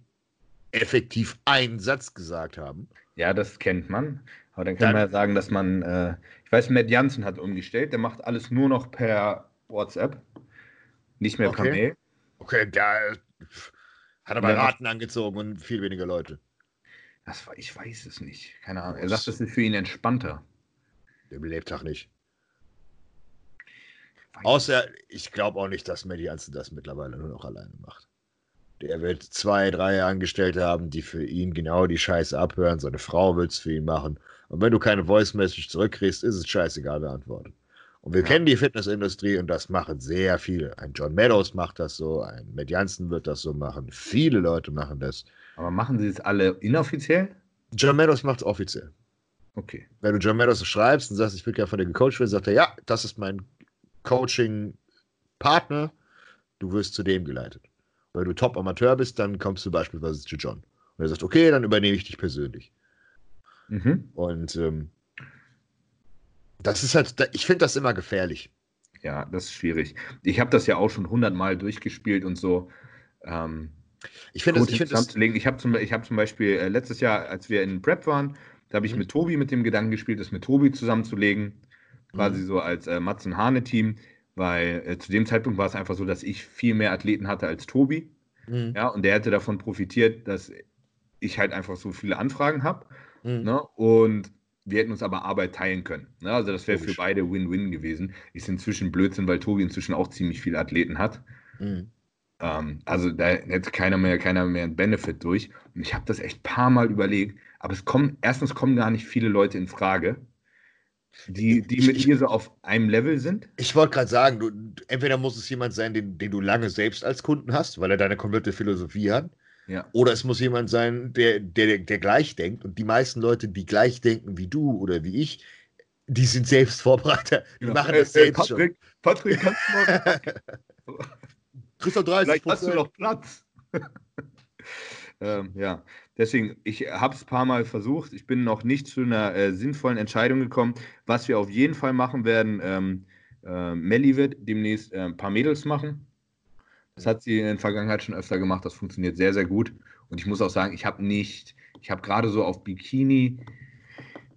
effektiv einen Satz gesagt haben, Ja, das kennt man. Aber dann kann Dann- man ja sagen, dass man, äh, ich weiß, Matt Jansen hat umgestellt, der macht alles nur noch per WhatsApp, nicht mehr per Okay. Mail. okay, da hat er dann- Raten angezogen und viel weniger Leute. Das, war- ich weiß es nicht. Keine Ahnung. Er sagt, das ist für ihn entspannter. Im Lebtag nicht. Weiß Außer, ich glaube auch nicht, dass Mehdi Jansen das mittlerweile nur noch alleine macht. Der wird zwei, drei Angestellte haben, die für ihn genau die Scheiße abhören. Seine Frau wird es für ihn machen. Und wenn du keine Voice Message zurückkriegst, ist es scheißegal, wer antwortet. Und wir Ja. kennen die Fitnessindustrie und das machen sehr viele. Ein John Meadows macht das so, ein Matt Jansen wird das so machen. Viele Leute machen das. Aber machen sie es alle inoffiziell? John Meadows macht es offiziell. Okay. Wenn du John Meadows schreibst und sagst, ich will gerne von dir gecoacht werden, sagt er, ja, das ist mein Coaching-Partner, du wirst zu dem geleitet. Wenn du Top-Amateur bist, dann kommst du beispielsweise zu John. Und er sagt, okay, dann übernehme ich dich persönlich. Mhm. Und ähm, das ist halt, ich finde das immer gefährlich. Ja, das ist schwierig. Ich habe das ja auch schon hundertmal durchgespielt und so. Ähm, ich finde das, ich find das ich habe zum, hab zum Beispiel äh, letztes Jahr, als wir in Prep waren, da habe ich mhm. mit Tobi mit dem Gedanken gespielt, das mit Tobi zusammenzulegen, quasi mhm. so als äh, Mats und Hane-Team, weil äh, zu dem Zeitpunkt war es einfach so, dass ich viel mehr Athleten hatte als Tobi. Mhm. Ja, und der hätte davon profitiert, dass ich halt einfach so viele Anfragen habe. Mhm. Ne? Und wir hätten uns aber Arbeit teilen können. Ne? Also das wäre für beide Win-Win gewesen. Ist inzwischen Blödsinn, weil Tobi inzwischen auch ziemlich viele Athleten hat. Mhm. Ähm, also da hätte keiner mehr, keiner mehr einen Benefit durch. Und ich habe das echt ein paar Mal überlegt. Aber es kommen, erstens kommen gar nicht viele Leute in Frage, die, die mit dir so auf einem Level sind. Ich wollte gerade sagen, du, entweder muss es jemand sein, den, den du lange selbst als Kunden hast, weil er deine komplette Philosophie hat. Ja. Oder es muss jemand sein, der, der, der gleich denkt. Und die meisten Leute, die gleich denken wie du oder wie ich, die sind selbst Vorbereiter. Die ja. machen das selbst Patrick, schon. Patrick, kannst du mal. Kriegst du 30 Vielleicht hast du noch Platz. ähm, ja, deswegen, ich habe es ein paar Mal versucht. Ich bin noch nicht zu einer äh, sinnvollen Entscheidung gekommen. Was wir auf jeden Fall machen werden, ähm, äh, Melli wird demnächst äh, ein paar Mädels machen. Das hat sie in der Vergangenheit schon öfter gemacht. Das funktioniert sehr, sehr gut. Und ich muss auch sagen, ich habe nicht, ich habe gerade so auf Bikini,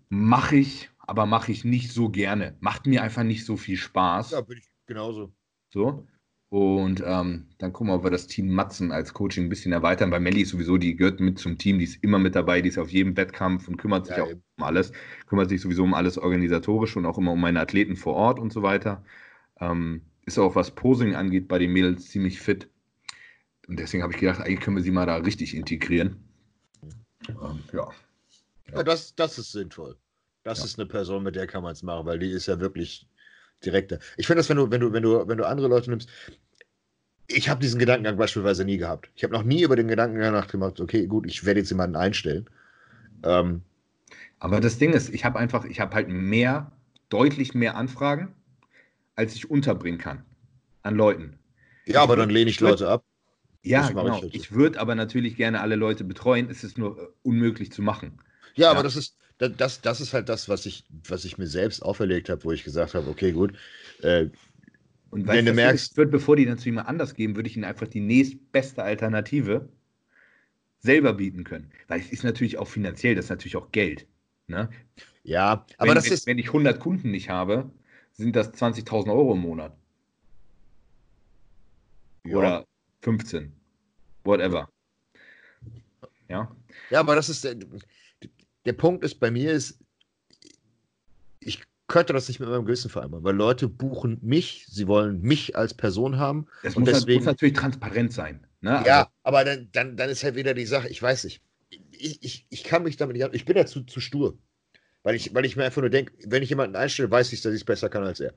mache ich, aber mache ich nicht so gerne. Macht mir einfach nicht so viel Spaß. Ja, bin ich genauso. So. Und ähm, dann gucken wir, ob wir das Team Matzen als Coaching ein bisschen erweitern. Bei Melli ist sowieso, die gehört mit zum Team, die ist immer mit dabei, die ist auf jedem Wettkampf und kümmert sich ja, auch eben. um alles, kümmert sich sowieso um alles organisatorisch und auch immer um meine Athleten vor Ort und so weiter. Ähm, ist auch, was Posing angeht, bei den Mädels ziemlich fit. Und deswegen habe ich gedacht, eigentlich können wir sie mal da richtig integrieren. Ähm, ja. ja. das, das ist sinnvoll. Das ja. ist eine Person, mit der kann man es machen, weil die ist ja wirklich direkter. Ich finde das, wenn du, wenn du, wenn du, wenn du andere Leute nimmst, ich habe diesen Gedankengang beispielsweise nie gehabt. Ich habe noch nie über den Gedankengang nachgemacht, okay, gut, ich werde jetzt jemanden einstellen. Ähm, Aber das Ding ist, ich habe einfach, ich habe halt mehr, deutlich mehr Anfragen als ich unterbringen kann an Leuten. Ja, aber dann lehne ich Leute ab. Ja, genau. Ich, halt ich würde aber natürlich gerne alle Leute betreuen. Es ist nur äh, unmöglich zu machen. Ja, ja, aber das ist, das, das ist halt das, was ich, was ich mir selbst auferlegt habe, wo ich gesagt habe, okay, gut. Äh, und wenn du merkst, wird, bevor die dann zu jemand anders geben, würde ich ihnen einfach die nächstbeste Alternative selber bieten können. Weil es ist natürlich auch finanziell, das ist natürlich auch Geld. Ne? Ja, aber wenn, das ist. Wenn ich 100 Kunden nicht habe, sind das 20.000 Euro im Monat. Ja. Oder 15. Whatever. Ja. Ja, aber das ist der, der Punkt ist bei mir ist, ich könnte das nicht mit meinem Gewissen vereinbaren, weil Leute buchen mich, sie wollen mich als Person haben. Das und muss, deswegen, muss natürlich transparent sein. Ne? Ja, also, aber dann, dann, dann ist halt wieder die Sache, ich weiß nicht. Ich, ich, ich kann mich damit nicht, ich bin dazu zu stur. Weil ich, weil ich mir einfach nur denke, wenn ich jemanden einstelle, weiß ich, dass ich es besser kann als er.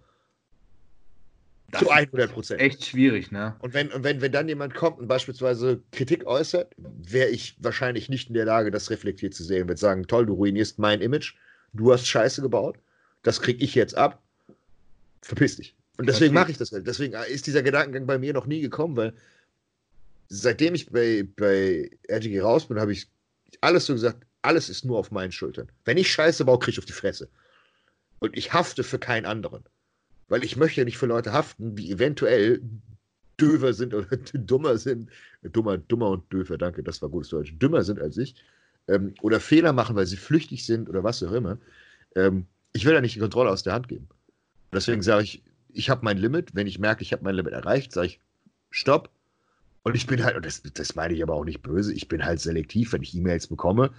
Das zu 100 Prozent. Echt schwierig, ne? Und wenn, und wenn, wenn dann jemand kommt und beispielsweise Kritik äußert, wäre ich wahrscheinlich nicht in der Lage, das reflektiert zu sehen. Würde sagen, toll, du ruinierst mein Image, du hast Scheiße gebaut, das krieg ich jetzt ab, verpiss dich. Und deswegen mache ich das halt. Deswegen ist dieser Gedankengang bei mir noch nie gekommen, weil seitdem ich bei, bei RTG raus bin, habe ich alles so gesagt, alles ist nur auf meinen Schultern. Wenn ich Scheiße baue, kriege ich auf die Fresse. Und ich hafte für keinen anderen. Weil ich möchte nicht für Leute haften, die eventuell döver sind oder dummer sind. Dummer, dummer und döver, danke, das war gutes Deutsch. Dümmer sind als ich. Ähm, oder Fehler machen, weil sie flüchtig sind oder was auch immer. Ähm, ich will ja nicht die Kontrolle aus der Hand geben. Deswegen sage ich, ich habe mein Limit. Wenn ich merke, ich habe mein Limit erreicht, sage ich, stopp. Und ich bin halt, und das, das meine ich aber auch nicht böse, ich bin halt selektiv, wenn ich E-Mails bekomme,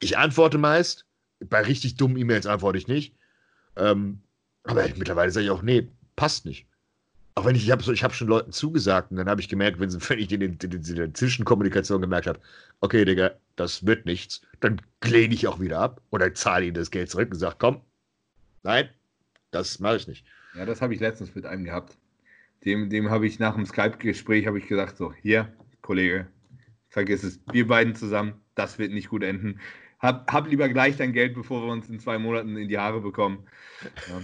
ich antworte meist. Bei richtig dummen E-Mails antworte ich nicht. Ähm, aber mittlerweile sage ich auch, nee, passt nicht. Auch wenn ich, ich habe ich hab schon Leuten zugesagt und dann habe ich gemerkt, wenn, wenn ich in, in, in, in der Zwischenkommunikation gemerkt habe, okay, Digga, das wird nichts, dann lehne ich auch wieder ab oder zahle ihnen das Geld zurück und sage, komm, nein, das mache ich nicht. Ja, das habe ich letztens mit einem gehabt. Dem, dem habe ich nach dem Skype-Gespräch ich gesagt, so, hier, Kollege, vergiss es, wir beiden zusammen, das wird nicht gut enden hab, hab lieber gleich dein Geld, bevor wir uns in zwei Monaten in die Haare bekommen. Ja.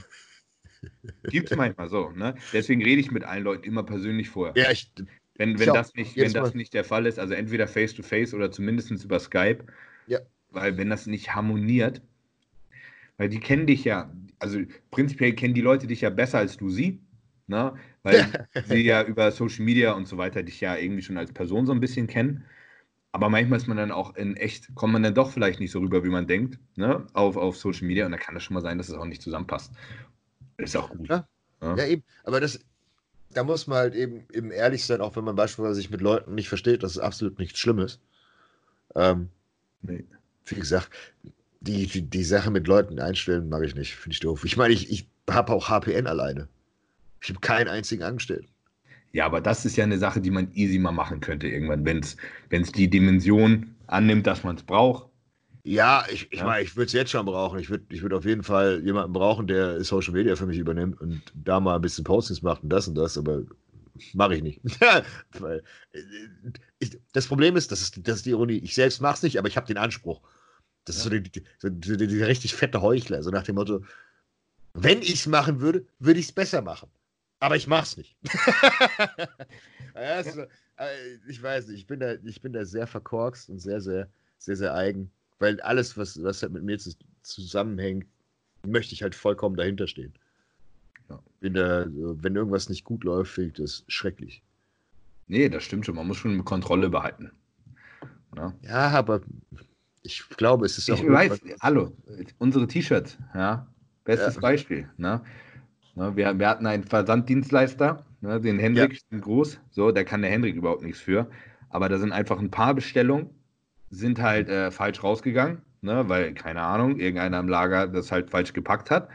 Gibt es manchmal so. Ne? Deswegen rede ich mit allen Leuten immer persönlich vorher. Ja, ich, wenn, wenn, das, nicht, wenn das nicht der Fall ist, also entweder face-to-face -face oder zumindest über Skype. Ja. Weil wenn das nicht harmoniert, Weil die kennen dich ja, also prinzipiell kennen die Leute dich ja besser als du sie. Ne? Weil sie ja über Social Media und so weiter dich ja irgendwie schon als Person so ein bisschen kennen. Aber manchmal ist man dann auch in echt, kommt man dann doch vielleicht nicht so rüber, wie man denkt, ne? auf, auf Social Media. Und da kann das schon mal sein, dass es auch nicht zusammenpasst. Ist auch gut. Ja, ja. ja eben. Aber das, da muss man halt eben, eben ehrlich sein, auch wenn man beispielsweise sich mit Leuten nicht versteht, das ist absolut nichts Schlimmes. Ähm, nee. Wie gesagt, die, die, die Sache mit Leuten einstellen mag ich nicht, finde ich doof. Ich meine, ich, ich habe auch HPN alleine. Ich habe keinen einzigen angestellt. Ja, aber das ist ja eine Sache, die man easy mal machen könnte irgendwann, wenn es die Dimension annimmt, dass man es braucht. Ja, ich, ich ja. meine, ich würde es jetzt schon brauchen. Ich würde ich würd auf jeden Fall jemanden brauchen, der Social Media für mich übernimmt und da mal ein bisschen Postings macht und das und das, aber mache ich nicht. Weil, äh, das Problem ist, das ist, das ist die Ironie, ich selbst mache es nicht, aber ich habe den Anspruch. Das ja. ist so die, die, die, die, richtig fette Heuchler, so nach dem Motto, wenn ich es machen würde, würde ich es besser machen. Aber ich mache es nicht. ja, so, äh, ich weiß nicht, ich bin, da, ich bin da sehr verkorkst und sehr, sehr, sehr, sehr eigen weil alles, was, was halt mit mir zusammenhängt, möchte ich halt vollkommen dahinter stehen. Ja. Wenn, da, wenn irgendwas nicht gut läuft, finde ich das schrecklich. Nee, das stimmt schon. Man muss schon Kontrolle behalten. Ja, ja aber ich glaube, es ist ja auch. Ich weiß, hallo, unsere T-Shirts, ja, bestes ja. Beispiel. Ne? Ne, wir, wir hatten einen Versanddienstleister, ne, den Hendrik ja. groß, so, der kann der Hendrik überhaupt nichts für. Aber da sind einfach ein paar Bestellungen sind halt äh, falsch rausgegangen, ne, weil, keine Ahnung, irgendeiner im Lager das halt falsch gepackt hat.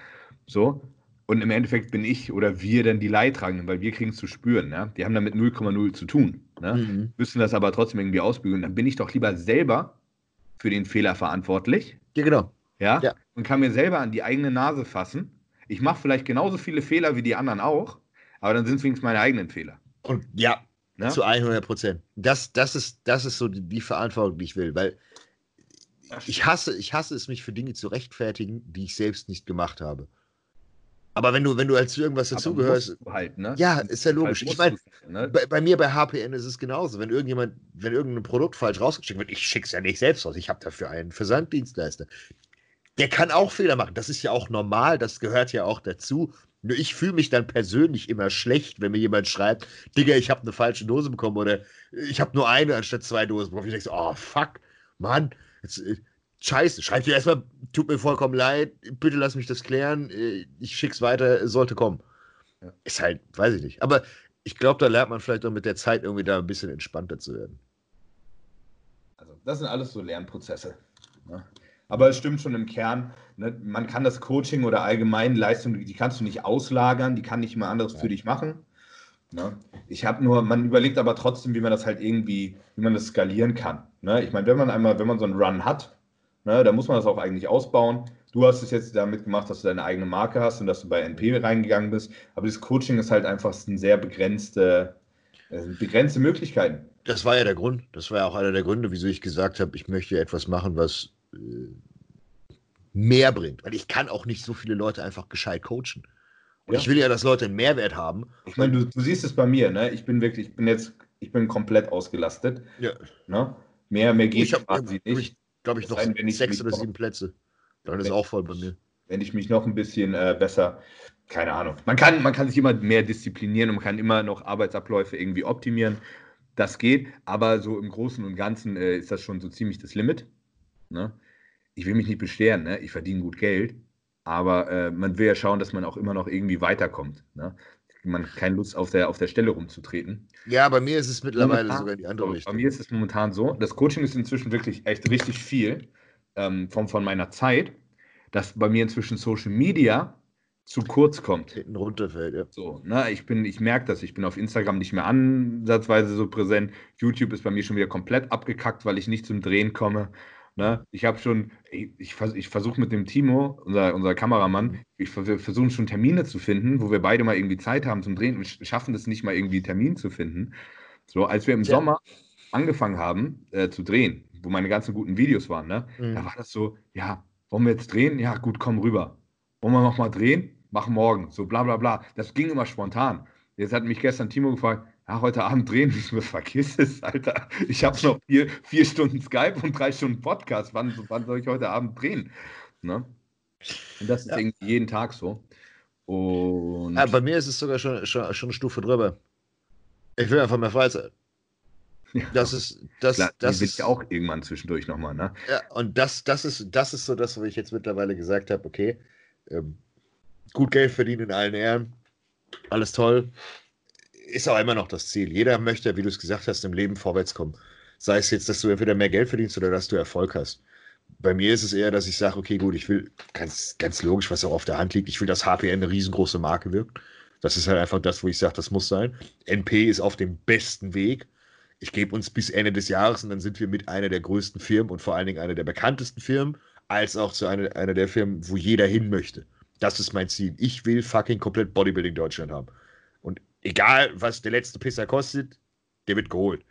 So. Und im Endeffekt bin ich oder wir dann die Leidtragenden, weil wir kriegen es zu spüren. Ne? Die haben damit 0,0 zu tun. Ne? Mhm. Müssen das aber trotzdem irgendwie ausbügeln. Dann bin ich doch lieber selber für den Fehler verantwortlich. Ja, genau. Ja? ja. Und kann mir selber an die eigene Nase fassen. Ich mache vielleicht genauso viele Fehler wie die anderen auch, aber dann sind es wenigstens meine eigenen Fehler. Und ja, Ne? Zu 100 Prozent. Das, das, ist, das ist so die, die Verantwortung, die ich will, weil ich hasse, ich hasse es, mich für Dinge zu rechtfertigen, die ich selbst nicht gemacht habe. Aber wenn du, wenn du als irgendwas dazugehörst. Halt, ne? Ja, ist ja logisch. Halt ich meine, ne? bei, bei, mir bei HPN ist es genauso. Wenn irgendjemand, wenn irgendein Produkt falsch rausgeschickt wird, ich schicke es ja nicht selbst raus. Ich habe dafür einen Versanddienstleister. Der kann auch Fehler machen. Das ist ja auch normal, das gehört ja auch dazu. Nur ich fühle mich dann persönlich immer schlecht, wenn mir jemand schreibt, Digga, ich habe eine falsche Dose bekommen oder ich habe nur eine anstatt zwei Dosen bekommen. Ich denke so, oh fuck, Mann, jetzt, äh, scheiße, schreib dir erstmal, tut mir vollkommen leid, bitte lass mich das klären, äh, ich schick's weiter, sollte kommen. Ja. Ist halt, weiß ich nicht. Aber ich glaube, da lernt man vielleicht auch mit der Zeit irgendwie da ein bisschen entspannter zu werden. Also, das sind alles so Lernprozesse. Ne? Aber es stimmt schon im Kern, ne, man kann das Coaching oder allgemein Leistung, die kannst du nicht auslagern, die kann nicht mal anderes für dich machen. Ne? Ich habe nur, man überlegt aber trotzdem, wie man das halt irgendwie, wie man das skalieren kann. Ne? Ich meine, wenn man einmal, wenn man so einen Run hat, ne, dann muss man das auch eigentlich ausbauen. Du hast es jetzt damit gemacht, dass du deine eigene Marke hast und dass du bei NP reingegangen bist. Aber das Coaching ist halt einfach ein sehr begrenzte, begrenzte Möglichkeiten. Das war ja der Grund. Das war ja auch einer der Gründe, wieso ich gesagt habe, ich möchte etwas machen, was mehr bringt. Weil ich kann auch nicht so viele Leute einfach gescheit coachen. Und ja. ich will ja, dass Leute einen Mehrwert haben. Ich meine, du, du, siehst es bei mir, ne? Ich bin wirklich, ich bin jetzt, ich bin komplett ausgelastet. Ja. Ne? Mehr, mehr geht ich hab, quasi nicht. Ich glaube ich, noch sein, sechs oder sieben Plätze. Dann ist auch voll bei mir. Wenn ich mich noch ein bisschen äh, besser, keine Ahnung. Man kann, man kann sich immer mehr disziplinieren und man kann immer noch Arbeitsabläufe irgendwie optimieren. Das geht, aber so im Großen und Ganzen äh, ist das schon so ziemlich das Limit. Ne? Ich will mich nicht beschweren, ne? ich verdiene gut Geld, aber äh, man will ja schauen, dass man auch immer noch irgendwie weiterkommt. Ne? Man hat keine Lust, auf der, auf der Stelle rumzutreten. Ja, bei mir ist es mittlerweile momentan, sogar die andere Richtung. Bei mir ist es momentan so. Das Coaching ist inzwischen wirklich echt richtig viel ähm, von, von meiner Zeit, dass bei mir inzwischen Social Media zu kurz kommt. Hinten runterfällt, ja. So, ne, ich bin, ich merke das, ich bin auf Instagram nicht mehr ansatzweise so präsent. YouTube ist bei mir schon wieder komplett abgekackt, weil ich nicht zum Drehen komme. Ne? Ich habe schon, ich, ich versuche mit dem Timo, unser, unser Kameramann, ich, wir versuchen schon Termine zu finden, wo wir beide mal irgendwie Zeit haben zum Drehen und schaffen es nicht mal irgendwie Termin zu finden. So, als wir im ja. Sommer angefangen haben äh, zu drehen, wo meine ganzen guten Videos waren, ne? Mhm. da war das so, ja, wollen wir jetzt drehen? Ja, gut, komm rüber. Wollen wir nochmal drehen? Mach morgen. So bla bla bla. Das ging immer spontan. Jetzt hat mich gestern Timo gefragt, ja, heute Abend drehen wir, vergiss es, Alter. Ich habe noch vier, vier Stunden Skype und drei Stunden Podcast. Wann, wann soll ich heute Abend drehen? Ne? Und das ist ja. irgendwie jeden Tag so. Und ja, bei mir ist es sogar schon, schon, schon eine Stufe drüber. Ich will einfach mehr Freizeit. Ja. Das ist, das, Klar, das ist ja auch irgendwann zwischendurch nochmal, ne? Ja, und das, das ist, das ist so das, wo ich jetzt mittlerweile gesagt habe, okay, ähm, gut Geld verdienen in allen Ehren, alles toll, ist auch immer noch das Ziel. Jeder möchte, wie du es gesagt hast, im Leben vorwärts kommen. Sei es jetzt, dass du entweder mehr Geld verdienst oder dass du Erfolg hast. Bei mir ist es eher, dass ich sage, okay, gut, ich will, ganz, ganz logisch, was auch auf der Hand liegt, ich will, dass HPN eine riesengroße Marke wirkt. Das ist halt einfach das, wo ich sage, das muss sein. NP ist auf dem besten Weg. Ich gebe uns bis Ende des Jahres und dann sind wir mit einer der größten Firmen und vor allen Dingen einer der bekanntesten Firmen, als auch zu einer, einer der Firmen, wo jeder hin möchte. Das ist mein Ziel. Ich will fucking komplett Bodybuilding Deutschland haben. Egal, was der letzte Pisser kostet, der wird geholt.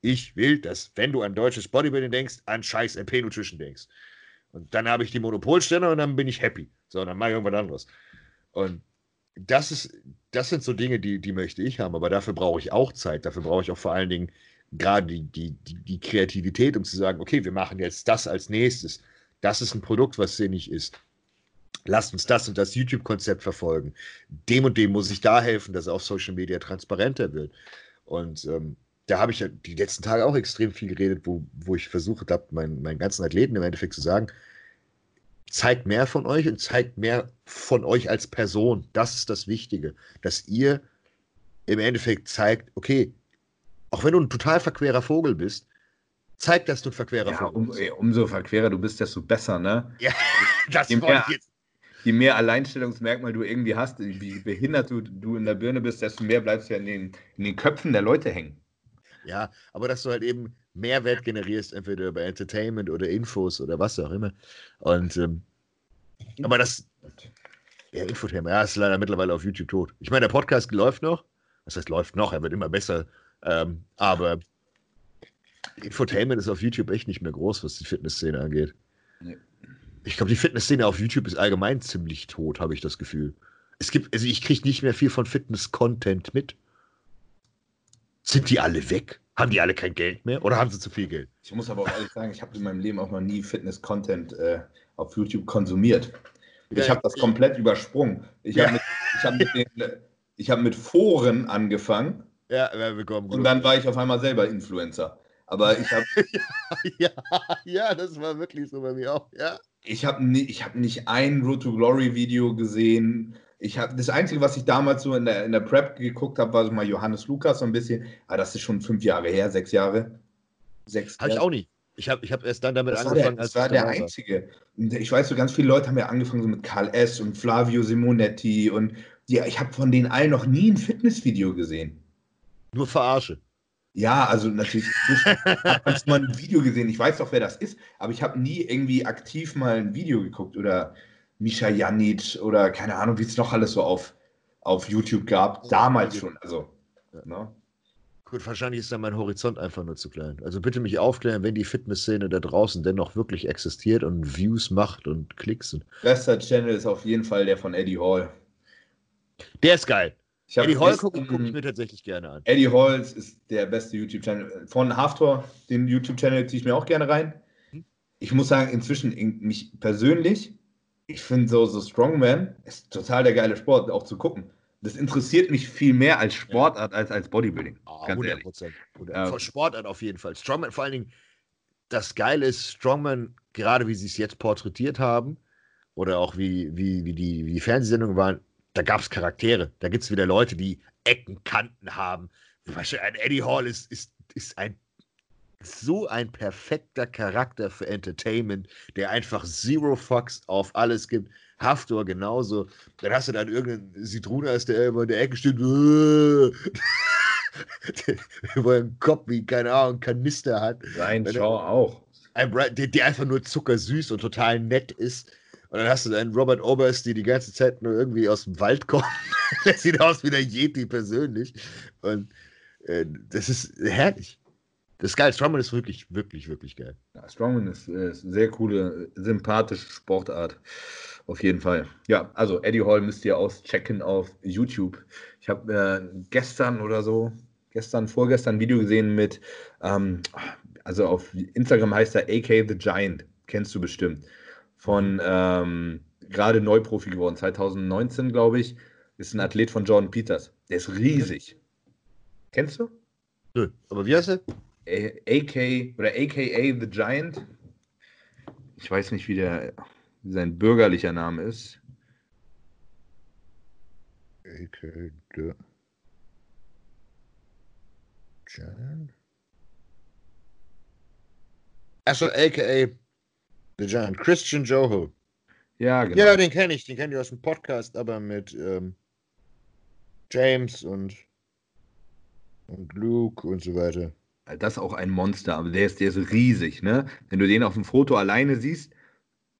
Ich will, dass, wenn du an deutsches Bodybuilding denkst, an scheiß MP Nutrition denkst. Und dann habe ich die Monopolstelle und dann bin ich happy. So, dann mache ich irgendwas anderes. Und das ist, das sind so Dinge, die, die möchte ich haben, aber dafür brauche ich auch Zeit. Dafür brauche ich auch vor allen Dingen gerade die, die, die, die Kreativität, um zu sagen, okay, wir machen jetzt das als nächstes. Das ist ein Produkt, was sinnig ist. Lasst uns das und das YouTube-Konzept verfolgen. Dem und dem muss ich da helfen, dass er auf Social Media transparenter wird. Und ähm, da habe ich ja die letzten Tage auch extrem viel geredet, wo, wo ich versucht habe, meinen, meinen ganzen Athleten im Endeffekt zu sagen, zeigt mehr von euch und zeigt mehr von euch als Person. Das ist das Wichtige, dass ihr im Endeffekt zeigt, okay, auch wenn du ein total verquerer Vogel bist, zeig, dass du ein verquerer ja, Vogel um, bist. Umso verquerer du bist, desto besser, ne? Ja, das je mehr, je mehr Alleinstellungsmerkmal du irgendwie hast, wie behindert du, du in der Birne bist, desto mehr bleibst du ja in den, in den Köpfen der Leute hängen. Ja, aber dass du halt eben Mehrwert generierst, entweder über Entertainment oder Infos oder was auch immer. Und ähm, aber das. Ja, Infotainment, ja, ist leider mittlerweile auf YouTube tot. Ich meine, der Podcast läuft noch. Das heißt, läuft noch, er wird immer besser. Ähm, aber Infotainment ist auf YouTube echt nicht mehr groß, was die Fitnessszene angeht. Nee. Ich glaube, die Fitnessszene auf YouTube ist allgemein ziemlich tot, habe ich das Gefühl. Es gibt, also ich kriege nicht mehr viel von Fitness-Content mit. Sind die alle weg? Haben die alle kein Geld mehr oder haben sie zu viel Geld? Ich muss aber auch ehrlich sagen, ich habe in meinem Leben auch noch nie Fitness-Content äh, auf YouTube konsumiert. Ich ja, habe das komplett übersprungen. Ich ja. habe mit, hab mit, hab mit Foren angefangen. Ja, willkommen. Und dann war ich auf einmal selber Influencer. Aber ich habe. ja, ja, das war wirklich so bei mir auch, ja. Ich habe nie, hab nicht ein Road to Glory Video gesehen. Ich habe das Einzige, was ich damals so in der, in der Prep geguckt habe, war so mal Johannes Lukas so ein bisschen. Aber das ist schon fünf Jahre her, sechs Jahre. Sechs. Habe ich auch nie. Ich habe ich hab erst dann damit das angefangen. War der, das war der Einzige. Ich weiß, so ganz viele Leute haben ja angefangen so mit Karl S. und Flavio Simonetti und ja, ich habe von denen allen noch nie ein Fitnessvideo gesehen. Nur Verarsche. Ja, also natürlich habe ich mal ein Video gesehen. Ich weiß doch, wer das ist, aber ich habe nie irgendwie aktiv mal ein Video geguckt oder Misha Janic oder keine Ahnung, wie es noch alles so auf, auf YouTube gab. Damals schon. Also, ne? Gut, wahrscheinlich ist dann mein Horizont einfach nur zu klein. Also bitte mich aufklären, wenn die Fitnessszene da draußen dennoch wirklich existiert und Views macht und Klicks. Bester Channel ist auf jeden Fall der von Eddie Hall. Der ist geil. Eddie Hall gucke guck ich mir tatsächlich gerne an. Eddie Hall ist der beste YouTube-Channel. Von Halftor, den YouTube-Channel ziehe ich mir auch gerne rein. Hm? Ich muss sagen, inzwischen mich persönlich ich finde so, so Strongman ist total der geile Sport, auch zu gucken. Das interessiert mich viel mehr als Sportart als als Bodybuilding. Oh, 100 Prozent. Ja. Sportart auf jeden Fall. Strongman, vor allen Dingen, das Geile ist, Strongman, gerade wie sie es jetzt porträtiert haben, oder auch wie, wie, wie, die, wie die Fernsehsendungen waren, da gab es Charaktere. Da gibt es wieder Leute, die Ecken, Kanten haben. Ein Eddie Hall ist, ist, ist ein so ein perfekter Charakter für Entertainment, der einfach Zero Fucks auf alles gibt. Haftor genauso. Dann hast du dann irgendeinen Zitronas, der immer in der Ecke steht. wo er einen Kopf wie, keine Ahnung, Kanister hat. Sein Schau auch. Ein, der, der einfach nur zuckersüß und total nett ist. Und dann hast du dann Robert Oberst, die die ganze Zeit nur irgendwie aus dem Wald kommt. der sieht aus wie der Yeti persönlich. Und äh, das ist herrlich. Das ist geil. Strongman ist wirklich, wirklich, wirklich geil. Ja, Strongman ist, ist eine sehr coole, sympathische Sportart. Auf jeden Fall. Ja, also Eddie Hall müsst ihr auschecken auf YouTube. Ich habe äh, gestern oder so, gestern, vorgestern ein Video gesehen mit, ähm, also auf Instagram heißt er AK The Giant. Kennst du bestimmt. Von, ähm, gerade Neuprofi geworden, 2019, glaube ich. Ist ein Athlet von Jordan Peters. Der ist riesig. Kennst du? Nö, aber wie heißt er? AK oder AKA The Giant. Ich weiß nicht, wie der sein bürgerlicher Name ist. AK The Giant. Achso, aka The Giant. Christian Joho. Ja, genau. Ja, den kenne ich. Den kenne ich aus dem Podcast, aber mit ähm, James und, und Luke und so weiter. Das ist auch ein Monster, aber der ist, der ist riesig, ne? Wenn du den auf dem Foto alleine siehst,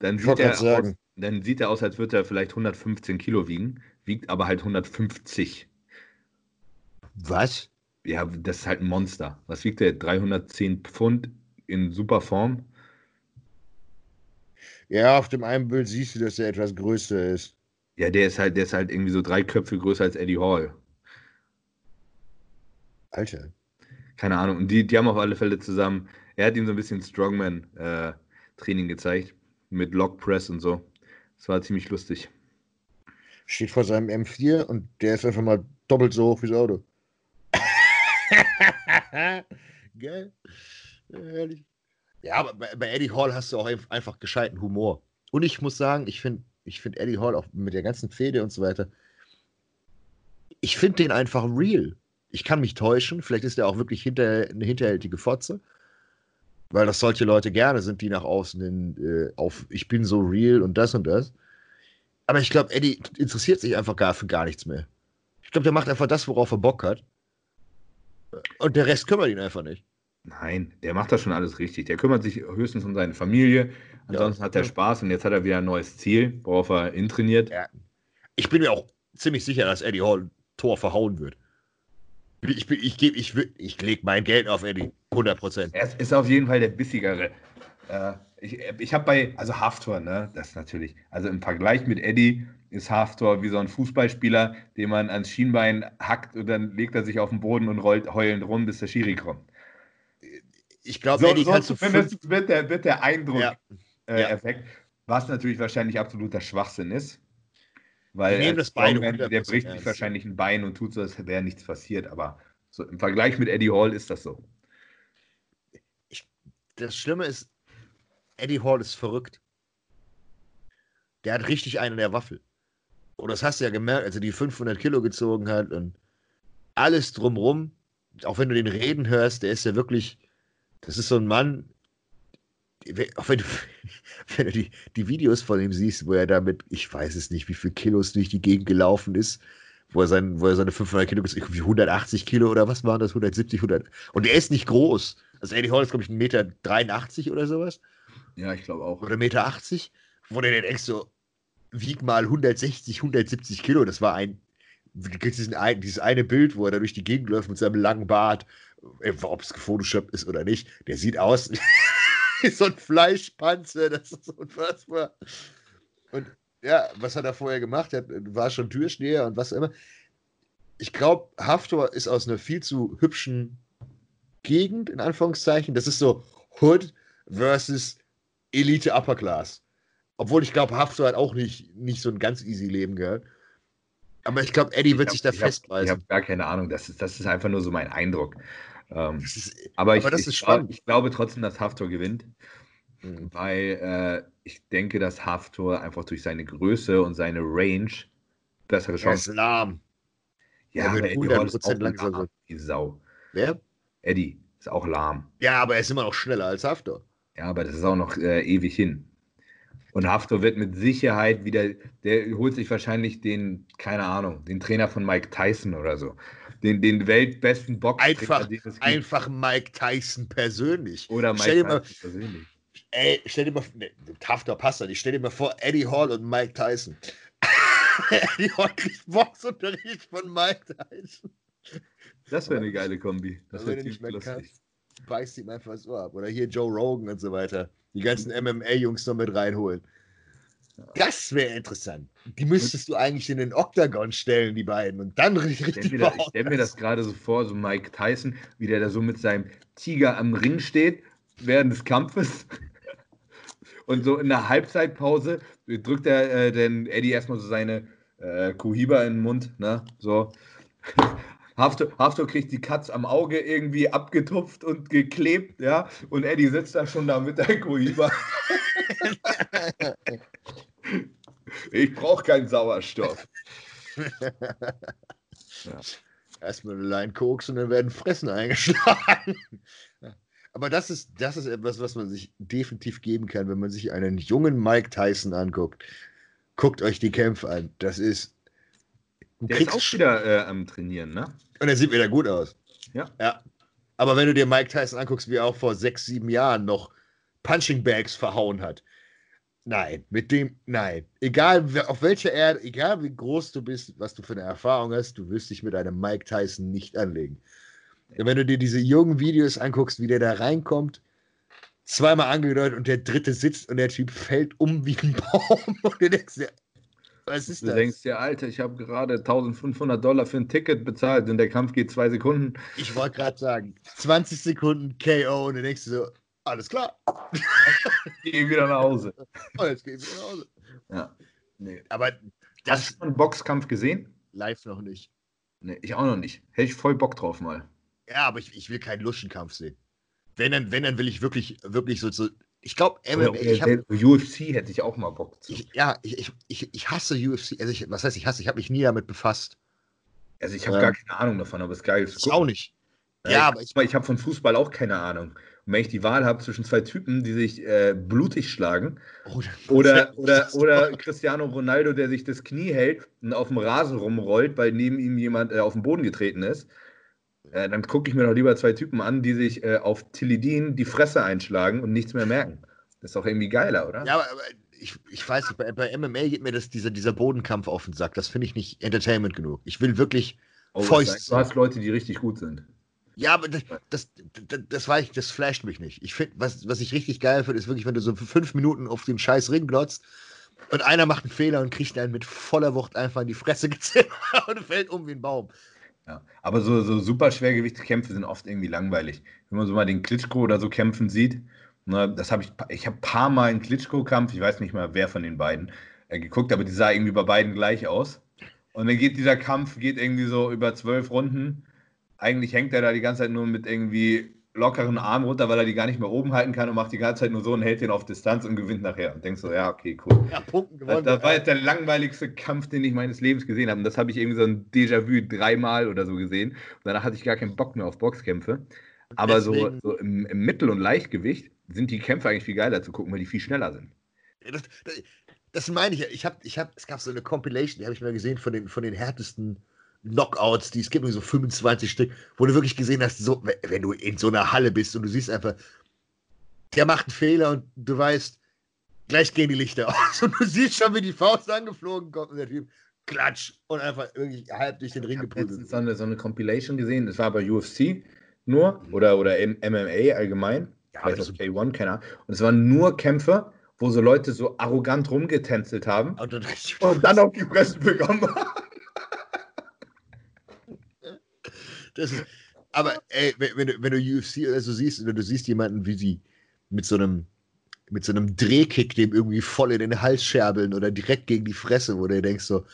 dann sieht, er aus, dann sieht er aus, als würde er vielleicht 115 Kilo wiegen, wiegt aber halt 150. Was? Ja, das ist halt ein Monster. Was wiegt der? 310 Pfund in super Form? Ja, auf dem einen Bild siehst du, dass er etwas größer ist. Ja, der ist halt, der ist halt irgendwie so drei Köpfe größer als Eddie Hall. Alter. Keine Ahnung. Und die, die haben auf alle Fälle zusammen. Er hat ihm so ein bisschen Strongman-Training gezeigt. Mit Lockpress und so. Das war ziemlich lustig. Steht vor seinem M4 und der ist einfach mal doppelt so hoch wie das Auto. Geil. Ja, herrlich. Ja, aber bei, bei Eddie Hall hast du auch einf- einfach gescheiten Humor. Und ich muss sagen, ich finde ich find Eddie Hall auch mit der ganzen Fehde und so weiter, ich finde den einfach real. Ich kann mich täuschen, vielleicht ist er auch wirklich hinter, eine hinterhältige Fotze, weil das solche Leute gerne sind, die nach außen hin äh, auf ich bin so real und das und das. Aber ich glaube, Eddie interessiert sich einfach gar für gar nichts mehr. Ich glaube, der macht einfach das, worauf er Bock hat. Und der Rest kümmert ihn einfach nicht. Nein, der macht das schon alles richtig. Der kümmert sich höchstens um seine Familie. Ansonsten hat er Ja. Spaß und jetzt hat er wieder ein neues Ziel, worauf er intrainiert. Ja. Ich bin mir auch ziemlich sicher, dass Eddie Hall ein Tor verhauen wird. Ich, bin, ich, geb, ich, ich leg mein Geld auf Eddie. 100 Prozent. Er ist, ist auf jeden Fall der bissigere. Äh, ich ich habe bei, also Haftor, ne, das natürlich, also im Vergleich mit Eddie ist Haftor wie so ein Fußballspieler, den man ans Schienbein hackt und dann legt er sich auf den Boden und rollt heulend rum, bis der Schiri kommt. Ich glaube, So, Eddie so kannst du zumindest wird der, wird der Eindruck Ja. äh, Ja. Effekt, was natürlich wahrscheinlich absoluter Schwachsinn ist. Weil Die nehmen das Bein Strongman, der 100% bricht sich wahrscheinlich ein Bein und tut so, als wäre nichts passiert. Aber so im Vergleich mit Eddie Hall ist das so. das Schlimme ist, Eddie Hall ist verrückt. Der hat richtig einen in der Waffel. Und das hast du ja gemerkt, als er die 500 Kilo gezogen hat und alles drumrum. Auch wenn du den reden hörst, der ist ja wirklich, das ist so ein Mann, auch wenn du, wenn du die, die Videos von ihm siehst, wo er damit, ich weiß es nicht, wie viel Kilos durch die Gegend gelaufen ist, wo er, sein, wo er seine 500 Kilo, irgendwie 180 Kilo oder was waren das, 170, 100. Und er ist nicht groß. Also Eddie Hall ist, glaube ich, 1,83 Meter oder sowas. Ja, ich glaube auch. Oder 1,80 Meter, wo du dann denkst so, wieg mal 160, 170 Kilo. Das war ein, du kriegst diesen dieses eine Bild, wo er da durch die Gegend läuft mit seinem langen Bart, ob es gefotoshoppt ist oder nicht. Der sieht aus wie so ein Fleischpanzer, das ist unfassbar. Und ja, was hat er vorher gemacht? Er war schon Türsteher und was immer. Ich glaube, Haftor ist aus einer viel zu hübschen Gegend, in Anführungszeichen. Das ist so Hood versus Elite Upper Class. Obwohl ich glaube, Haftor hat auch nicht, nicht so ein ganz easy Leben gehabt. Aber ich glaube, Eddie wird Ich sich da hab- ich hab- Ich festbeißen. habe gar keine Ahnung. Das ist, das ist einfach nur so mein Eindruck. Ähm, ist, aber ich, aber das ich, spannend. ich glaube trotzdem, dass Haftor gewinnt, Mhm. weil äh, ich denke, dass Haftor einfach durch seine Größe und seine Range bessere er ist Chancen lahm. Ja, er wird aber Eddie Hall ist 100% auch langsam lahm, wie Sau. Wer? Eddie ist auch lahm. Ja, aber er ist immer noch schneller als Haftor. Ja, aber das ist auch noch äh, ewig hin. Und Haftor wird mit Sicherheit wieder, der holt sich wahrscheinlich den, keine Ahnung, den Trainer von Mike Tyson oder so. Den, den weltbesten Boxtrainer, Einfach, einfach Mike Tyson persönlich. Oder Mike mal, Tyson persönlich. ey, stell dir mal, ne, Haftor passt da nicht. Stell dir mal vor, Eddie Hall und Mike Tyson. Eddie Hall kriegt Boxunterricht von Mike Tyson. Das wäre eine geile Kombi. Das Also wäre ziemlich lustig. kannst, beißt ihm einfach so ab. Oder hier Joe Rogan und so weiter. Die ganzen MMA-Jungs noch mit reinholen. Das wäre interessant. Die müsstest du eigentlich in den Oktagon stellen, die beiden. Und dann richtig, Ich stelle mir, stell mir das gerade so vor, so Mike Tyson, wie der da so mit seinem Tiger am Ring steht, während des Kampfes. Und so in der Halbzeitpause drückt er äh, den Eddie erstmal so seine äh, Kuhiba in den Mund, ne? So. Hafto, Hafto kriegt die Katz am Auge irgendwie abgetupft und geklebt, ja. Und Eddie sitzt da schon da mit der Cohiba. ich brauche keinen Sauerstoff. ja. Erstmal eine Line Koks und dann werden Fressen eingeschlagen. Aber das ist, das ist etwas, was man sich definitiv geben kann, wenn man sich einen jungen Mike Tyson anguckt. Guckt euch die Kämpfe an. Das ist. Der ist auch wieder äh, am Trainieren, ne? Und er sieht wieder gut aus. Ja. Ja. Aber wenn du dir Mike Tyson anguckst, wie er auch vor sechs, sieben Jahren noch Punching Bags verhauen hat. Nein, mit dem, nein. Egal auf welcher Erde, egal wie groß du bist, was du für eine Erfahrung hast, du wirst dich mit einem Mike Tyson nicht anlegen. Ja, wenn du dir diese jungen Videos anguckst, wie der da reinkommt, zweimal angedeutet und der dritte sitzt und der Typ fällt um wie ein Baum und du denkst dir, was ist du das? Du denkst dir, Alter, ich habe gerade 1500 Dollar für ein Ticket bezahlt und der Kampf geht zwei Sekunden. Ich wollte gerade sagen, 20 Sekunden KO und du denkst dir so, alles klar. ich gehe wieder nach Hause. Oh, jetzt gehe ich wieder nach Hause. Ja. Nee. Aber das. Hast du einen Boxkampf gesehen? Live noch nicht. Nee, ich auch noch nicht. Hätte ich voll Bock drauf mal. Ja, aber ich, ich will keinen Luschenkampf sehen. Wenn dann, wenn, dann will ich wirklich, wirklich so, so ich glaube, MMA. UFC hätte ich auch mal Bock zu. Ich, ja, ich, ich, ich hasse UFC. Also ich, was heißt, ich hasse? Ich habe mich nie damit befasst. Also ich habe ähm, gar keine Ahnung davon, aber es ist geil. Ich auch nicht. Ja, ja aber ich, ich habe von Fußball auch keine Ahnung. Und wenn ich die Wahl habe zwischen zwei Typen, die sich äh, blutig schlagen, oh, oder, oder, oder Cristiano Ronaldo, der sich das Knie hält und auf dem Rasen rumrollt, weil neben ihm jemand äh, auf den Boden getreten ist, äh, dann gucke ich mir doch lieber zwei Typen an, die sich äh, auf Tilidin die Fresse einschlagen und nichts mehr merken. Das ist doch irgendwie geiler, oder? Ja, aber, aber ich, ich weiß nicht, bei, bei MMA geht mir das, dieser, dieser Bodenkampf auf den Sack. Das finde ich nicht Entertainment genug. Ich will wirklich oh, Fäuste. Du hast Leute, die richtig gut sind. Ja, aber das, das, das, war ich, das flasht mich nicht. Ich finde, was, was ich richtig geil finde, ist wirklich, wenn du so fünf Minuten auf den scheiß Ring glotzt und einer macht einen Fehler und kriegt dann mit voller Wucht einfach in die Fresse gezimmert und fällt um wie ein Baum. Ja, aber so, so super Schwergewichtskämpfe sind oft irgendwie langweilig. Wenn man so mal den Klitschko oder so kämpfen sieht, ne, das habe ich, ich habe ein paar Mal einen Klitschko-Kampf, ich weiß nicht mal, wer von den beiden, äh, geguckt, aber die sah irgendwie bei beiden gleich aus. Und dann geht dieser Kampf, geht irgendwie so über zwölf Runden. Eigentlich hängt er da die ganze Zeit nur mit irgendwie lockeren Arm runter, weil er die gar nicht mehr oben halten kann und macht die ganze Zeit nur so und hält den auf Distanz und gewinnt nachher. Und denkst so, ja, okay, cool. Ja, Punkten gewonnen. Das, das war jetzt der langweiligste Kampf, den ich meines Lebens gesehen habe. Und das habe ich irgendwie so ein Déjà-vu dreimal oder so gesehen. Und danach hatte ich gar keinen Bock mehr auf Boxkämpfe. Aber Deswegen, so, so im, im, Mittel- und Leichtgewicht sind die Kämpfe eigentlich viel geiler zu gucken, weil die viel schneller sind. Das, das, das meine ich ja. Ich habe, ich hab, es gab so eine Compilation, die habe ich mal gesehen von den, von den härtesten Knockouts, die es gibt, so 25 Stück, wo du wirklich gesehen hast, so, wenn du in so einer Halle bist und du siehst einfach, der macht einen Fehler und du weißt, gleich gehen die Lichter aus und du siehst schon, wie die Faust angeflogen kommt und der Typ klatsch und einfach irgendwie halb durch den Ring geprügelt. Ich habe so, so eine Compilation gesehen, das war bei UFC nur oder, oder MMA allgemein, ja, also K1, keine Ahnung. Und es waren nur Kämpfe, wo so Leute so arrogant rumgetänzelt haben und dann, und dann auf die Fresse bekommen haben. Das ist, aber ey, wenn, du, wenn du UFC oder so siehst, oder du siehst jemanden, wie sie mit so einem mit so einem Drehkick dem irgendwie voll in den Hals scherbeln oder direkt gegen die Fresse, wo du denkst so,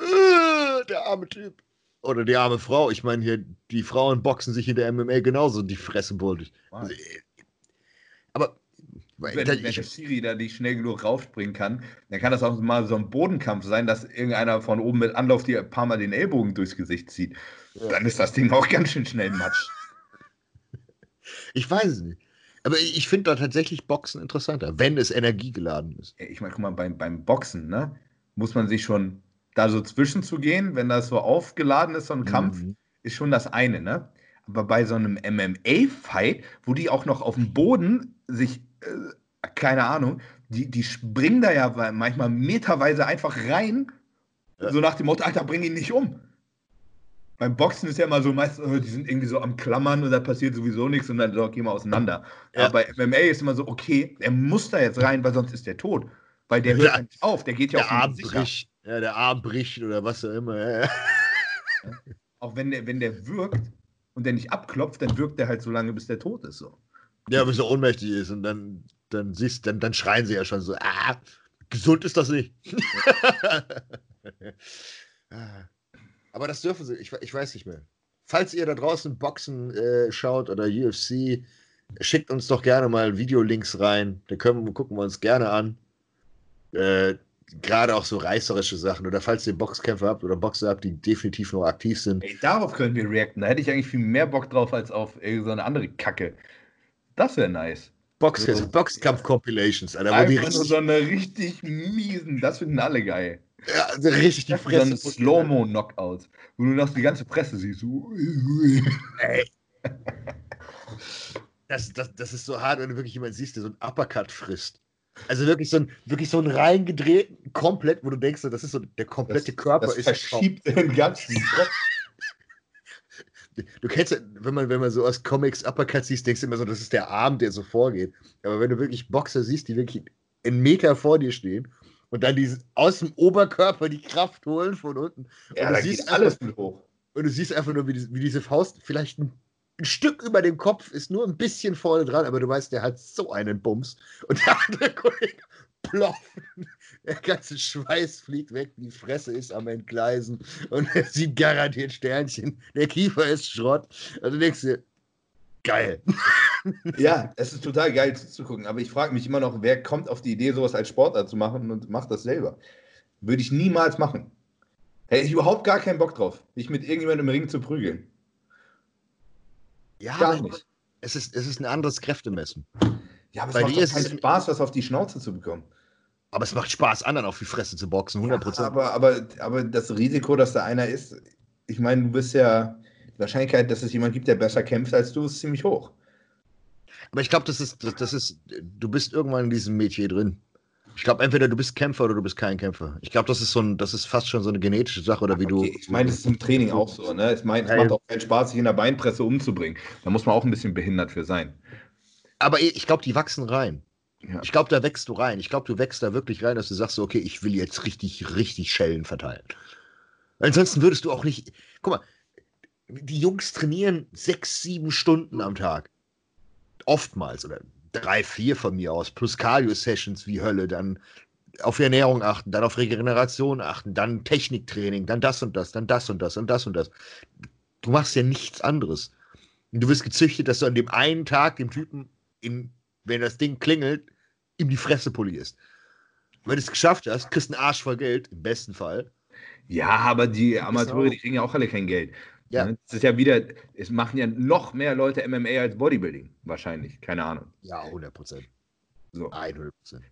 äh, der arme Typ. Oder die arme Frau. Ich meine, hier, die Frauen boxen sich in der MMA genauso die Fresse bullig. Also, aber wenn, wenn der Siri da nicht schnell genug raufspringen kann, dann kann das auch mal so ein Bodenkampf sein, dass irgendeiner von oben mit Anlauf dir ein paar Mal den Ellbogen durchs Gesicht zieht. Ja. Dann ist das Ding auch ganz schön schnell matsch. Ich weiß es nicht. Aber ich finde da tatsächlich Boxen interessanter, wenn es energiegeladen ist. Ich meine, guck mal, beim, beim Boxen, ne, muss man sich schon da so zwischen zu gehen, wenn das so aufgeladen ist, so ein Kampf, mhm. ist schon das eine, ne? Aber bei so einem MMA-Fight, wo die auch noch auf dem Boden sich, äh, keine Ahnung, die, die springen da ja manchmal meterweise einfach rein, ja. so nach dem Motto, Alter, bring ihn nicht um beim Boxen ist ja immer so meistens, oh, die sind irgendwie so am Klammern und da passiert sowieso nichts und dann gehen wir auseinander. Ja. Aber bei MMA ist immer so, okay, er muss da jetzt rein, weil sonst ist der tot. Weil der hört ja nicht auf, der geht ja der auf Arm bricht. Ja, der Arm bricht oder was auch immer. Ja. Auch wenn der, wenn der wirkt und der nicht abklopft, dann wirkt der halt so lange, bis der tot ist. So. Ja, bis er ohnmächtig ist und dann, dann siehst dann, dann schreien sie ja schon so, ah, gesund ist das nicht. Ah. Aber das dürfen sie, ich, ich weiß nicht mehr. Falls ihr da draußen Boxen äh, schaut oder UFC, schickt uns doch gerne mal Videolinks rein. Da können, gucken wir uns gerne an. Äh, Gerade auch so reißerische Sachen. Oder falls ihr Boxkämpfer habt oder Boxer habt, die definitiv noch aktiv sind. Ey, darauf können wir reacten. Da hätte ich eigentlich viel mehr Bock drauf als auf irgendeine andere Kacke. Das wäre nice. Box so, Boxkampf-Compilations, Alter. Einfach nur so eine richtig miesen, das finden alle geil. Ja, also richtig die Fresse. So ein Slow-Mo-Knockout, wo du noch die ganze Presse siehst. Ey. Das, das, das ist so hart, wenn du wirklich jemanden siehst, der so einen Uppercut frisst. Also wirklich so ein, wirklich so ein reingedrehten, komplett, wo du denkst, das ist so der komplette das, Körper das ist. Verschiebt den ganzen Kopf. Du kennst ja, wenn man, wenn man so aus Comics Uppercut siehst, denkst du immer so, das ist der Arm, der so vorgeht. Aber wenn du wirklich Boxer siehst, die wirklich einen Meter vor dir stehen und dann diesen, aus dem Oberkörper die Kraft holen von unten. Ja, und du siehst alles mit hoch. Und du siehst einfach nur, wie, die, wie diese Faust vielleicht ein, ein, Stück über dem Kopf ist, nur ein bisschen vorne dran, aber du weißt, der hat so einen Bums. Und der andere Kollege ploffen. Der ganze Schweiß fliegt weg, die Fresse ist am Entgleisen und er sieht garantiert Sternchen. Der Kiefer ist Schrott. Also denkst du, geil. Ja, es ist total geil zuzugucken, aber ich frage mich immer noch, wer kommt auf die Idee, sowas als Sportart zu machen und macht das selber? Würde ich niemals machen. Hätte ich überhaupt gar keinen Bock drauf, mich mit irgendjemandem im Ring zu prügeln. Ja, gar nicht. Es ist, es ist ein anderes Kräftemessen. Ja, aber es Bei macht doch keinen Spaß, was auf die Schnauze zu bekommen. Aber es macht Spaß, anderen auf die Fresse zu boxen, 100%. Ja, aber, aber, aber das Risiko, dass da einer ist, ich meine, du bist ja, Wahrscheinlichkeit, dass es jemand gibt, der besser kämpft als du, ist ziemlich hoch. Aber ich glaube, das ist, das, das ist, du bist irgendwann in diesem Metier drin. Ich glaube, entweder du bist Kämpfer oder du bist kein Kämpfer. Ich glaube, das ist so ein, das ist fast schon so eine genetische Sache oder wie okay, du. Ich meine, das ist im Training auch so. Ne? Ich meine, es macht auch keinen Spaß, sich in der Beinpresse umzubringen. Da muss man auch ein bisschen behindert für sein. Aber ich glaube, die wachsen rein. Ja. Ich glaube, da wächst du rein. Ich glaube, du wächst da wirklich rein, dass du sagst, okay, ich will jetzt richtig, richtig Schellen verteilen. Ansonsten würdest du auch nicht. Guck mal, die Jungs trainieren sechs, sieben Stunden am Tag. Oftmals oder drei, vier von mir aus, plus Cardio-Sessions wie Hölle, dann auf die Ernährung achten, dann auf Regeneration achten, dann Techniktraining, dann das und das, dann das und das und das und das. Du machst ja nichts anderes. Und du wirst gezüchtet, dass du an dem einen Tag dem Typen, in, wenn das Ding klingelt, ihm die Fresse polierst. Wenn du es geschafft hast, kriegst du einen Arsch voll Geld, im besten Fall. Ja, aber die Amateure, die kriegen ja auch alle kein Geld. Ja. Ne? Das ist ja wieder, es machen ja noch mehr Leute MMA als Bodybuilding, wahrscheinlich. Keine Ahnung. Ja, 100 Prozent. So. 100 Prozent.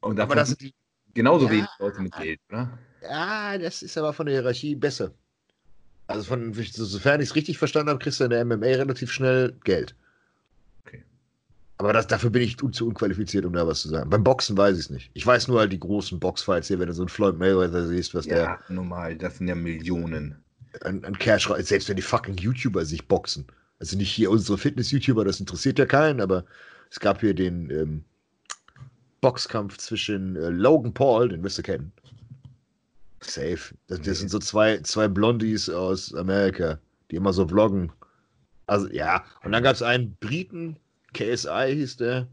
Und aber das sind genauso ja, wenig Leute mit Geld, oder? Ja, das ist aber von der Hierarchie besser. Also von, sofern ich es richtig verstanden habe, kriegst du in der MMA relativ schnell Geld. Okay. Aber das, dafür bin ich zu unqualifiziert, um da was zu sagen. Beim Boxen weiß ich es nicht. Ich weiß nur halt die großen Boxfights hier, wenn du so einen Floyd Mayweather siehst, was ja, der. Ja, normal, das sind ja Millionen an, an Cash selbst wenn die fucking YouTuber sich boxen. Also nicht hier unsere Fitness-YouTuber, das interessiert ja keinen, aber es gab hier den ähm, Boxkampf zwischen äh, Logan Paul, den wirst du kennen. Safe. Das, das sind so zwei, zwei Blondies aus Amerika, die immer so vloggen. Also ja, und dann gab es einen Briten, KSI hieß der,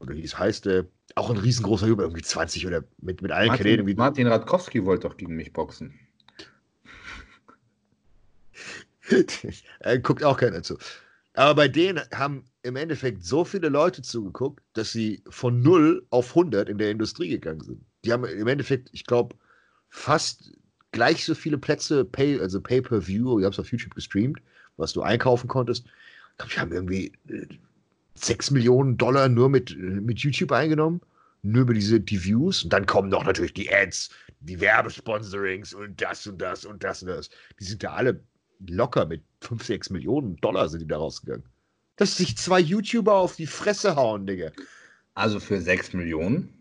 oder hieß, heißt der, auch ein riesengroßer Über, irgendwie 20 oder mit, mit allen Martin, Kanälen. Martin Radkowski wollte doch gegen mich boxen. Guckt auch keiner zu. Aber bei denen haben im Endeffekt so viele Leute zugeguckt, dass sie von 0 auf 100 in der Industrie gegangen sind. Die haben im Endeffekt, ich glaube, fast gleich so viele Plätze, pay, also Pay-Per-View, ich habe es auf YouTube gestreamt, was du einkaufen konntest. Ich glaube, die haben irgendwie 6 äh, Millionen Dollar nur mit, mit YouTube eingenommen. Nur über diese die Views. Und dann kommen noch natürlich die Ads, die Werbesponsorings und das und das und das und das. Die sind da alle locker mit 5, 6 Millionen Dollar sind die da rausgegangen. Dass sich zwei YouTuber auf die Fresse hauen, Digga. Also für 6 Millionen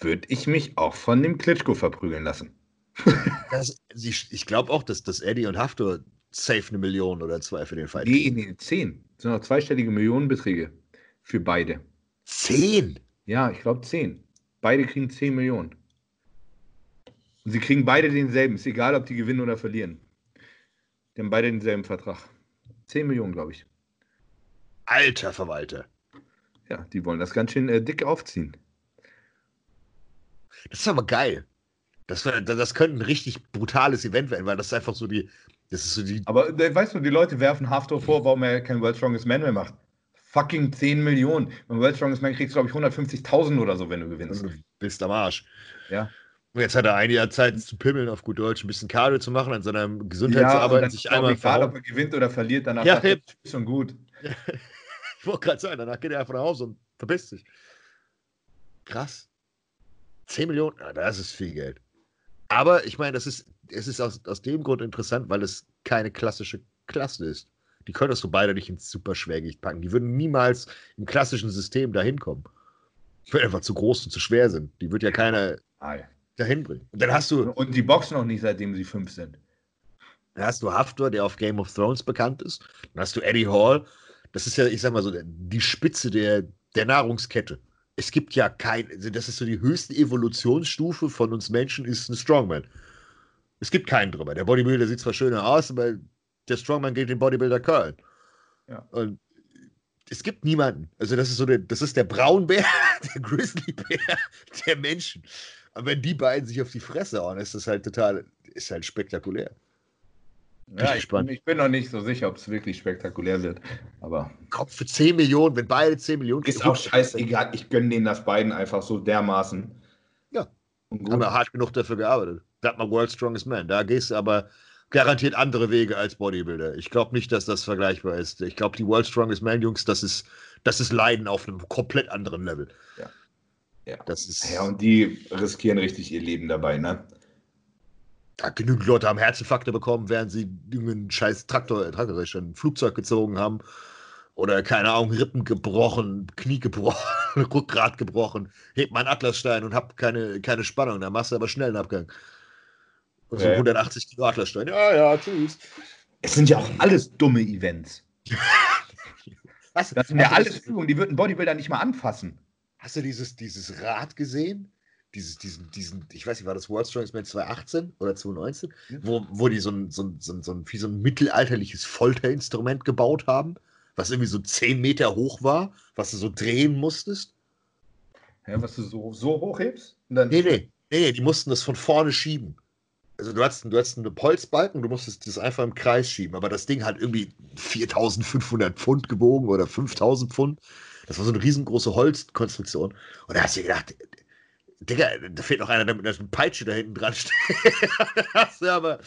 würde ich mich auch von dem Klitschko verprügeln lassen. das, ich ich glaube auch, dass, dass Eddie und Haftor safe eine Million oder zwei für den Fight Nee, nee, 10. Das sind auch zweistellige Millionenbeträge für beide. 10? Ja, ich glaube 10. Beide kriegen 10 Millionen. Und sie kriegen beide denselben. Ist egal, ob die gewinnen oder verlieren. Die haben beide denselben Vertrag. 10 Millionen, glaube ich. Alter Verwalter. Ja, die wollen das ganz schön äh, dick aufziehen. Das ist aber geil. Das, das könnte ein richtig brutales Event werden, weil das ist einfach so die. Das ist so die. Aber äh, weißt du, die Leute werfen Haftor vor, warum er kein World Strongest Man mehr macht. Fucking 10 Millionen. Beim World Strongest Man kriegst du, glaube ich, 150.000 oder so, wenn du gewinnst. Du bist am Arsch. Ja. Jetzt hat er ein Jahr Zeit zu pimmeln, auf gut Deutsch, ein bisschen Cardio zu machen, an seiner Gesundheit zu und arbeiten, sich einmal egal, ob er gewinnt oder verliert, danach Ja, ist schon gut. Ich wollte gerade sagen, danach geht er einfach nach Hause und verpisst sich. Krass. 10 Millionen, ja, das ist viel Geld. Aber ich meine, das ist, es ist aus, aus dem Grund interessant, weil es keine klassische Klasse ist. Die könntest du beide nicht ins Superschwergewicht packen. Die würden niemals im klassischen System dahin kommen. Die würden einfach zu groß und zu schwer sind. Die wird ja keiner Ah, ja. Dahin bringen. Und dann hast du, Und die boxen auch nicht, seitdem sie fünf sind. dann hast du Haftor, der auf Game of Thrones bekannt ist. Dann hast du Eddie Hall. Das ist ja, ich sag mal so, die Spitze der, der Nahrungskette. Es gibt ja kein, also das ist so die höchste Evolutionsstufe von uns Menschen, ist ein Strongman. Es gibt keinen drüber. Der Bodybuilder sieht zwar schöner aus, aber der Strongman geht den Bodybuilder curlen. Ja. Und es gibt niemanden. Also das ist so der, das ist der Braunbär, der Grizzlybär der Menschen. Und wenn die beiden sich auf die Fresse hauen, ist das halt total, ist halt spektakulär. Ja, ich, gespannt. ich bin noch nicht so sicher, ob es wirklich spektakulär wird. Aber Kopf für 10 Millionen, wenn beide 10 Millionen ist auch scheißegal. Ich gönne denen das beiden einfach so dermaßen. Ja. Und Haben gut. wir hart genug dafür gearbeitet. Bleib mal World Strongest Man. Da gehst du aber garantiert andere Wege als Bodybuilder. Ich glaube nicht, dass das vergleichbar ist. Ich glaube, die World Strongest Man Jungs, das ist, das ist Leiden auf einem komplett anderen Level. Ja. Das ist. ja, und die riskieren richtig ihr Leben dabei, ne? Ja, genügend Leute haben Herzinfarkte bekommen, während sie irgendeinen scheiß Traktor, Traktor ich schon, ein Flugzeug gezogen haben. Oder, keine Ahnung, Rippen gebrochen, Knie gebrochen, Rückgrat gebrochen. Hebt mal einen Atlasstein und hab keine, keine Spannung. Dann machst du aber schnell einen Abgang. Und so Ja, ja. 180 Kilo Atlasstein. Ja, ja, tschüss. Es sind ja auch alles dumme Events. Hast, Das sind ja du alles Übungen, die würden Bodybuilder nicht mal anfassen. Hast du dieses, dieses Rad gesehen? Dieses, diesen, diesen, ich weiß nicht, war das World Strongest Man 2018 oder 2019? Ja. Wo, wo die so ein, so, ein, so, ein, so, ein, wie so ein mittelalterliches Folterinstrument gebaut haben, was irgendwie so 10 Meter hoch war, was du so drehen musstest? Ja, was du so, so hochhebst? Und dann Nee, nee, nee, nee, die mussten das von vorne schieben. Also du hattest, du hattest einen Holzbalken, du musstest das einfach im Kreis schieben, aber das Ding hat irgendwie 4500 Pfund gewogen oder 5000 Pfund. Das war so eine riesengroße Holzkonstruktion. Und da hast du dir gedacht, Digga, da fehlt noch einer, der mit einer Peitsche da hinten dran steht. da hast du aber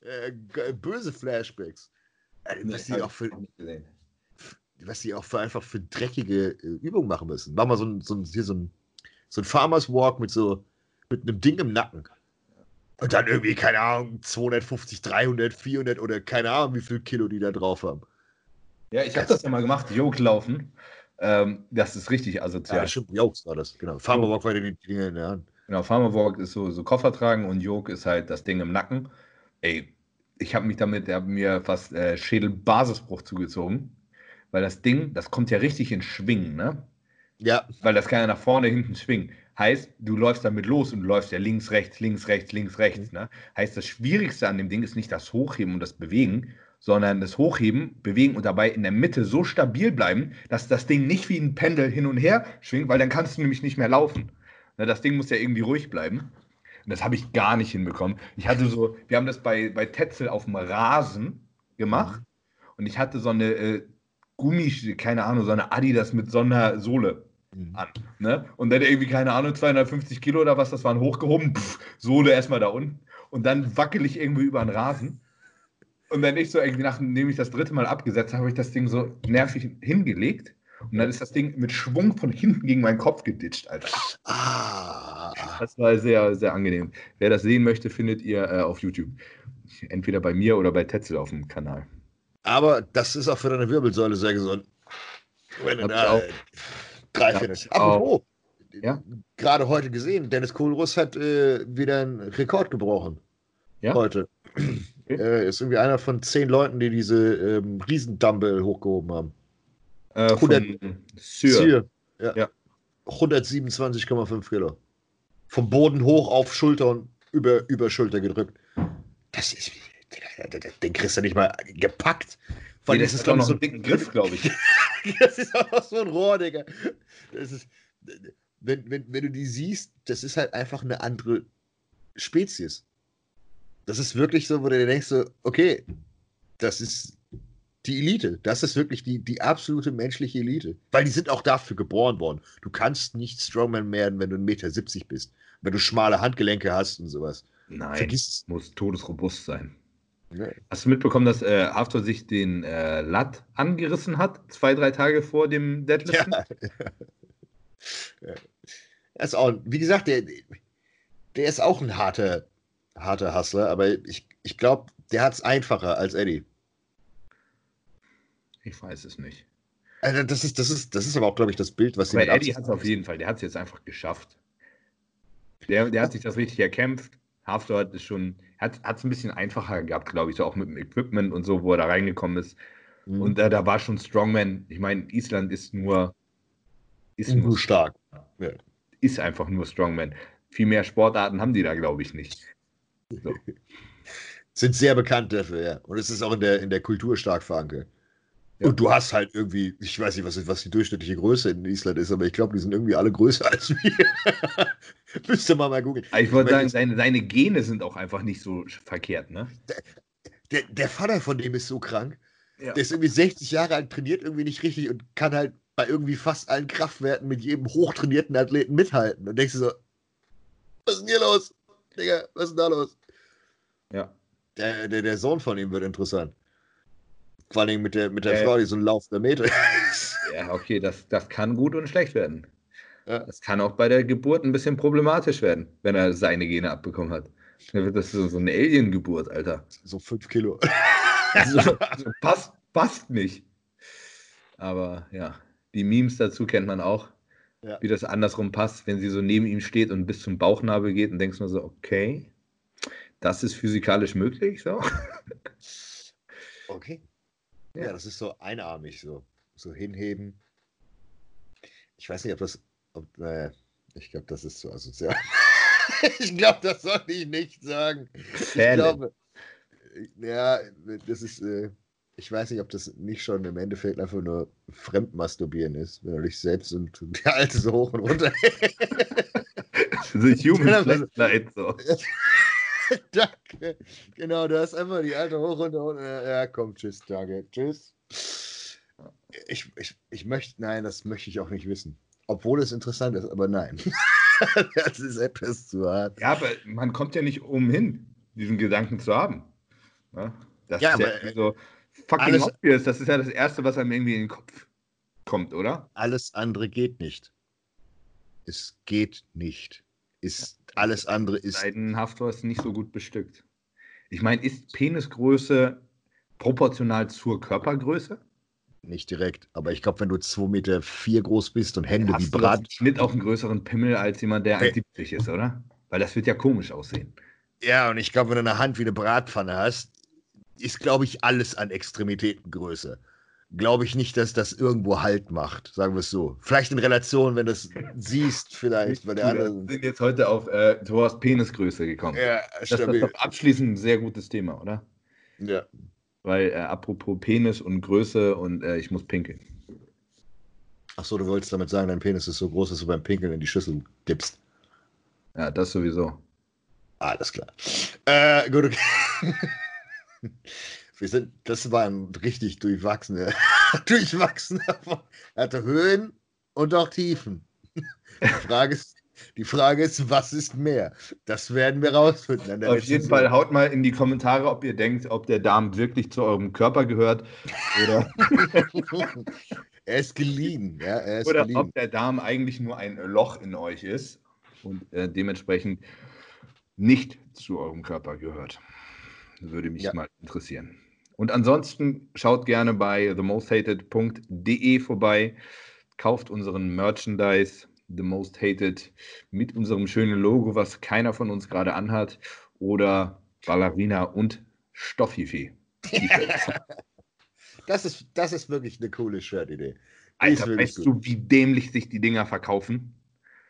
äh, böse Flashbacks. Äh, Was die, auch für, was die auch für einfach für dreckige äh, Übungen machen müssen. War mal so ein, so ein, hier so ein, so ein Farmers Walk mit so, mit einem Ding im Nacken. Und dann irgendwie, keine Ahnung, 250, 300, 400 oder keine Ahnung, wie viel Kilo die da drauf haben. Ja, ich habe das ja mal gemacht, Yoke laufen. Ähm, das ist richtig asozial. Ja, stimmt, Jokes war das, genau. Farmer Walk war die Dinge in der Hand. Genau, Farmer Walk ist so, so Koffer tragen und Yoke ist halt das Ding im Nacken. Ey, ich habe mich damit, der hat mir fast äh, Schädelbasisbruch zugezogen. Weil das Ding, das kommt ja richtig in Schwingen, ne? Ja, Weil das kann ja nach vorne, hinten schwingen. Heißt, du läufst damit los und du läufst ja links, rechts, links, rechts, links, rechts. Ne? Heißt, das Schwierigste an dem Ding ist nicht das Hochheben und das Bewegen, sondern das Hochheben, Bewegen und dabei in der Mitte so stabil bleiben, dass das Ding nicht wie ein Pendel hin und her schwingt, weil dann kannst du nämlich nicht mehr laufen. Ne, das Ding muss ja irgendwie ruhig bleiben. Und das habe ich gar nicht hinbekommen. Ich hatte so, wir haben das bei, bei Tetzel auf dem Rasen gemacht und ich hatte so eine äh, Gummi, keine Ahnung, so eine Adidas mit so einer Sohle Mhm. an. Ne? Und dann irgendwie, keine Ahnung, 250 Kilo oder was, das waren hochgehoben, pff, Sohle erstmal da unten und dann wackel ich irgendwie über den Rasen. Und dann ich so irgendwie, nachdem ich das dritte Mal abgesetzt habe, habe ich das Ding so nervig hingelegt. Und dann ist das Ding mit Schwung von hinten gegen meinen Kopf geditscht, Alter. Ah, Das war sehr, sehr angenehm. Wer das sehen möchte, findet ihr äh, auf YouTube. Entweder bei mir oder bei Tetzel auf dem Kanal. aber das ist auch für deine Wirbelsäule sehr gesund. Wenn du da auch- drei, Ja, vier. auch. Apropos, Ja? gerade heute gesehen, Dennis Kohlruss hat äh, wieder einen Rekord gebrochen. Ja? Heute. Äh, ist irgendwie einer von zehn Leuten, die diese ähm, Riesendumbbell hochgehoben haben. Äh, von 100 Syr. Ja. Ja. 127,5 Kilo. Vom Boden hoch auf Schulter und über, über Schulter gedrückt. Das ist, den, kriegst du nicht mal gepackt. Weil nee, das ist doch noch so einen dicken Griff, glaube ich. das ist auch noch so ein Rohr, Digga. Das ist, wenn, wenn, wenn du die siehst, das ist halt einfach eine andere Spezies. Das ist wirklich so, wo du dir denkst, so, okay, das ist die Elite. Das ist wirklich die, die absolute menschliche Elite. Weil die sind auch dafür geboren worden. Du kannst nicht Strongman werden, wenn du 1,70 Meter bist. Wenn du schmale Handgelenke hast und sowas. Nein, Vergiss es. muss todesrobust sein. Nee. Hast du mitbekommen, dass äh, Haftor sich den äh, Latt angerissen hat, zwei, drei Tage vor dem Deadliften? Ja. ja. Das ist auch, wie gesagt, der, der ist auch ein harter, harter Hustler, aber ich, ich glaube, der hat es einfacher als Eddie. Ich weiß es nicht. Also das, ist, das, ist, das ist aber auch, glaube ich, das Bild, was sie Aber Eddie hat es auf jeden Fall, der hat es jetzt einfach geschafft. Der, der hat sich das richtig erkämpft. Haftor hat es schon, hat es ein bisschen einfacher gehabt, glaube ich, so auch mit dem Equipment und so, wo er da reingekommen ist. Mhm. Und äh, da war schon Strongman. Ich meine, Island ist nur, ist nur, stark. Ja. ist einfach nur Strongman. Viel mehr Sportarten haben die da, glaube ich, nicht. So. Sind sehr bekannt dafür, ja. Und es ist auch in der, in der Kultur stark verankert. Ja. Und du hast halt irgendwie, ich weiß nicht, was, was die durchschnittliche Größe in Island ist, aber ich glaube, die sind irgendwie alle größer als wir. Müsste man mal googeln. Ich wollte sagen, seine, seine Gene sind auch einfach nicht so verkehrt, ne? Der, der Vater von dem ist so krank. Ja. Der ist irgendwie 60 Jahre alt, trainiert irgendwie nicht richtig und kann halt bei irgendwie fast allen Kraftwerten mit jedem hochtrainierten Athleten mithalten. Und denkst du so, was ist denn hier los? Digga, was ist denn da los? Ja. Der, der, der Sohn von ihm wird interessant. Vor allem mit der, mit der Ja, Frau, die so ein laufender Meter ist. Ja, okay, das, das kann gut und schlecht werden. Ja. Das kann auch bei der Geburt ein bisschen problematisch werden, wenn er seine Gene abbekommen hat. Das so, so eine Alien-Geburt, Alter. So fünf Kilo. So, so passt, passt nicht. Aber ja, die Memes dazu kennt man auch. Ja. Wie das andersrum passt, wenn sie so neben ihm steht und bis zum Bauchnabel geht und denkst nur so, okay, das ist physikalisch möglich. So. Okay. Ja, Ja. das ist so einarmig, so, so hinheben. Ich weiß nicht, ob das. Ob, naja, ich glaube, das ist so asozial. ich glaube, das sollte ich nicht sagen. Ich Fälle. glaube, ja, das ist. Äh, ich weiß nicht, ob das nicht schon im Endeffekt einfach nur Fremdmasturbieren ist, wenn du dich selbst und der Alte so hoch und runter. The Human Flashlight. So. danke. Genau, du hast einfach die Alte hoch und runter. Ja, komm, tschüss, danke. Tschüss. Ich, ich, ich möchte, nein, das möchte ich auch nicht wissen. Obwohl es interessant ist, aber nein. das ist etwas zu hart. Ja, aber man kommt ja nicht umhin, diesen Gedanken zu haben. Ja, das Ja, ist ja aber, irgendwie so fucking alles- obvious. Das ist ja das Erste, was einem irgendwie in den Kopf kommt, oder? Alles andere geht nicht. Es geht nicht. Ist, alles andere ist. Seidenhaftor ist nicht so gut bestückt. Ich meine, ist Penisgröße proportional zur Körpergröße? Nicht direkt, aber ich glaube, wenn du 2,4 Meter vier groß bist und Hände wie Brat. Schnitt auch einen größeren Pimmel als jemand, der Nee. 1,70 ist, oder? Weil das wird ja komisch aussehen. Ja, und ich glaube, wenn du eine Hand wie eine Bratpfanne hast, ist, glaube ich, alles an Extremitätengröße. Glaube ich nicht, dass das irgendwo Halt macht, sagen wir es so. Vielleicht in Relation, wenn du es siehst, vielleicht, weil der Wir andere. sind jetzt heute auf äh, Thors Penisgröße gekommen. Ja, das ist abschließend ein sehr gutes Thema, oder? Ja. Weil äh, apropos Penis und Größe und äh, ich muss pinkeln. Achso, du wolltest damit sagen, dein Penis ist so groß, dass du beim Pinkeln in die Schüssel dippst. Ja, das sowieso. Alles klar. Äh, gut, okay. Wir sind, das war ein richtig durchwachsener, durchwachsener, er hatte Höhen und auch Tiefen. Die Frage ist, die Frage ist, was ist mehr? Das werden wir rausfinden. Auf jeden. Fall haut mal in die Kommentare, ob ihr denkt, ob der Darm wirklich zu eurem Körper gehört oder, er ist geliehen, ja, er ist oder geliehen. ob der Darm eigentlich nur ein Loch in euch ist und äh, dementsprechend nicht zu eurem Körper gehört. Würde mich Ja. mal interessieren. Und ansonsten schaut gerne bei themosthated.de vorbei, kauft unseren Merchandise The Most Hated mit unserem schönen Logo, was keiner von uns gerade anhat, oder Ballerina und Stoffifi. Das ist, das ist wirklich eine coole Shirt-Idee. Alter, weißt du, wie dämlich sich die Dinger verkaufen?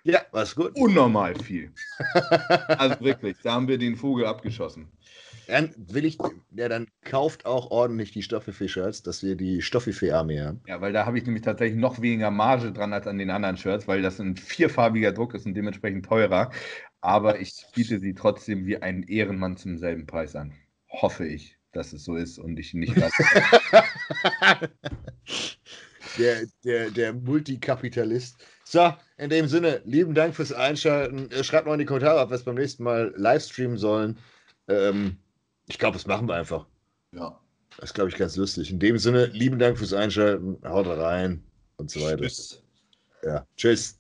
Ja, was gut. Unnormal viel. Also wirklich, da haben wir den Vogel abgeschossen. Dann will ich, ja, dann kauft auch ordentlich die Stoffifee-Shirts, dass wir die Stoffifee-Armee haben. Ja, weil da habe ich nämlich tatsächlich noch weniger Marge dran als an den anderen Shirts, weil das ein vierfarbiger Druck ist und dementsprechend teurer. Aber ich biete sie trotzdem wie ein Ehrenmann zum selben Preis an. Hoffe ich, dass es so ist und ich nicht weiß. der, der, der Multikapitalist. So, in dem Sinne, lieben Dank fürs Einschalten. Äh, Schreibt mal in die Kommentare, ob wir es beim nächsten Mal live streamen sollen. Ähm, ich glaube, das machen wir einfach. ja. Das ist, glaube ich, ganz lustig. In dem Sinne, lieben Dank fürs Einschalten. Haut rein und so weiter. Tschüss. Ja, tschüss.